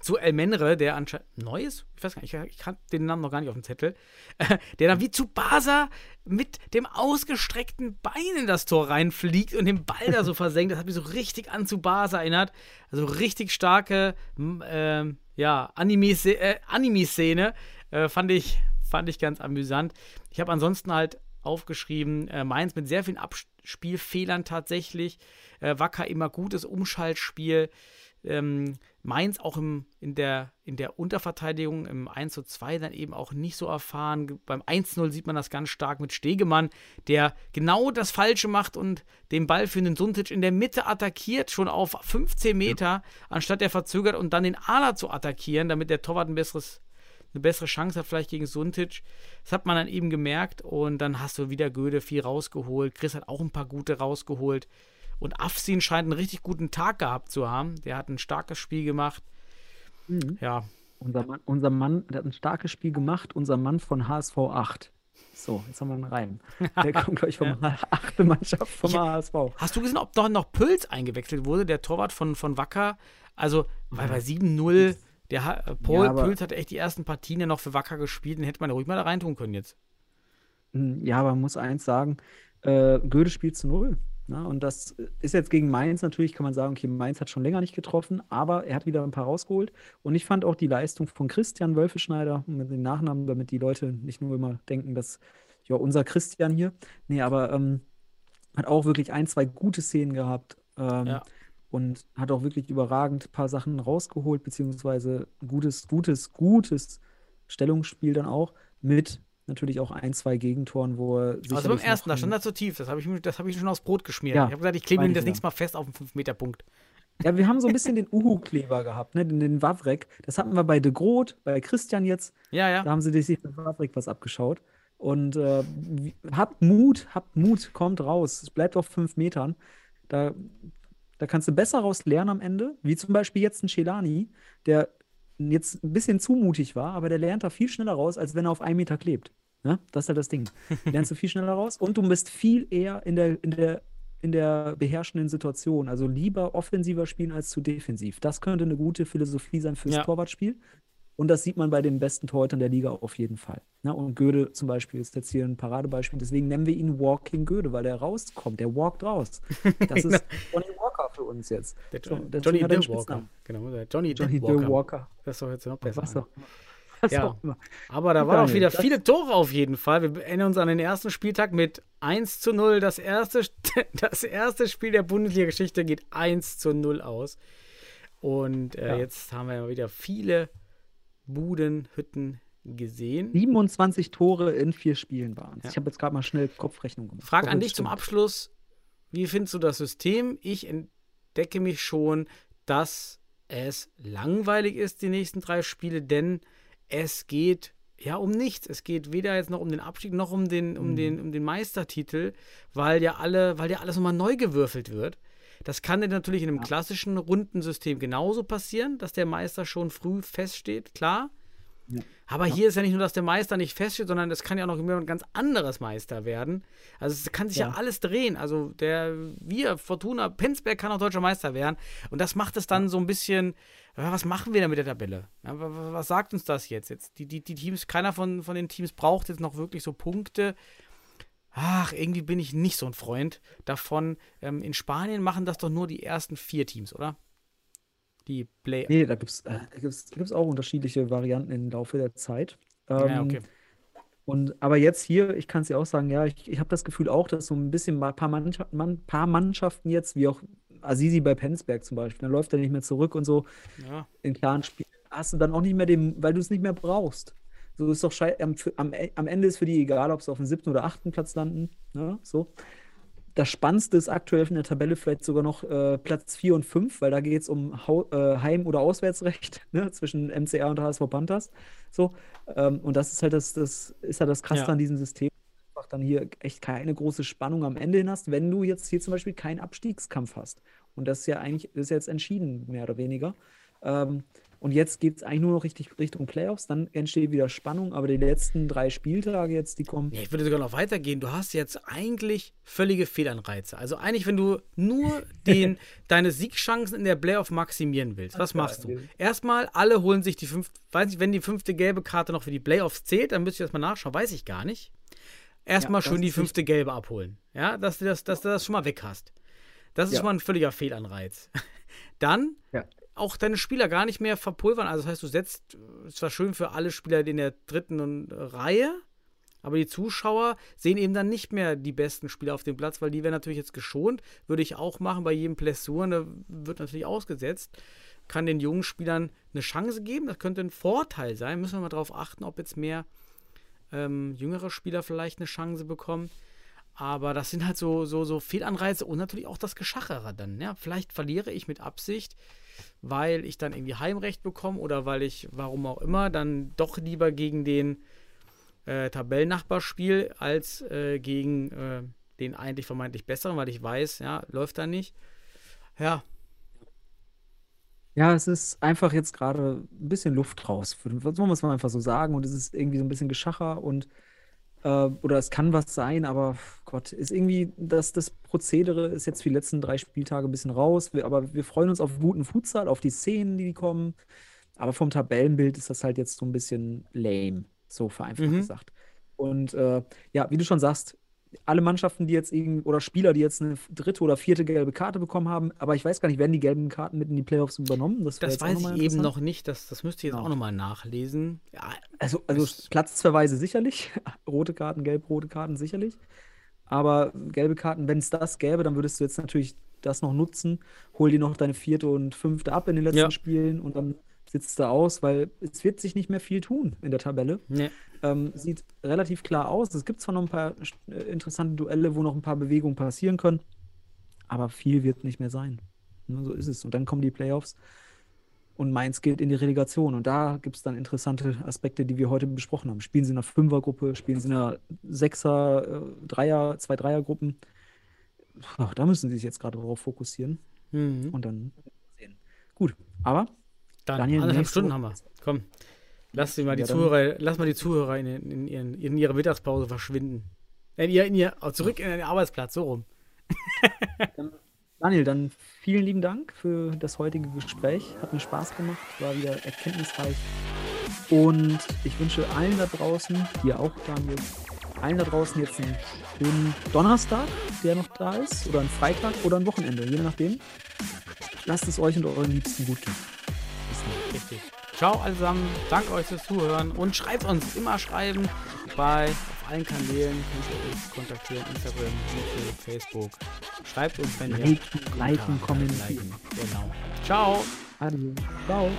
Speaker 5: zu El Menre, der anscheinend neu ist, ich weiß gar nicht, ich, kann den Namen noch gar nicht auf dem Zettel, der dann wie zu Basa mit dem ausgestreckten Bein in das Tor reinfliegt und den Ball da so versenkt. Das hat mich so richtig an zu Basa erinnert. Also richtig starke ähm, ja, Anime-Szene, äh, Anime äh, fand, ich, fand ich ganz amüsant. Ich habe ansonsten halt aufgeschrieben, äh, Mainz mit sehr vielen Abspielfehlern tatsächlich. Äh, Wacker immer gutes Umschaltspiel. Ähm, Mainz auch im, in, der, in der Unterverteidigung im 1 zu 2 dann eben auch nicht so erfahren. Beim 1-0 sieht man das ganz stark mit Stegemann, der genau das Falsche macht und den Ball für den Suntic in der Mitte attackiert, schon auf 15 Meter, anstatt der verzögert und dann den Ala zu attackieren, damit der Torwart ein besseres, eine bessere Chance hat, vielleicht gegen Suntic. Das hat man dann eben gemerkt und dann hast du wieder Göde viel rausgeholt. Chris hat auch ein paar gute rausgeholt. Und Afsin scheint einen richtig guten Tag gehabt zu haben. Der hat ein starkes Spiel gemacht. Ja,
Speaker 4: Unser Mann, unser Mann, der hat ein starkes Spiel gemacht, unser Mann von HSV 8. So, jetzt haben wir einen Reim. Der kommt, glaube ich, vom achte Mannschaft vom HSV.
Speaker 5: Hast du gesehen, ob noch, noch Pölz eingewechselt wurde, der Torwart von, von Wacker? Also, weil bei 7-0, der Ha- äh, Paul
Speaker 4: Ja,
Speaker 5: Pölz hat echt die ersten Partien ja noch für Wacker gespielt, den hätte man ruhig mal da reintun können jetzt.
Speaker 4: Hm, Ja, aber man muss eins sagen, äh, Göde spielt zu null. Ne? Und das ist jetzt gegen Mainz natürlich, kann man sagen, okay, Mainz hat schon länger nicht getroffen, aber er hat wieder ein paar rausgeholt. Und ich fand auch die Leistung von Christian Wölfeschneider mit dem Nachnamen, damit die Leute nicht nur immer denken, dass, ja, unser Christian hier. Nee, aber ähm, hat auch wirklich ein, zwei gute Szenen gehabt. Ähm,
Speaker 5: Ja.
Speaker 4: Und hat auch wirklich überragend ein paar Sachen rausgeholt, beziehungsweise gutes, gutes, gutes Stellungsspiel dann auch mit natürlich auch ein, zwei Gegentoren, wo er
Speaker 5: Also beim ersten, da stand er zu tief. Das habe ich, das hab ich schon aufs Brot geschmiert.
Speaker 4: Ja,
Speaker 5: ich habe gesagt, ich klebe ihm
Speaker 4: ich
Speaker 5: das
Speaker 4: ja.
Speaker 5: nächste Mal fest auf den 5-Meter-Punkt.
Speaker 4: Ja, wir haben so ein bisschen den Uhu-Kleber gehabt, ne? Den, den Wavrek. Das hatten wir bei De Groot, bei Christian jetzt.
Speaker 5: Ja,
Speaker 4: Da
Speaker 5: ja.
Speaker 4: haben sie sich mit Wavrek was abgeschaut. Und äh, habt Mut, habt Mut, kommt raus. Es bleibt auf fünf Metern. Da, da kannst du besser raus lernen am Ende, wie zum Beispiel jetzt ein Celani, der jetzt ein bisschen zu mutig war, aber der lernt da viel schneller raus, als wenn er auf einen Meter klebt. Ne? Das ist halt das Ding. Lernst du viel schneller raus und du bist viel eher in der, in der, in der beherrschenden Situation. Also lieber offensiver spielen als zu defensiv. Das könnte eine gute Philosophie sein fürs
Speaker 5: Ja.
Speaker 4: Torwartspiel. Und das sieht man bei den besten Torhütern der Liga auf jeden Fall. Ne? Und Göde zum Beispiel ist jetzt hier ein Paradebeispiel. Deswegen nennen wir ihn Walking Göde, weil der rauskommt. Der walkt raus. Das ist Johnny Walker für uns jetzt.
Speaker 5: Der
Speaker 4: So,
Speaker 5: Jo-
Speaker 4: deswegen
Speaker 5: Johnny Dill Walker. Genau, der Johnny,
Speaker 4: Johnny
Speaker 5: Dill
Speaker 4: Dill Walker.
Speaker 5: Das doch jetzt noch besser.
Speaker 4: Was auch. Was
Speaker 5: Ja.
Speaker 4: auch immer.
Speaker 5: Aber da waren auch wieder
Speaker 4: das-
Speaker 5: viele Tore auf jeden Fall. Wir erinnern uns an den ersten Spieltag mit 1 zu 0. Das erste, das erste Spiel der Bundesliga-Geschichte geht 1 zu 0 aus. Und äh,
Speaker 4: Ja.
Speaker 5: jetzt haben wir ja wieder viele Buden, Hütten gesehen.
Speaker 4: 27 Tore in vier Spielen waren es.
Speaker 5: Ja.
Speaker 4: Ich habe jetzt gerade mal schnell Kopfrechnung gemacht.
Speaker 5: Frage
Speaker 4: Ob
Speaker 5: an dich zum. Abschluss. Wie findest du das System? Ich entdecke mich schon, dass es langweilig ist, die nächsten drei Spiele, denn es geht ja um nichts. Es geht weder jetzt noch um den Abstieg noch um den, um den, um den Meistertitel, weil ja alle, weil ja alles nochmal neu gewürfelt wird. Das kann natürlich in einem klassischen Rundensystem genauso passieren, dass der Meister schon früh feststeht, klar. Aber hier ist ja nicht nur, dass der Meister nicht feststeht, sondern es kann ja auch noch jemand ganz anderes Meister werden. Also es kann sich ja,
Speaker 4: Ja.
Speaker 5: alles drehen. Also der, wir, Fortuna, Penzberg kann auch deutscher Meister werden. Und das macht es dann so ein bisschen, ja, was machen wir denn mit der Tabelle? Ja, wa- wa- was sagt uns das jetzt? jetzt die, die, die Teams, keiner von, von den Teams braucht jetzt noch wirklich so Punkte. Ach, irgendwie bin ich nicht so ein Freund davon. Ähm, in Spanien machen das doch nur die ersten vier Teams, oder? Die Play.
Speaker 4: Nee, da gibt es äh, da gibt's, da gibt's auch unterschiedliche Varianten im Laufe der Zeit. Ähm,
Speaker 5: ja, okay.
Speaker 4: Und aber jetzt hier, ich kann es dir auch sagen, ja, ich, ich habe das Gefühl auch, dass so ein bisschen ein paar, Mannschaft, man, paar Mannschaften jetzt, wie auch Azizi bei Penzberg zum Beispiel, dann läuft er nicht mehr zurück und so
Speaker 5: Ja.
Speaker 4: in klaren Spielen, hast du dann auch nicht mehr den, weil du es nicht mehr brauchst. So ist doch am, am, am Ende ist für die egal, ob sie auf dem siebten oder achten Platz landen. Ne? So. Das Spannendste ist aktuell in der Tabelle vielleicht sogar noch äh, Platz 4 und 5, weil da geht es um Hau äh, Heim- oder Auswärtsrecht ne? zwischen MCR und HSV Panthers. So. Ähm, und das ist halt das, das ist halt das Krasse
Speaker 5: Ja.
Speaker 4: an diesem System. Einfach dann hier echt keine große Spannung am Ende hin hast, wenn du jetzt hier zum Beispiel keinen Abstiegskampf hast. Und das ist ja eigentlich, ist jetzt entschieden, mehr oder weniger. Ähm, und jetzt geht es eigentlich nur noch richtig Richtung Playoffs, dann entsteht wieder Spannung, aber die letzten drei Spieltage jetzt, die kommen.
Speaker 5: Ja, ich würde sogar noch weitergehen. Du hast jetzt eigentlich völlige Fehlanreize. Also eigentlich, wenn du nur den, deine Siegchancen in der Playoff maximieren willst, was machst du? Erstmal, alle holen sich die fünfte, weiß nicht, wenn die fünfte gelbe Karte noch für die Playoffs zählt, dann müsste ich das mal nachschauen, weiß ich gar nicht. Erstmal
Speaker 4: Ja,
Speaker 5: schön die fünfte gelbe abholen. Ja, dass du das, dass du das schon mal weg hast. Das ist
Speaker 4: Ja.
Speaker 5: schon mal ein völliger Fehlanreiz. Dann
Speaker 4: Ja.
Speaker 5: Auch deine Spieler gar nicht mehr verpulvern. Also das heißt, du setzt, äh, zwar schön für alle Spieler in der dritten und- Reihe, aber die Zuschauer sehen eben dann nicht mehr die besten Spieler auf dem Platz, weil die werden natürlich jetzt geschont. Würde ich auch machen bei jedem Blessur. Da wird natürlich ausgesetzt. Kann den jungen Spielern eine Chance geben. Das könnte ein Vorteil sein. Müssen wir mal darauf achten, ob jetzt mehr ähm, jüngere Spieler vielleicht eine Chance bekommen. Aber das sind halt so, so, so Fehlanreize und natürlich auch das Geschachere dann. Ja? Vielleicht verliere ich mit Absicht, weil ich dann irgendwie Heimrecht bekomme oder weil ich, warum auch immer, dann doch lieber gegen den äh, Tabellennachbar spiele, als äh, gegen äh, den eigentlich vermeintlich besseren, weil ich weiß, ja, läuft da nicht. Ja,
Speaker 4: Ja, es ist einfach jetzt gerade ein bisschen Luft raus. Das muss man einfach so sagen. Und es ist irgendwie so ein bisschen Geschacher und oder es kann was sein, aber Gott, ist irgendwie, das, das Prozedere ist jetzt für die letzten drei Spieltage ein bisschen raus. Wir, aber wir freuen uns auf guten Futsal, auf die Szenen, die kommen. Aber vom Tabellenbild ist das halt jetzt so ein bisschen lame, so vereinfacht
Speaker 5: Mhm.
Speaker 4: gesagt. Und äh, ja, wie du schon sagst, alle Mannschaften, die jetzt irgend oder Spieler, die jetzt eine dritte oder vierte gelbe Karte bekommen haben, aber ich weiß gar nicht, werden die gelben Karten mit in die Playoffs übernommen?
Speaker 5: das
Speaker 4: auch
Speaker 5: weiß ich eben noch nicht. Das, das müsste ich jetzt
Speaker 4: Ja.
Speaker 5: auch nochmal nachlesen. Ja,
Speaker 4: Also, also Platzverweise sicherlich, rote Karten, gelb-rote Karten sicherlich. Aber gelbe Karten, wenn es das gäbe, dann würdest du jetzt natürlich das noch nutzen. Hol dir noch deine vierte und fünfte ab in den letzten
Speaker 5: Ja.
Speaker 4: Spielen und dann sitzt du aus, weil es wird sich nicht mehr viel tun in der Tabelle.
Speaker 5: ne.
Speaker 4: Ähm, sieht relativ klar aus. Es gibt zwar noch ein paar äh, interessante Duelle, wo noch ein paar Bewegungen passieren können, aber viel wird nicht mehr sein. Ne, so ist es. Und dann kommen die Playoffs und Mainz geht in die Relegation. Und da gibt es dann interessante Aspekte, die wir heute besprochen haben. Spielen sie in einer Fünfergruppe, spielen sie in einer Sechser, äh, Dreier, zwei Dreiergruppen. Ach, da müssen sie sich jetzt gerade drauf fokussieren
Speaker 5: Mhm.
Speaker 4: und dann sehen. Gut, aber
Speaker 5: Dann
Speaker 4: Daniel,
Speaker 5: anderthalb Stunden haben wir. Komm. Lass, mal die
Speaker 4: Ja,
Speaker 5: Zuhörer, lass mal die Zuhörer in, in, ihren, in ihre Mittagspause verschwinden. In ihr, in ihr, zurück in den Arbeitsplatz, so rum.
Speaker 4: Daniel, dann vielen lieben Dank für das heutige Gespräch. Hat mir Spaß gemacht, war wieder erkenntnisreich. Und ich wünsche allen da draußen, dir auch, Daniel, allen da draußen jetzt einen schönen Donnerstag, der noch da ist, oder einen Freitag oder ein Wochenende, je nachdem. Lasst es euch und euren Liebsten gut gehen.
Speaker 5: Richtig. Ciao allesamt. Danke euch fürs Zuhören und schreibt uns immer schreiben bei auf allen Kanälen. Könnt ihr uns kontaktieren. Instagram, YouTube, Facebook. Schreibt uns, wenn ihr
Speaker 4: Liken, kommentieren.
Speaker 5: Genau. Ciao.
Speaker 4: Adieu. Ciao.